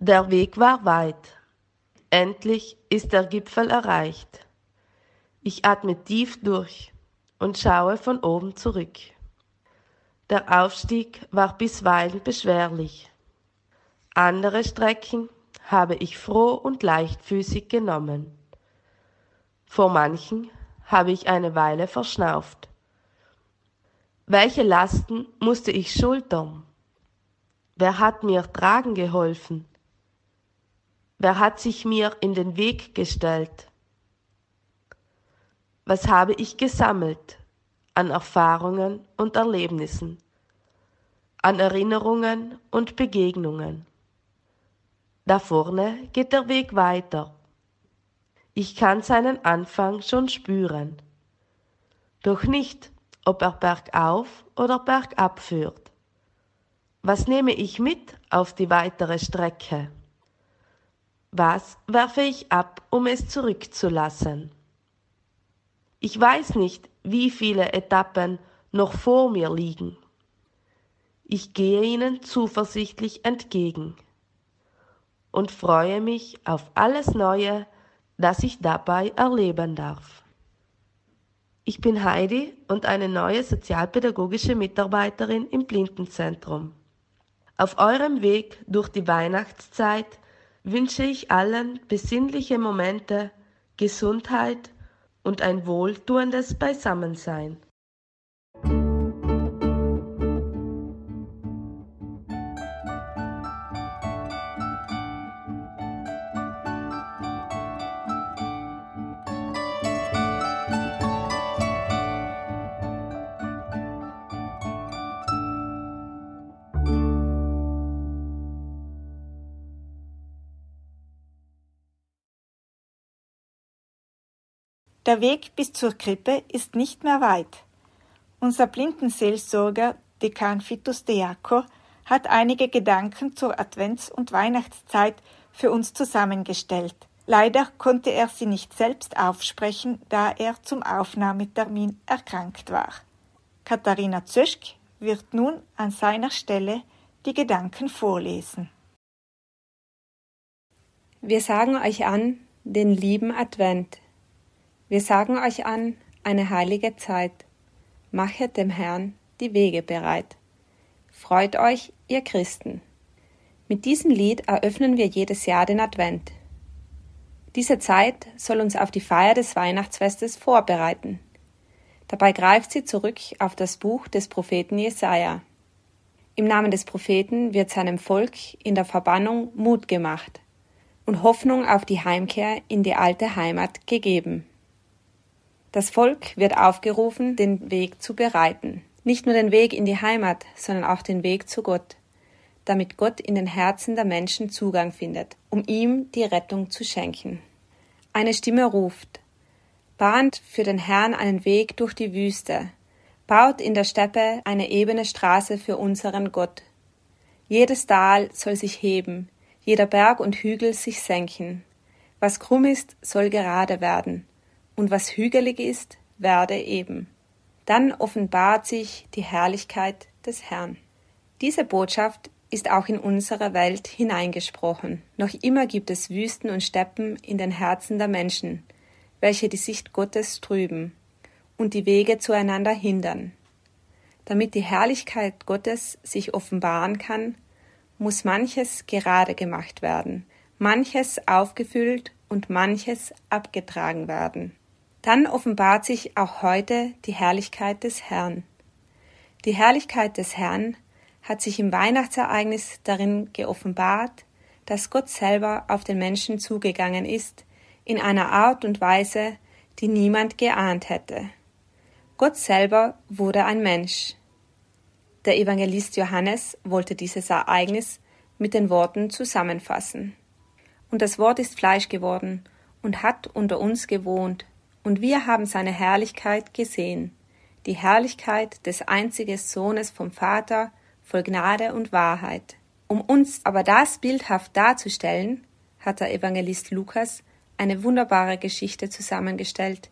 Der Weg war weit. Endlich ist der Gipfel erreicht. Ich atme tief durch und schaue von oben zurück. Der Aufstieg war bisweilen beschwerlich. Andere Strecken habe ich froh und leichtfüßig genommen. Vor manchen habe ich eine Weile verschnauft. Welche Lasten musste ich schultern? Wer hat mir tragen geholfen? Wer hat sich mir in den Weg gestellt? Was habe ich gesammelt an Erfahrungen und Erlebnissen, an Erinnerungen und Begegnungen? Da vorne geht der Weg weiter. Ich kann seinen Anfang schon spüren. Doch nicht, ob er bergauf oder bergab führt. Was nehme ich mit auf die weitere Strecke? Was werfe ich ab, um es zurückzulassen? Ich weiß nicht, wie viele Etappen noch vor mir liegen. Ich gehe ihnen zuversichtlich entgegen und freue mich auf alles Neue, das ich dabei erleben darf. Ich bin Heidi und eine neue sozialpädagogische Mitarbeiterin im Blindenzentrum. Auf eurem Weg durch die Weihnachtszeit wünsche ich allen besinnliche Momente, Gesundheit und ein wohltuendes Beisammensein. Der Weg bis zur Krippe ist nicht mehr weit. Unser Blindenseelsorger Dekan Fitus Deakor hat einige Gedanken zur Advents- und Weihnachtszeit für uns zusammengestellt. Leider konnte er sie nicht selbst aufsprechen, da er zum Aufnahmetermin erkrankt war. Katharina Zöschk wird nun an seiner Stelle die Gedanken vorlesen. Wir sagen euch an den lieben Advent. Wir sagen euch an, eine heilige Zeit. Machet dem Herrn die Wege bereit. Freut euch, ihr Christen. Mit diesem Lied eröffnen wir jedes Jahr den Advent. Diese Zeit soll uns auf die Feier des Weihnachtsfestes vorbereiten. Dabei greift sie zurück auf das Buch des Propheten Jesaja. Im Namen des Propheten wird seinem Volk in der Verbannung Mut gemacht und Hoffnung auf die Heimkehr in die alte Heimat gegeben. Das Volk wird aufgerufen, den Weg zu bereiten. Nicht nur den Weg in die Heimat, sondern auch den Weg zu Gott. damit Gott in den Herzen der Menschen Zugang findet, um ihm die Rettung zu schenken. Eine Stimme ruft, bahnt für den Herrn einen Weg durch die Wüste, baut in der Steppe eine ebene Straße für unseren Gott. Jedes Tal soll sich heben, jeder Berg und Hügel sich senken. Was krumm ist, soll gerade werden, und was hügelig ist, werde eben. Dann offenbart sich die Herrlichkeit des Herrn. Diese Botschaft ist auch in unsere Welt hineingesprochen. Noch immer gibt es Wüsten und Steppen in den Herzen der Menschen, welche die Sicht Gottes trüben und die Wege zueinander hindern. Damit die Herrlichkeit Gottes sich offenbaren kann, muss manches gerade gemacht werden, manches aufgefüllt und manches abgetragen werden. Dann offenbart sich auch heute die Herrlichkeit des Herrn. Die Herrlichkeit des Herrn hat sich im Weihnachtsereignis darin geoffenbart, dass Gott selber auf den Menschen zugegangen ist, in einer Art und Weise, die niemand geahnt hätte. Gott selber wurde ein Mensch. Der Evangelist Johannes wollte dieses Ereignis mit den Worten zusammenfassen. Und das Wort ist Fleisch geworden und hat unter uns gewohnt, und wir haben seine Herrlichkeit gesehen, die Herrlichkeit des einzigen Sohnes vom Vater, voll Gnade und Wahrheit. Um uns aber das bildhaft darzustellen, hat der Evangelist Lukas eine wunderbare Geschichte zusammengestellt,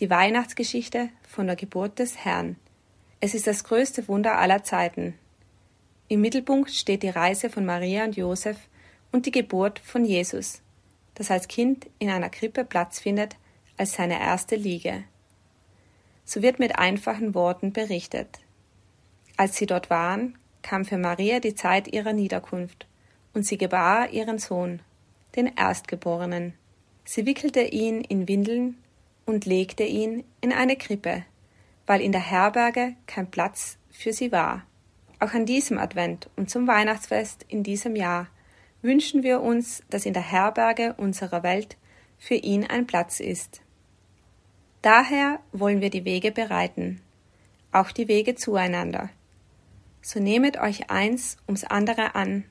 die Weihnachtsgeschichte von der Geburt des Herrn. Es ist das größte Wunder aller Zeiten. Im Mittelpunkt steht die Reise von Maria und Josef und die Geburt von Jesus, das als Kind in einer Krippe Platz findet als seine erste Liege. So wird mit einfachen Worten berichtet. Als sie dort waren, kam für Maria die Zeit ihrer Niederkunft, und sie gebar ihren Sohn, den Erstgeborenen. Sie wickelte ihn in Windeln und legte ihn in eine Krippe, weil in der Herberge kein Platz für sie war. Auch an diesem Advent und zum Weihnachtsfest in diesem Jahr wünschen wir uns, dass in der Herberge unserer Welt für ihn ein Platz ist. Daher wollen wir die Wege bereiten, auch die Wege zueinander so nehmet euch eins ums andere an,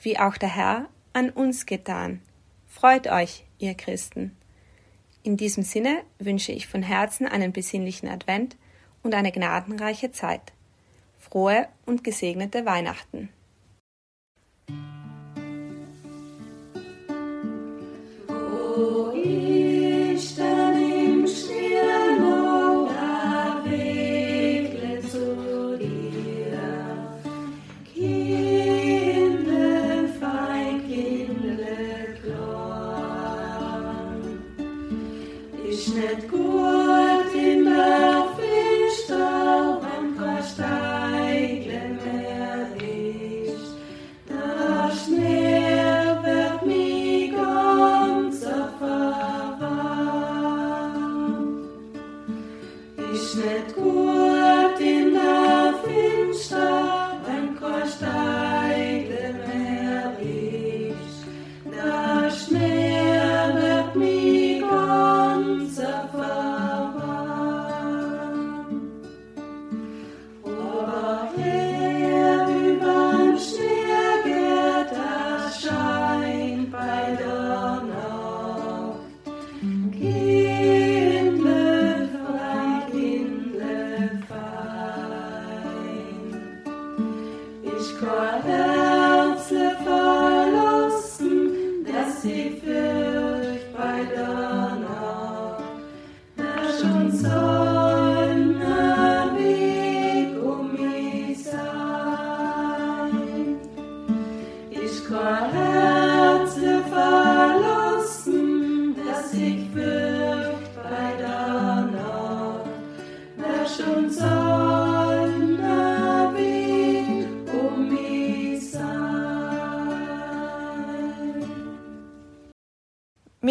wie auch der Herr an uns getan. Freut euch, ihr Christen. In diesem Sinne wünsche ich von Herzen einen besinnlichen Advent und eine gnadenreiche Zeit. Frohe und gesegnete Weihnachten. Wo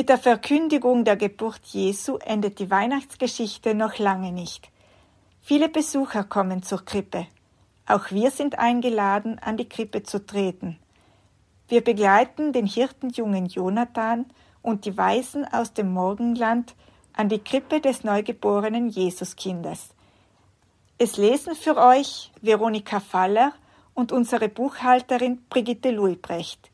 Mit der Verkündigung der Geburt Jesu endet die Weihnachtsgeschichte noch lange nicht. Viele Besucher kommen zur Krippe. Auch wir sind eingeladen, an die Krippe zu treten. Wir begleiten den Hirtenjungen Jonathan und die Weisen aus dem Morgenland an die Krippe des neugeborenen Jesuskindes. Es lesen für euch Veronika Faller und unsere Buchhalterin Brigitte Luibrecht.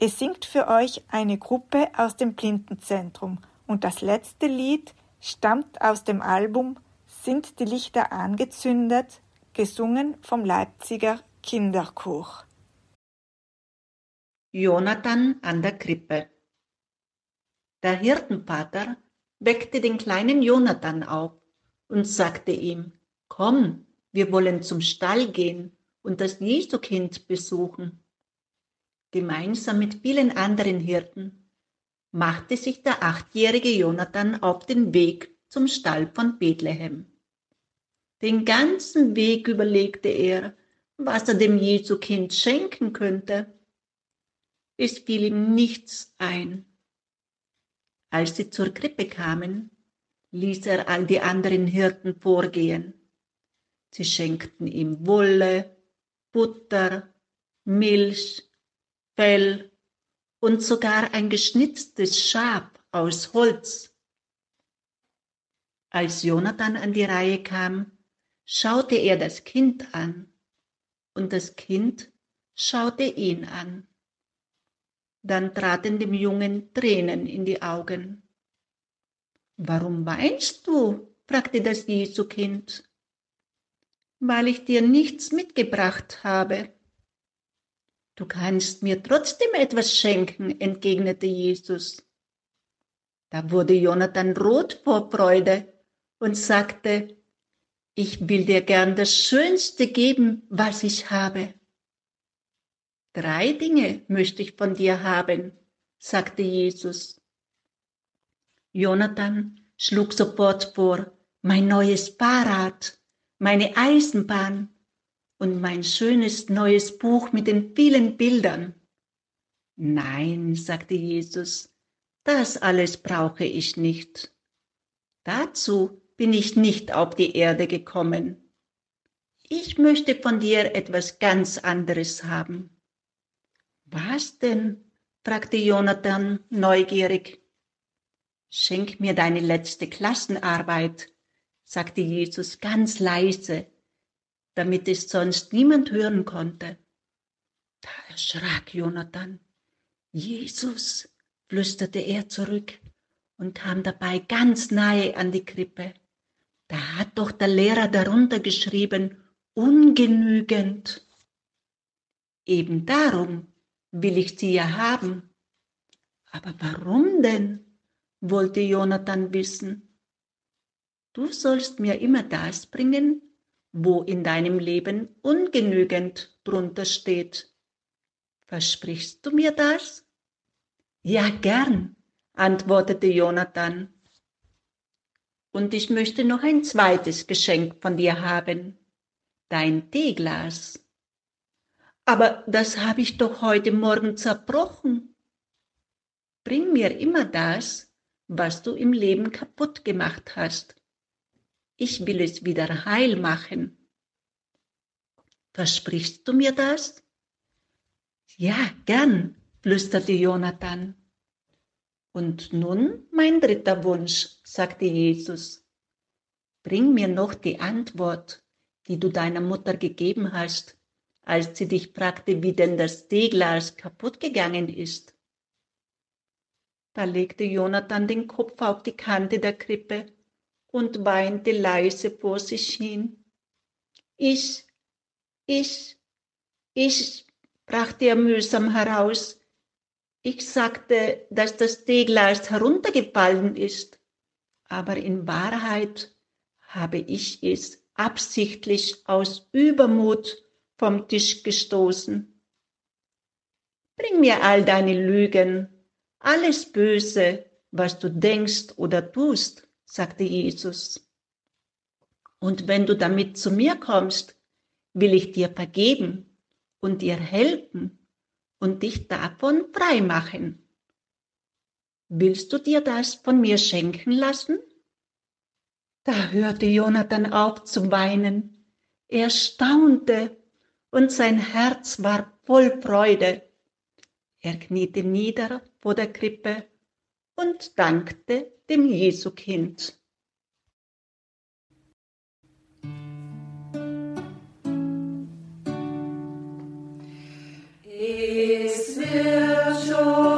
Es singt für euch eine Gruppe aus dem Blindenzentrum und das letzte Lied stammt aus dem Album Sind die Lichter angezündet, gesungen vom Leipziger Kinderchor. Jonathan an der Krippe. Der Hirtenvater weckte den kleinen Jonathan auf und sagte ihm, Komm, wir wollen zum Stall gehen und das Jesukind besuchen. Gemeinsam mit vielen anderen Hirten machte sich der achtjährige Jonathan auf den Weg zum Stall von Bethlehem. Den ganzen Weg überlegte er, was er dem Jesukind schenken könnte. Es fiel ihm nichts ein. Als sie zur Krippe kamen, ließ er all die anderen Hirten vorgehen. Sie schenkten ihm Wolle, Butter, Milch, Fell und sogar ein geschnitztes Schaf aus Holz. Als Jonathan an die Reihe kam, schaute er das Kind an und das Kind schaute ihn an. Dann traten dem Jungen Tränen in die Augen. Warum weinst du? fragte das Jesukind. Weil ich dir nichts mitgebracht habe. Du kannst mir trotzdem etwas schenken, entgegnete Jesus. Da wurde Jonathan rot vor Freude und sagte, ich will dir gern das Schönste geben, was ich habe. Drei Dinge möchte ich von dir haben, sagte Jesus. Jonathan schlug sofort vor, mein neues Fahrrad, meine Eisenbahn und mein schönes neues Buch mit den vielen Bildern. Nein, sagte Jesus, das alles brauche ich nicht. Dazu bin ich nicht auf die Erde gekommen. Ich möchte von dir etwas ganz anderes haben. Was denn? fragte Jonathan neugierig. Schenk mir deine letzte Klassenarbeit, sagte Jesus ganz leise, damit es sonst niemand hören konnte. Da erschrak Jonathan. Jesus, flüsterte er zurück und kam dabei ganz nahe an die Krippe. Da hat doch der Lehrer darunter geschrieben, ungenügend. Eben darum will ich sie ja haben. Aber warum denn? wollte Jonathan wissen. Du sollst mir immer das bringen, wo in deinem Leben ungenügend drunter steht. Versprichst du mir das? Ja, gern, antwortete Jonathan. Und ich möchte noch ein zweites Geschenk von dir haben, dein Teeglas. Aber das habe ich doch heute Morgen zerbrochen. Bring mir immer das, was du im Leben kaputt gemacht hast. Ich will es wieder heil machen. Versprichst du mir das? Ja, gern, flüsterte Jonathan. Und nun mein dritter Wunsch, sagte Jesus. Bring mir noch die Antwort, die du deiner Mutter gegeben hast, als sie dich fragte, wie denn das Teeglas kaputt gegangen ist. Da legte Jonathan den Kopf auf die Kante der Krippe und weinte leise vor sich hin. Ich, ich, ich, brachte er mühsam heraus. Ich sagte, dass das Teeglas heruntergefallen ist, aber in Wahrheit habe ich es absichtlich aus Übermut vom Tisch gestoßen. Bring mir all deine Lügen, alles Böse, was du denkst oder tust, sagte Jesus. Und wenn du damit zu mir kommst, will ich dir vergeben und dir helfen und dich davon frei machen. Willst du dir das von mir schenken lassen? Da hörte Jonathan auf zu weinen. Er staunte und sein Herz war voll Freude. Er kniete nieder vor der Krippe und dankte dem Jesukind. Es wird schon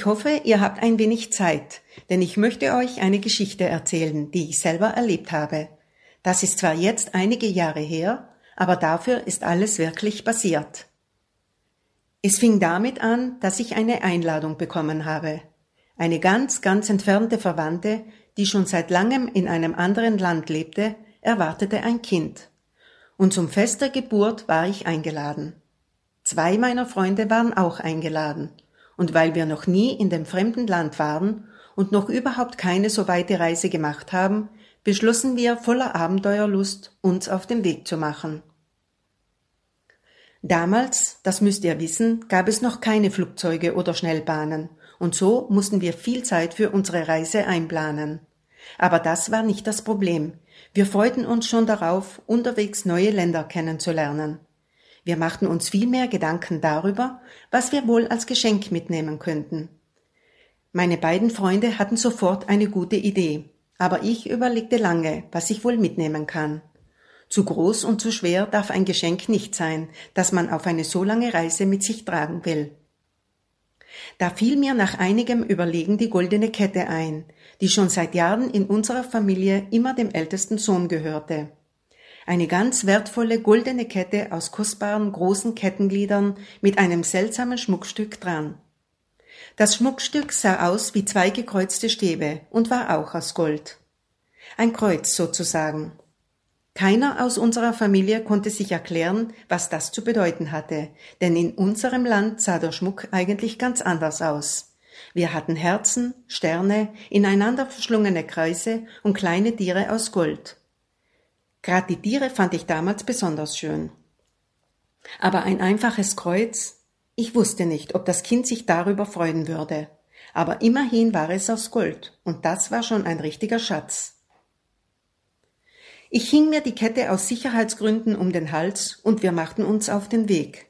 Ich hoffe, ihr habt ein wenig Zeit, denn ich möchte euch eine Geschichte erzählen, die ich selber erlebt habe. Das ist zwar jetzt einige Jahre her, aber dafür ist alles wirklich passiert. Es fing damit an, dass ich eine Einladung bekommen habe. Eine ganz, ganz entfernte Verwandte, die schon seit langem in einem anderen Land lebte, erwartete ein Kind. Und zum Fest der Geburt war ich eingeladen. Zwei meiner Freunde waren auch eingeladen. Und weil wir noch nie in dem fremden Land waren und noch überhaupt keine so weite Reise gemacht haben, beschlossen wir voller Abenteuerlust, uns auf den Weg zu machen. Damals, das müsst ihr wissen, gab es noch keine Flugzeuge oder Schnellbahnen, und so mussten wir viel Zeit für unsere Reise einplanen. Aber das war nicht das Problem. Wir freuten uns schon darauf, unterwegs neue Länder kennenzulernen. Wir machten uns viel mehr Gedanken darüber, was wir wohl als Geschenk mitnehmen könnten. Meine beiden Freunde hatten sofort eine gute Idee, aber ich überlegte lange, was ich wohl mitnehmen kann. Zu groß und zu schwer darf ein Geschenk nicht sein, das man auf eine so lange Reise mit sich tragen will. Da fiel mir nach einigem Überlegen die goldene Kette ein, die schon seit Jahren in unserer Familie immer dem ältesten Sohn gehörte. Eine ganz wertvolle goldene Kette aus kostbaren großen Kettengliedern mit einem seltsamen Schmuckstück dran. Das Schmuckstück sah aus wie zwei gekreuzte Stäbe und war auch aus Gold. Ein Kreuz sozusagen. Keiner aus unserer Familie konnte sich erklären, was das zu bedeuten hatte, denn in unserem Land sah der Schmuck eigentlich ganz anders aus. Wir hatten Herzen, Sterne, ineinander verschlungene Kreise und kleine Tiere aus Gold. Grad die Tiere fand ich damals besonders schön. Aber ein einfaches Kreuz? Ich wusste nicht, ob das Kind sich darüber freuen würde. Aber immerhin war es aus Gold, und das war schon ein richtiger Schatz. Ich hing mir die Kette aus Sicherheitsgründen um den Hals und wir machten uns auf den Weg.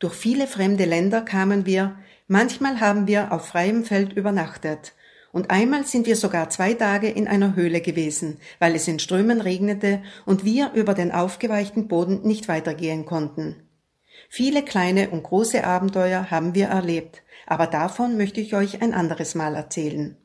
Durch viele fremde Länder kamen wir, manchmal haben wir auf freiem Feld übernachtet, und einmal sind wir sogar zwei Tage in einer Höhle gewesen, weil es in Strömen regnete und wir über den aufgeweichten Boden nicht weitergehen konnten. Viele kleine und große Abenteuer haben wir erlebt, aber davon möchte ich euch ein anderes Mal erzählen.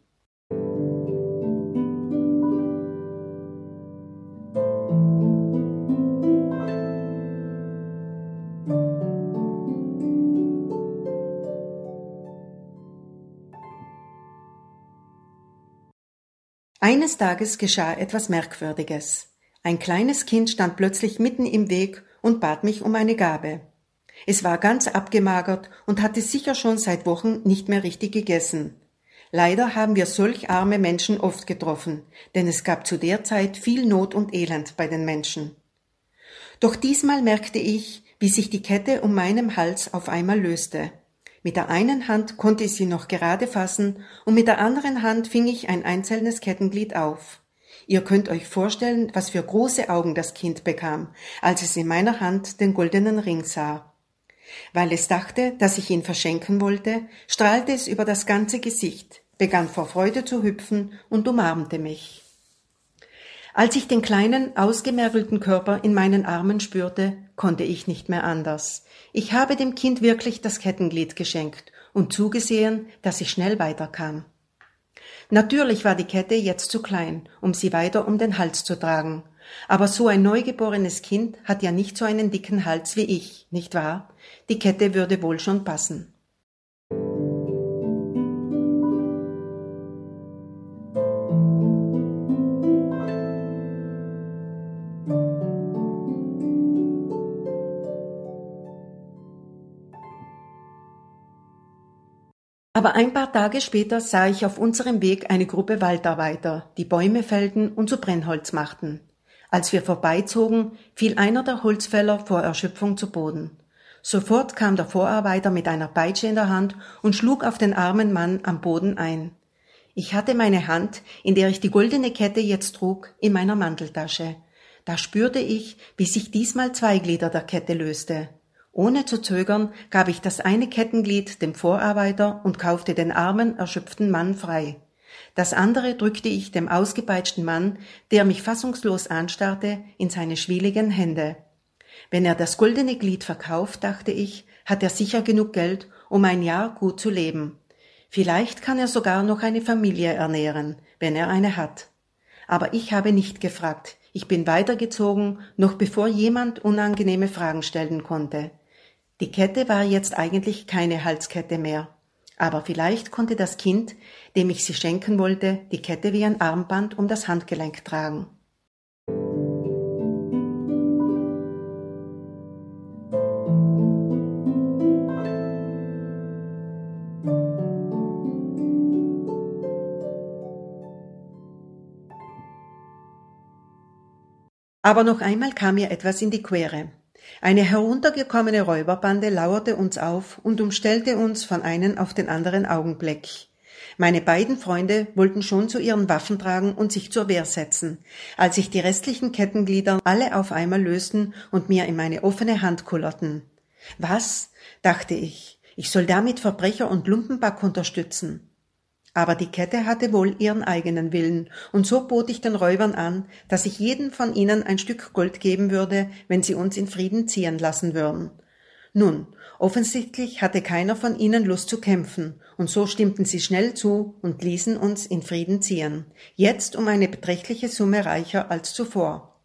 Eines Tages geschah etwas Merkwürdiges. Ein kleines Kind stand plötzlich mitten im Weg und bat mich um eine Gabe. Es war ganz abgemagert und hatte sicher schon seit Wochen nicht mehr richtig gegessen. Leider haben wir solch arme Menschen oft getroffen, denn es gab zu der Zeit viel Not und Elend bei den Menschen. Doch diesmal merkte ich, wie sich die Kette um meinem Hals auf einmal löste. Mit der einen Hand konnte ich sie noch gerade fassen und mit der anderen Hand fing ich ein einzelnes Kettenglied auf. Ihr könnt euch vorstellen, was für große Augen das Kind bekam, als es in meiner Hand den goldenen Ring sah. Weil es dachte, dass ich ihn verschenken wollte, strahlte es über das ganze Gesicht, begann vor Freude zu hüpfen und umarmte mich. Als ich den kleinen, ausgemergelten Körper in meinen Armen spürte, konnte ich nicht mehr anders. Ich habe dem Kind wirklich das Kettenglied geschenkt und zugesehen, dass ich schnell weiterkam. Natürlich war die Kette jetzt zu klein, um sie weiter um den Hals zu tragen. Aber so ein neugeborenes Kind hat ja nicht so einen dicken Hals wie ich, nicht wahr? Die Kette würde wohl schon passen. Aber ein paar Tage später sah ich auf unserem Weg eine Gruppe Waldarbeiter, die Bäume fällten und zu Brennholz machten. Als wir vorbeizogen, fiel einer der Holzfäller vor Erschöpfung zu Boden. Sofort kam der Vorarbeiter mit einer Peitsche in der Hand und schlug auf den armen Mann am Boden ein. Ich hatte meine Hand, in der ich die goldene Kette jetzt trug, in meiner Manteltasche. Da spürte ich, wie sich diesmal zwei Glieder der Kette löste. Ohne zu zögern gab ich das eine Kettenglied dem Vorarbeiter und kaufte den armen, erschöpften Mann frei. Das andere drückte ich dem ausgepeitschten Mann, der mich fassungslos anstarrte, in seine schwieligen Hände. Wenn er das goldene Glied verkauft, dachte ich, hat er sicher genug Geld, um ein Jahr gut zu leben. Vielleicht kann er sogar noch eine Familie ernähren, wenn er eine hat. Aber ich habe nicht gefragt. Ich bin weitergezogen, noch bevor jemand unangenehme Fragen stellen konnte. Die Kette war jetzt eigentlich keine Halskette mehr. Aber vielleicht konnte das Kind, dem ich sie schenken wollte, die Kette wie ein Armband um das Handgelenk tragen. Aber noch einmal kam mir etwas in die Quere. Eine heruntergekommene Räuberbande lauerte uns auf und umstellte uns von einem auf den anderen Augenblick. Meine beiden Freunde wollten schon zu ihren Waffen tragen und sich zur Wehr setzen, als sich die restlichen Kettenglieder alle auf einmal lösten und mir in meine offene Hand kullerten. Was? dachte ich. Ich soll damit Verbrecher und Lumpenback unterstützen. Aber die Kette hatte wohl ihren eigenen Willen, und so bot ich den Räubern an, dass ich jedem von ihnen ein Stück Gold geben würde, wenn sie uns in Frieden ziehen lassen würden. Nun, offensichtlich hatte keiner von ihnen Lust zu kämpfen, und so stimmten sie schnell zu und ließen uns in Frieden ziehen, jetzt um eine beträchtliche Summe reicher als zuvor.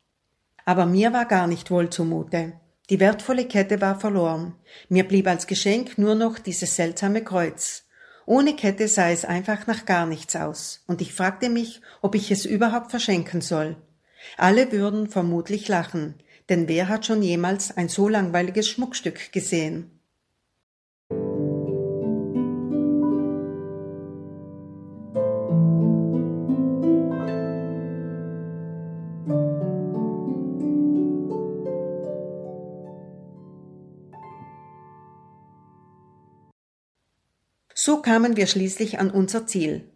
Aber mir war gar nicht wohl zumute. Die wertvolle Kette war verloren. Mir blieb als Geschenk nur noch dieses seltsame Kreuz. Ohne Kette sah es einfach nach gar nichts aus, und ich fragte mich, ob ich es überhaupt verschenken soll. Alle würden vermutlich lachen, denn wer hat schon jemals ein so langweiliges Schmuckstück gesehen? So kamen wir schließlich an unser Ziel.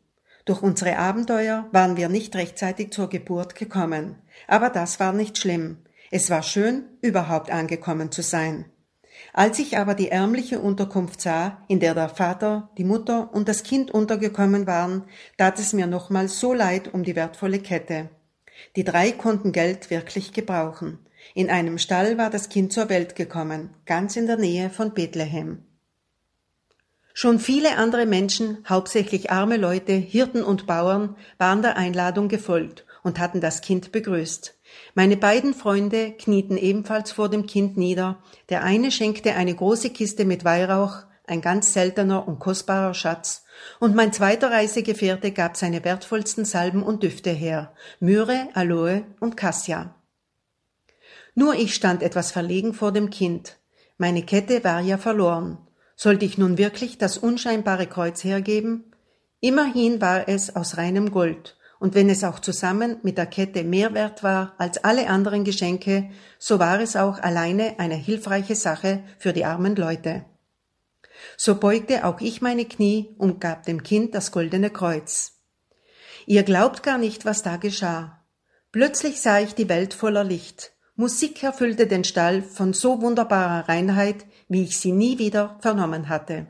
Durch unsere Abenteuer waren wir nicht rechtzeitig zur Geburt gekommen, aber das war nicht schlimm. Es war schön, überhaupt angekommen zu sein. Als ich aber die ärmliche Unterkunft sah, in der der Vater, die Mutter und das Kind untergekommen waren, tat es mir nochmals so leid um die wertvolle Kette. Die drei konnten Geld wirklich gebrauchen. In einem Stall war das Kind zur Welt gekommen, ganz in der Nähe von Bethlehem. Schon viele andere Menschen, hauptsächlich arme Leute, Hirten und Bauern, waren der Einladung gefolgt und hatten das Kind begrüßt. Meine beiden Freunde knieten ebenfalls vor dem Kind nieder. Der eine schenkte eine große Kiste mit Weihrauch, ein ganz seltener und kostbarer Schatz, und mein zweiter Reisegefährte gab seine wertvollsten Salben und Düfte her, Myrrhe, Aloe und Cassia. Nur ich stand etwas verlegen vor dem Kind. Meine Kette war ja verloren. Sollte ich nun wirklich das unscheinbare Kreuz hergeben? Immerhin war es aus reinem Gold, und wenn es auch zusammen mit der Kette mehr wert war als alle anderen Geschenke, so war es auch alleine eine hilfreiche Sache für die armen Leute. So beugte auch ich meine Knie und gab dem Kind das goldene Kreuz. Ihr glaubt gar nicht, was da geschah. Plötzlich sah ich die Welt voller Licht. Musik erfüllte den Stall von so wunderbarer Reinheit, wie ich sie nie wieder vernommen hatte.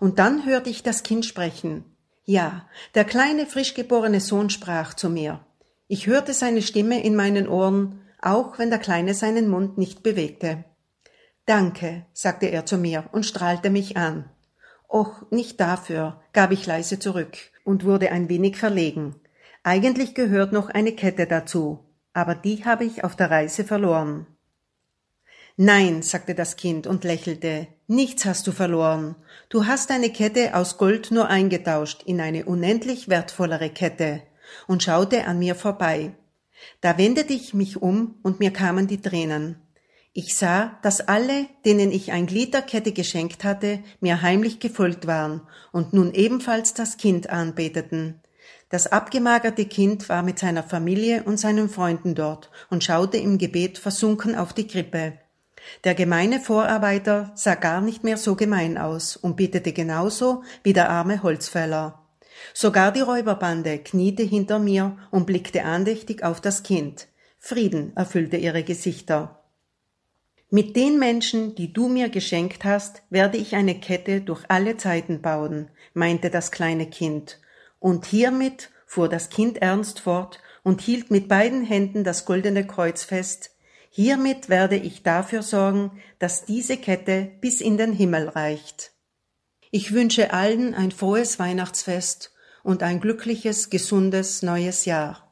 Und dann hörte ich das Kind sprechen. Ja, der kleine frisch geborene Sohn sprach zu mir. Ich hörte seine Stimme in meinen Ohren, auch wenn der Kleine seinen Mund nicht bewegte. Danke, sagte er zu mir und strahlte mich an. Och, nicht dafür, gab ich leise zurück und wurde ein wenig verlegen. Eigentlich gehört noch eine Kette dazu, aber die habe ich auf der Reise verloren. Nein, sagte das Kind und lächelte, nichts hast du verloren. Du hast deine Kette aus Gold nur eingetauscht in eine unendlich wertvollere Kette und schaute an mir vorbei. Da wendete ich mich um und mir kamen die Tränen. Ich sah, dass alle, denen ich ein Glied der Kette geschenkt hatte, mir heimlich gefolgt waren und nun ebenfalls das Kind anbeteten. Das abgemagerte Kind war mit seiner Familie und seinen Freunden dort und schaute im Gebet versunken auf die Krippe. Der gemeine Vorarbeiter sah gar nicht mehr so gemein aus und betete genauso wie der arme Holzfäller. Sogar die Räuberbande kniete hinter mir und blickte andächtig auf das Kind. Frieden erfüllte ihre Gesichter. Mit den Menschen, die du mir geschenkt hast, werde ich eine Kette durch alle Zeiten bauen, meinte das kleine Kind. Und hiermit, fuhr das Kind ernst fort und hielt mit beiden Händen das goldene Kreuz fest, hiermit werde ich dafür sorgen, dass diese Kette bis in den Himmel reicht. Ich wünsche allen ein frohes Weihnachtsfest und ein glückliches, gesundes neues Jahr.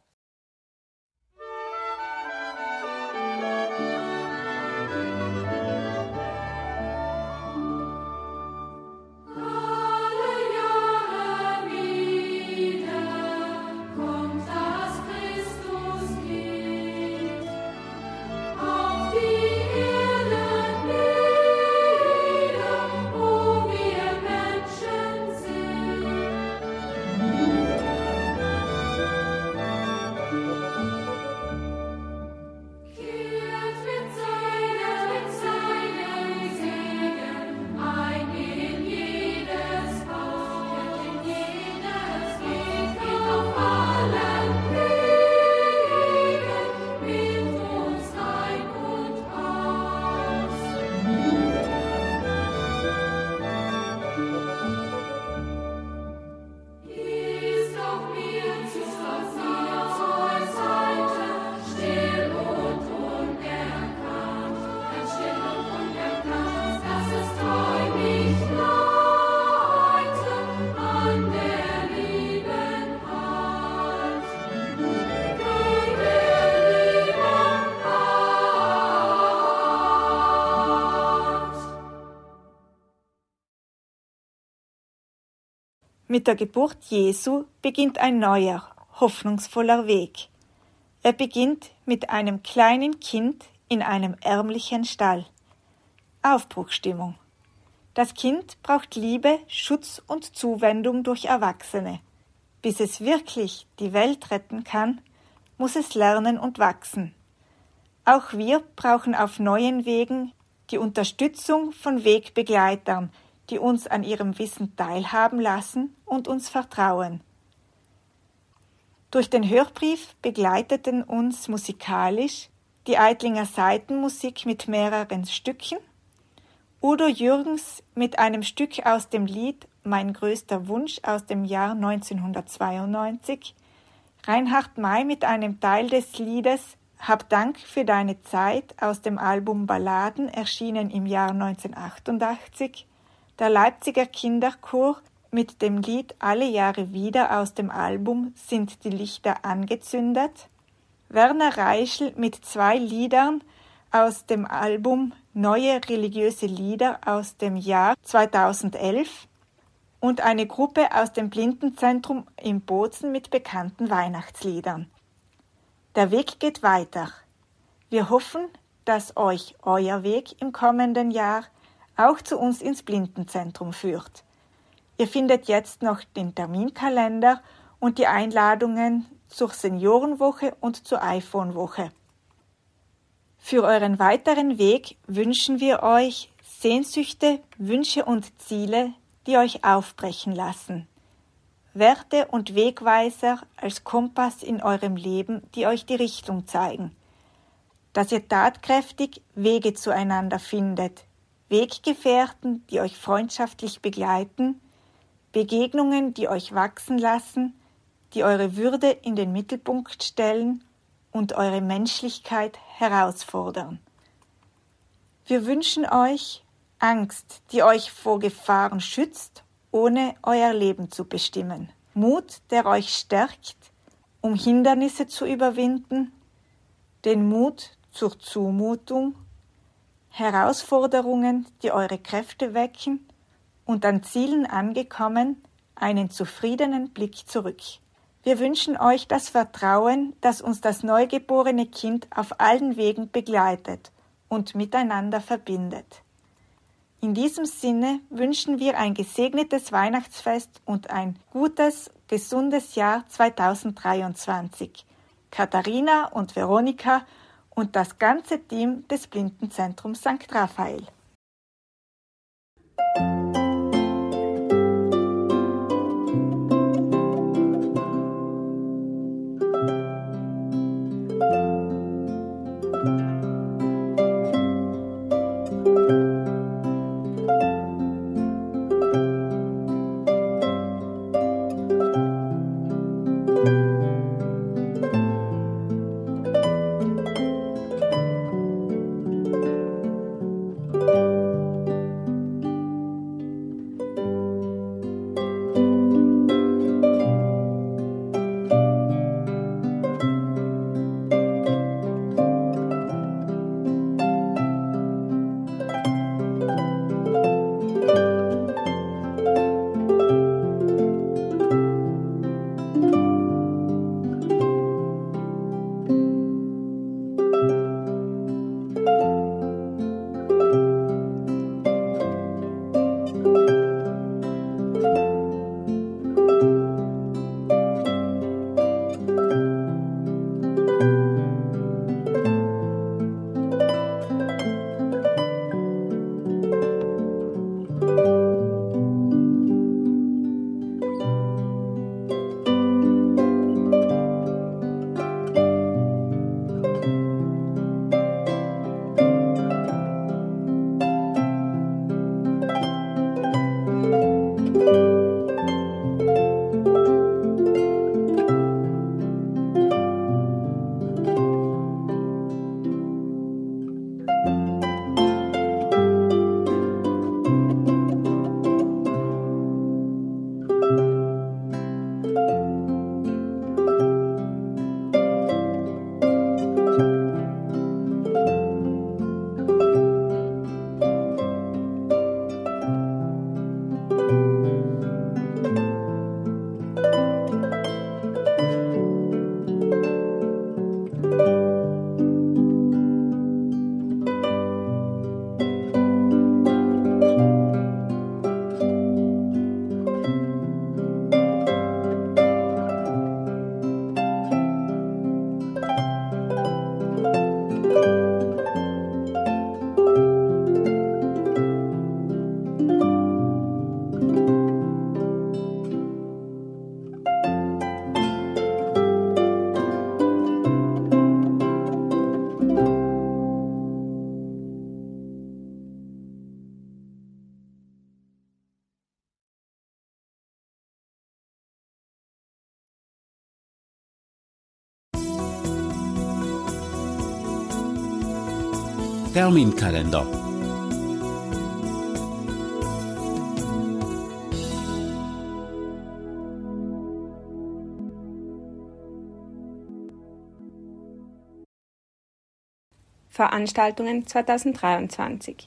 Mit der Geburt Jesu beginnt ein neuer, hoffnungsvoller Weg. Er beginnt mit einem kleinen Kind in einem ärmlichen Stall. Aufbruchstimmung. Das Kind braucht Liebe, Schutz und Zuwendung durch Erwachsene. Bis es wirklich die Welt retten kann, muss es lernen und wachsen. Auch wir brauchen auf neuen Wegen die Unterstützung von Wegbegleitern, die uns an ihrem Wissen teilhaben lassen und uns vertrauen. Durch den Hörbrief begleiteten uns musikalisch die Eitlinger Seitenmusik mit mehreren Stücken, Udo Jürgens mit einem Stück aus dem Lied Mein größter Wunsch aus dem Jahr 1992, Reinhard May mit einem Teil des Liedes Hab Dank für deine Zeit aus dem Album Balladen erschienen im Jahr 1988 der Leipziger Kinderchor mit dem Lied Alle Jahre wieder aus dem Album Sind die Lichter angezündet, Werner Reischl mit zwei Liedern aus dem Album Neue religiöse Lieder aus dem Jahr 2011 und eine Gruppe aus dem Blindenzentrum in Bozen mit bekannten Weihnachtsliedern. Der Weg geht weiter. Wir hoffen, dass euch euer Weg im kommenden Jahr auch zu uns ins Blindenzentrum führt. Ihr findet jetzt noch den Terminkalender und die Einladungen zur Seniorenwoche und zur iPhone-Woche. Für euren weiteren Weg wünschen wir euch Sehnsüchte, Wünsche und Ziele, die euch aufbrechen lassen. Werte und Wegweiser als Kompass in eurem Leben, die euch die Richtung zeigen. Dass ihr tatkräftig Wege zueinander findet, Weggefährten, die euch freundschaftlich begleiten, Begegnungen, die euch wachsen lassen, die eure Würde in den Mittelpunkt stellen und eure Menschlichkeit herausfordern. Wir wünschen euch Angst, die euch vor Gefahren schützt, ohne euer Leben zu bestimmen. Mut, der euch stärkt, um Hindernisse zu überwinden, den Mut zur Zumutung, Herausforderungen, die eure Kräfte wecken und an Zielen angekommen, einen zufriedenen Blick zurück. Wir wünschen euch das Vertrauen, dass uns das neugeborene Kind auf allen Wegen begleitet und miteinander verbindet. In diesem Sinne wünschen wir ein gesegnetes Weihnachtsfest und ein gutes, gesundes Jahr 2023. Katharina und Veronika und das ganze Team des Blindenzentrums St. Raphael. Terminkalender. Veranstaltungen 2023.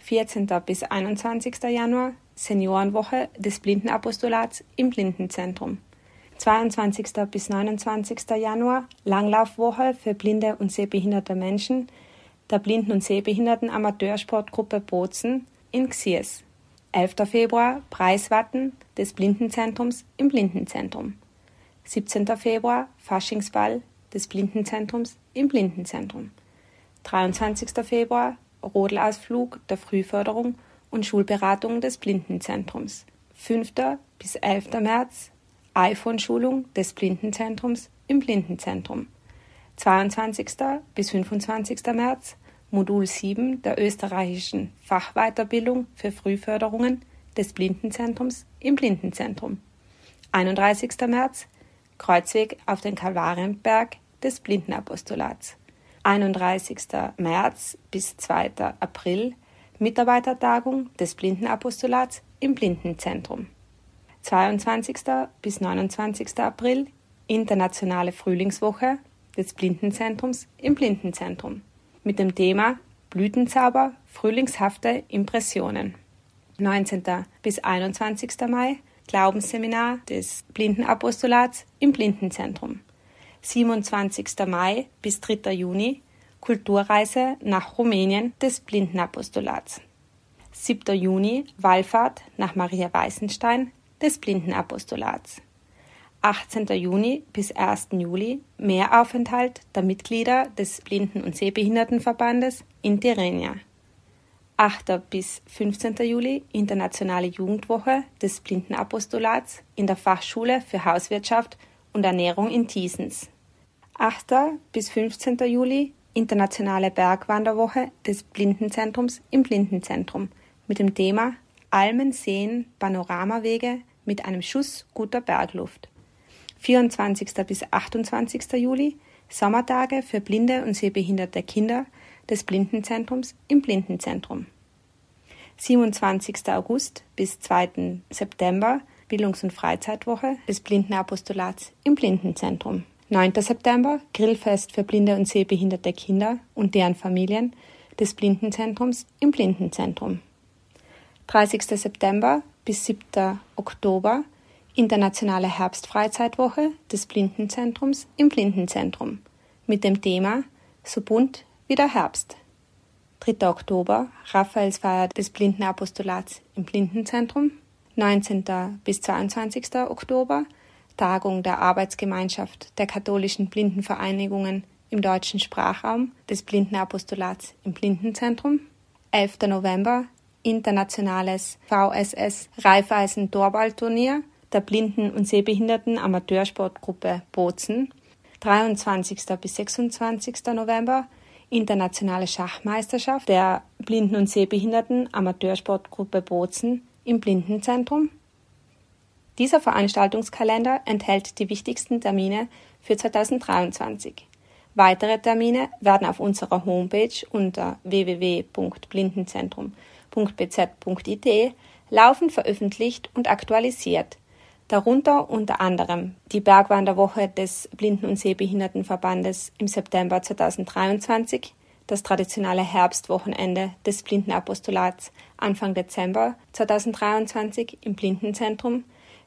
14. bis 21. Januar Seniorenwoche des Blindenapostolats im Blindenzentrum. 22. bis 29. Januar Langlaufwoche für blinde und sehbehinderte Menschen der Blinden- und Sehbehinderten Amateursportgruppe Bozen in Xies. 11. Februar Preiswatten des Blindenzentrums im Blindenzentrum. 17. Februar Faschingsball des Blindenzentrums im Blindenzentrum. 23. Februar Rodelausflug der Frühförderung und Schulberatung des Blindenzentrums. 5. bis 11. März iPhone-Schulung des Blindenzentrums im Blindenzentrum. 22. bis 25. März Modul 7 der österreichischen Fachweiterbildung für Frühförderungen des Blindenzentrums im Blindenzentrum. 31. März Kreuzweg auf den Kalvarienberg des Blindenapostolats. 31. März bis 2. April Mitarbeitertagung des Blindenapostolats im Blindenzentrum. 22. bis 29. April Internationale Frühlingswoche des Blindenzentrums im Blindenzentrum mit dem Thema Blütenzauber, frühlingshafte Impressionen. 19. bis 21. Mai Glaubensseminar des Blindenapostolats im Blindenzentrum. 27. Mai bis 3. Juni Kulturreise nach Rumänien des Blindenapostolats. 7. Juni Wallfahrt nach Maria Weißenstein des Blindenapostolats. 18. Juni bis 1. Juli Mehraufenthalt der Mitglieder des Blinden- und Sehbehindertenverbandes in Tirrenia. 8. bis 15. Juli Internationale Jugendwoche des Blindenapostolats in der Fachschule für Hauswirtschaft und Ernährung in Thiesens. 8. bis 15. Juli Internationale Bergwanderwoche des Blindenzentrums im Blindenzentrum mit dem Thema Almen sehen Panoramawege mit einem Schuss guter Bergluft. 24. bis 28. Juli Sommertage für blinde und sehbehinderte Kinder des Blindenzentrums im Blindenzentrum. 27. August bis 2. September Bildungs- und Freizeitwoche des Blindenapostolats im Blindenzentrum. 9. September Grillfest für blinde und sehbehinderte Kinder und deren Familien des Blindenzentrums im Blindenzentrum. 30. September bis 7. Oktober Internationale Herbstfreizeitwoche des Blindenzentrums im Blindenzentrum mit dem Thema So bunt wie der Herbst. 3. Oktober Raphaelsfeier des Blindenapostolats im Blindenzentrum. 19. bis 22. Oktober Tagung der Arbeitsgemeinschaft der katholischen Blindenvereinigungen im deutschen Sprachraum des Blindenapostolats im Blindenzentrum. 11. November Internationales VSS Raiffeisen Torballturnier der Blinden- und Sehbehinderten Amateursportgruppe Bozen. 23. bis 26. November Internationale Schachmeisterschaft der Blinden- und Sehbehinderten Amateursportgruppe Bozen im Blindenzentrum. Dieser Veranstaltungskalender enthält die wichtigsten Termine für 2023. Weitere Termine werden auf unserer Homepage unter www.blindenzentrum.bz.it laufend veröffentlicht und aktualisiert darunter unter anderem die Bergwanderwoche des Blinden- und Sehbehindertenverbandes im September 2023, das traditionelle Herbstwochenende des Blindenapostolats Anfang Dezember 2023 im Blindenzentrum,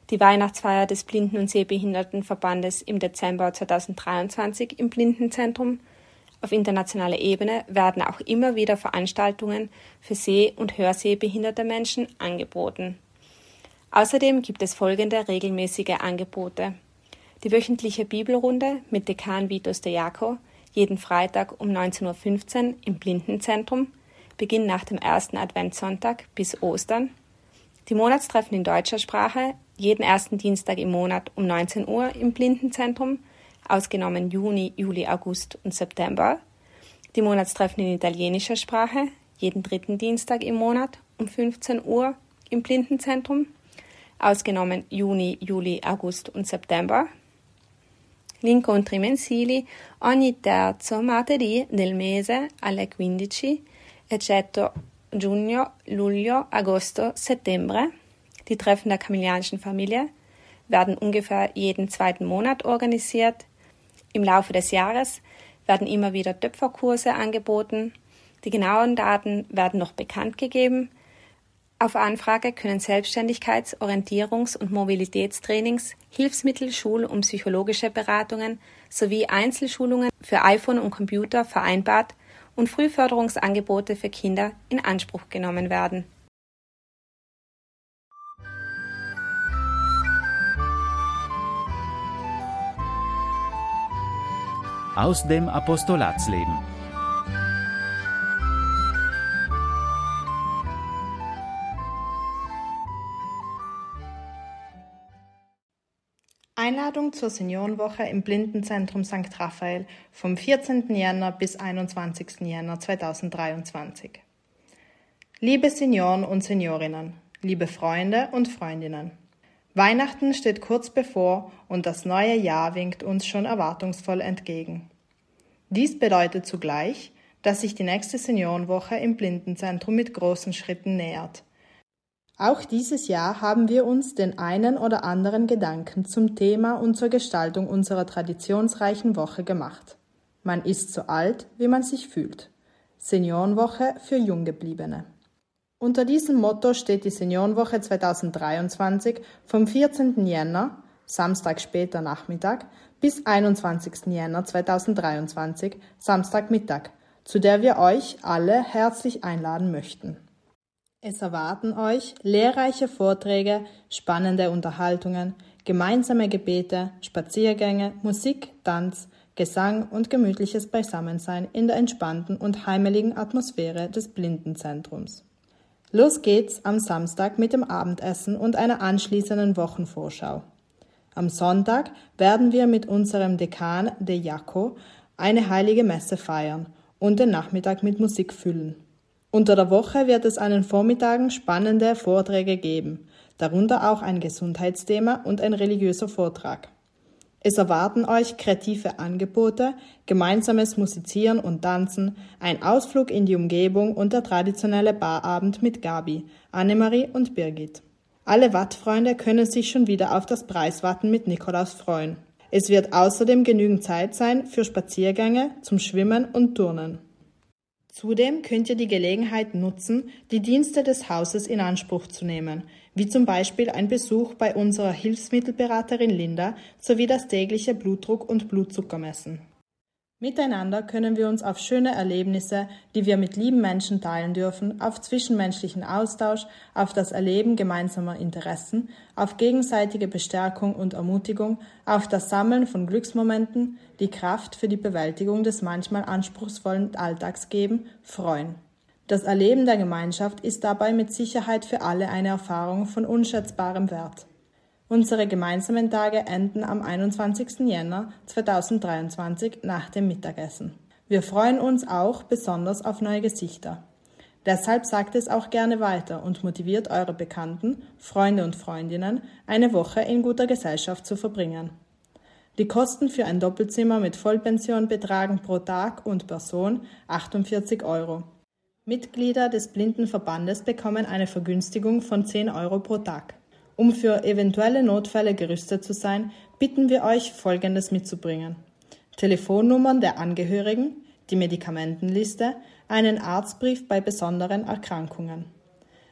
die Weihnachtsfeier des Blinden- und Sehbehindertenverbandes im Dezember 2023 im Blindenzentrum. Auf internationaler Ebene werden auch immer wieder Veranstaltungen für seh- und hörsehbehinderte Menschen angeboten. Außerdem gibt es folgende regelmäßige Angebote. Die wöchentliche Bibelrunde mit Dekan Vitus de Jaco, jeden Freitag um 19.15 Uhr im Blindenzentrum, beginnt nach dem ersten Adventssonntag bis Ostern. Die Monatstreffen in deutscher Sprache, jeden ersten Dienstag im Monat um 19 Uhr im Blindenzentrum, ausgenommen Juni, Juli, August und September. Die Monatstreffen in italienischer Sprache, jeden dritten Dienstag im Monat um 15 Uhr im Blindenzentrum ausgenommen Juni, Juli, August und September. Gli incontri mensili ogni terzo martedì del mese alle 15, eccetto Giugno, Luglio, Agosto, Settembre. Die Treffen der kamilianischen Familie werden ungefähr jeden zweiten Monat organisiert. Im Laufe des Jahres werden immer wieder Töpferkurse angeboten. Die genauen Daten werden noch bekannt gegeben. Auf Anfrage können Selbstständigkeits-, Orientierungs- und Mobilitätstrainings, Hilfsmittel, Schul- und psychologische Beratungen sowie Einzelschulungen für iPhone und Computer vereinbart und Frühförderungsangebote für Kinder in Anspruch genommen werden. Aus dem Apostolatsleben. Einladung zur Seniorenwoche im Blindenzentrum St. Raphael vom 14. Jänner bis 21. Jänner 2023. Liebe Senioren und Seniorinnen, liebe Freunde und Freundinnen. Weihnachten steht kurz bevor und das neue Jahr winkt uns schon erwartungsvoll entgegen. Dies bedeutet zugleich, dass sich die nächste Seniorenwoche im Blindenzentrum mit großen Schritten nähert. Auch dieses Jahr haben wir uns den einen oder anderen Gedanken zum Thema und zur Gestaltung unserer traditionsreichen Woche gemacht. Man ist so alt, wie man sich fühlt. Seniorenwoche für Junggebliebene. Unter diesem Motto steht die Seniorenwoche 2023 vom 14. Jänner, Samstag später Nachmittag, bis 21. Jänner 2023, Samstagmittag, zu der wir euch alle herzlich einladen möchten. Es erwarten euch lehrreiche Vorträge, spannende Unterhaltungen, gemeinsame Gebete, Spaziergänge, Musik, Tanz, Gesang und gemütliches Beisammensein in der entspannten und heimeligen Atmosphäre des Blindenzentrums. Los geht's am Samstag mit dem Abendessen und einer anschließenden Wochenvorschau. Am Sonntag werden wir mit unserem Dekan De Jaco eine heilige Messe feiern und den Nachmittag mit Musik füllen. Unter der Woche wird es an den Vormittagen spannende Vorträge geben, darunter auch ein Gesundheitsthema und ein religiöser Vortrag. Es erwarten euch kreative Angebote, gemeinsames Musizieren und Tanzen, ein Ausflug in die Umgebung und der traditionelle Barabend mit Gabi, Annemarie und Birgit. Alle Wattfreunde können sich schon wieder auf das Preiswatten mit Nikolaus freuen. Es wird außerdem genügend Zeit sein für Spaziergänge, zum Schwimmen und Turnen. Zudem könnt ihr die Gelegenheit nutzen, die Dienste des Hauses in Anspruch zu nehmen, wie zum Beispiel ein Besuch bei unserer Hilfsmittelberaterin Linda sowie das tägliche Blutdruck- und Blutzuckermessen. Miteinander können wir uns auf schöne Erlebnisse, die wir mit lieben Menschen teilen dürfen, auf zwischenmenschlichen Austausch, auf das Erleben gemeinsamer Interessen, auf gegenseitige Bestärkung und Ermutigung, auf das Sammeln von Glücksmomenten, die Kraft für die Bewältigung des manchmal anspruchsvollen Alltags geben, freuen. Das Erleben der Gemeinschaft ist dabei mit Sicherheit für alle eine Erfahrung von unschätzbarem Wert. Unsere gemeinsamen Tage enden am 21. Jänner 2023 nach dem Mittagessen. Wir freuen uns auch besonders auf neue Gesichter. Deshalb sagt es auch gerne weiter und motiviert eure Bekannten, Freunde und Freundinnen, eine Woche in guter Gesellschaft zu verbringen. Die Kosten für ein Doppelzimmer mit Vollpension betragen pro Tag und Person 48 Euro. Mitglieder des Blindenverbandes bekommen eine Vergünstigung von 10 Euro pro Tag. Um für eventuelle Notfälle gerüstet zu sein, bitten wir euch, Folgendes mitzubringen. Telefonnummern der Angehörigen, die Medikamentenliste, einen Arztbrief bei besonderen Erkrankungen.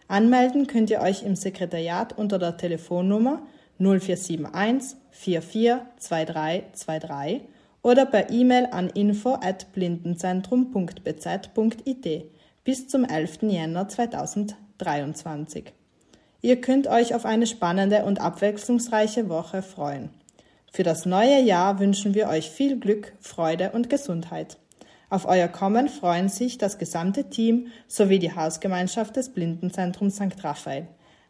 Anmelden könnt ihr euch im Sekretariat unter der Telefonnummer 0471 44 2323 oder per E-Mail an info at blindenzentrum.bz.it bis zum 11. Jänner 2023. Ihr könnt euch auf eine spannende und abwechslungsreiche Woche freuen. Für das neue Jahr wünschen wir euch viel Glück, Freude und Gesundheit. Auf euer Kommen freuen sich das gesamte Team sowie die Hausgemeinschaft des Blindenzentrums St. Raphael.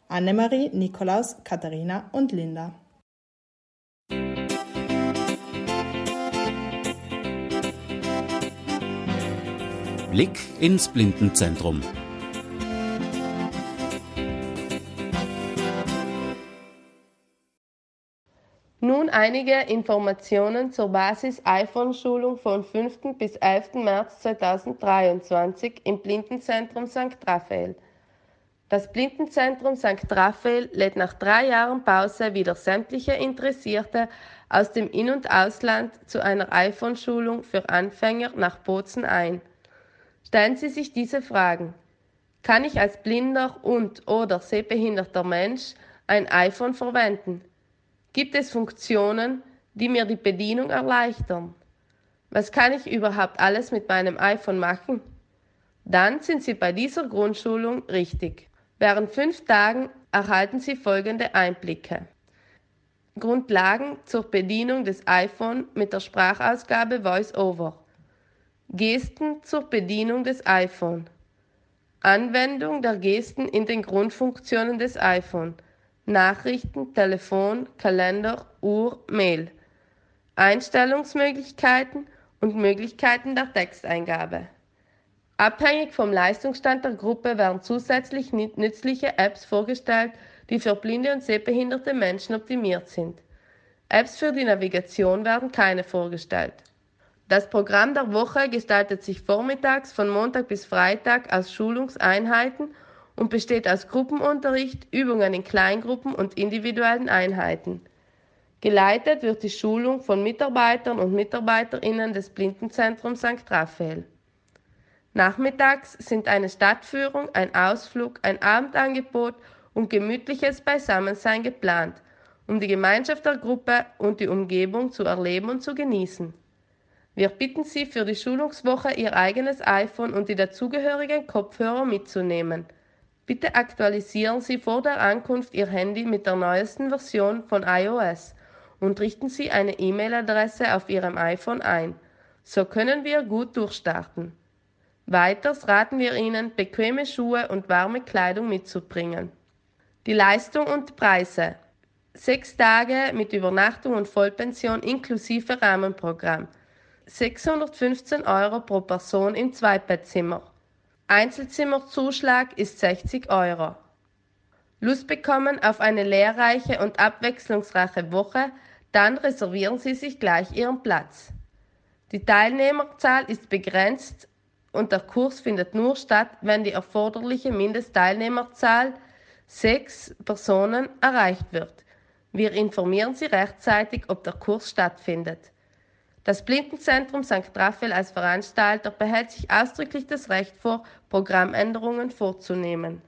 Annemarie, Nikolaus, Katharina und Linda. Blick ins Blindenzentrum. Nun einige Informationen zur Basis-iPhone-Schulung von 5. bis 11. März 2023 im Blindenzentrum St. Raphael. Das Blindenzentrum St. Raphael lädt nach drei Jahren Pause wieder sämtliche Interessierte aus dem In- und Ausland zu einer iPhone-Schulung für Anfänger nach Bozen ein. Stellen Sie sich diese Fragen. Kann ich als blinder und oder sehbehinderter Mensch ein iPhone verwenden? Gibt es Funktionen, die mir die Bedienung erleichtern? Was kann ich überhaupt alles mit meinem iPhone machen? Dann sind Sie bei dieser Grundschulung richtig. Während fünf Tagen erhalten Sie folgende Einblicke. Grundlagen zur Bedienung des iPhone mit der Sprachausgabe VoiceOver. Gesten zur Bedienung des iPhone. Anwendung der Gesten in den Grundfunktionen des iPhone. Nachrichten, Telefon, Kalender, Uhr, Mail. Einstellungsmöglichkeiten und Möglichkeiten der Texteingabe. Abhängig vom Leistungsstand der Gruppe werden zusätzlich nützliche Apps vorgestellt, die für blinde und sehbehinderte Menschen optimiert sind. Apps für die Navigation werden keine vorgestellt. Das Programm der Woche gestaltet sich vormittags von Montag bis Freitag aus Schulungseinheiten und besteht aus Gruppenunterricht, Übungen in Kleingruppen und individuellen Einheiten. Geleitet wird die Schulung von Mitarbeitern und Mitarbeiterinnen des Blindenzentrums St. Raphael. Nachmittags sind eine Stadtführung, ein Ausflug, ein Abendangebot und gemütliches Beisammensein geplant, um die Gemeinschaft der Gruppe und die Umgebung zu erleben und zu genießen. Wir bitten Sie für die Schulungswoche Ihr eigenes iPhone und die dazugehörigen Kopfhörer mitzunehmen. Bitte aktualisieren Sie vor der Ankunft Ihr Handy mit der neuesten Version von iOS und richten Sie eine E-Mail-Adresse auf Ihrem iPhone ein. So können wir gut durchstarten. Weiters raten wir Ihnen, bequeme Schuhe und warme Kleidung mitzubringen. Die Leistung und Preise. Sechs Tage mit Übernachtung und Vollpension inklusive Rahmenprogramm. 615 Euro pro Person im Zweibettzimmer. Einzelzimmerzuschlag ist 60 Euro. Lust bekommen auf eine lehrreiche und abwechslungsreiche Woche, dann reservieren Sie sich gleich Ihren Platz. Die Teilnehmerzahl ist begrenzt und der Kurs findet nur statt, wenn die erforderliche Mindestteilnehmerzahl sechs Personen erreicht wird. Wir informieren Sie rechtzeitig, ob der Kurs stattfindet. Das Blindenzentrum St. Raphael als Veranstalter behält sich ausdrücklich das Recht vor, Programmänderungen vorzunehmen.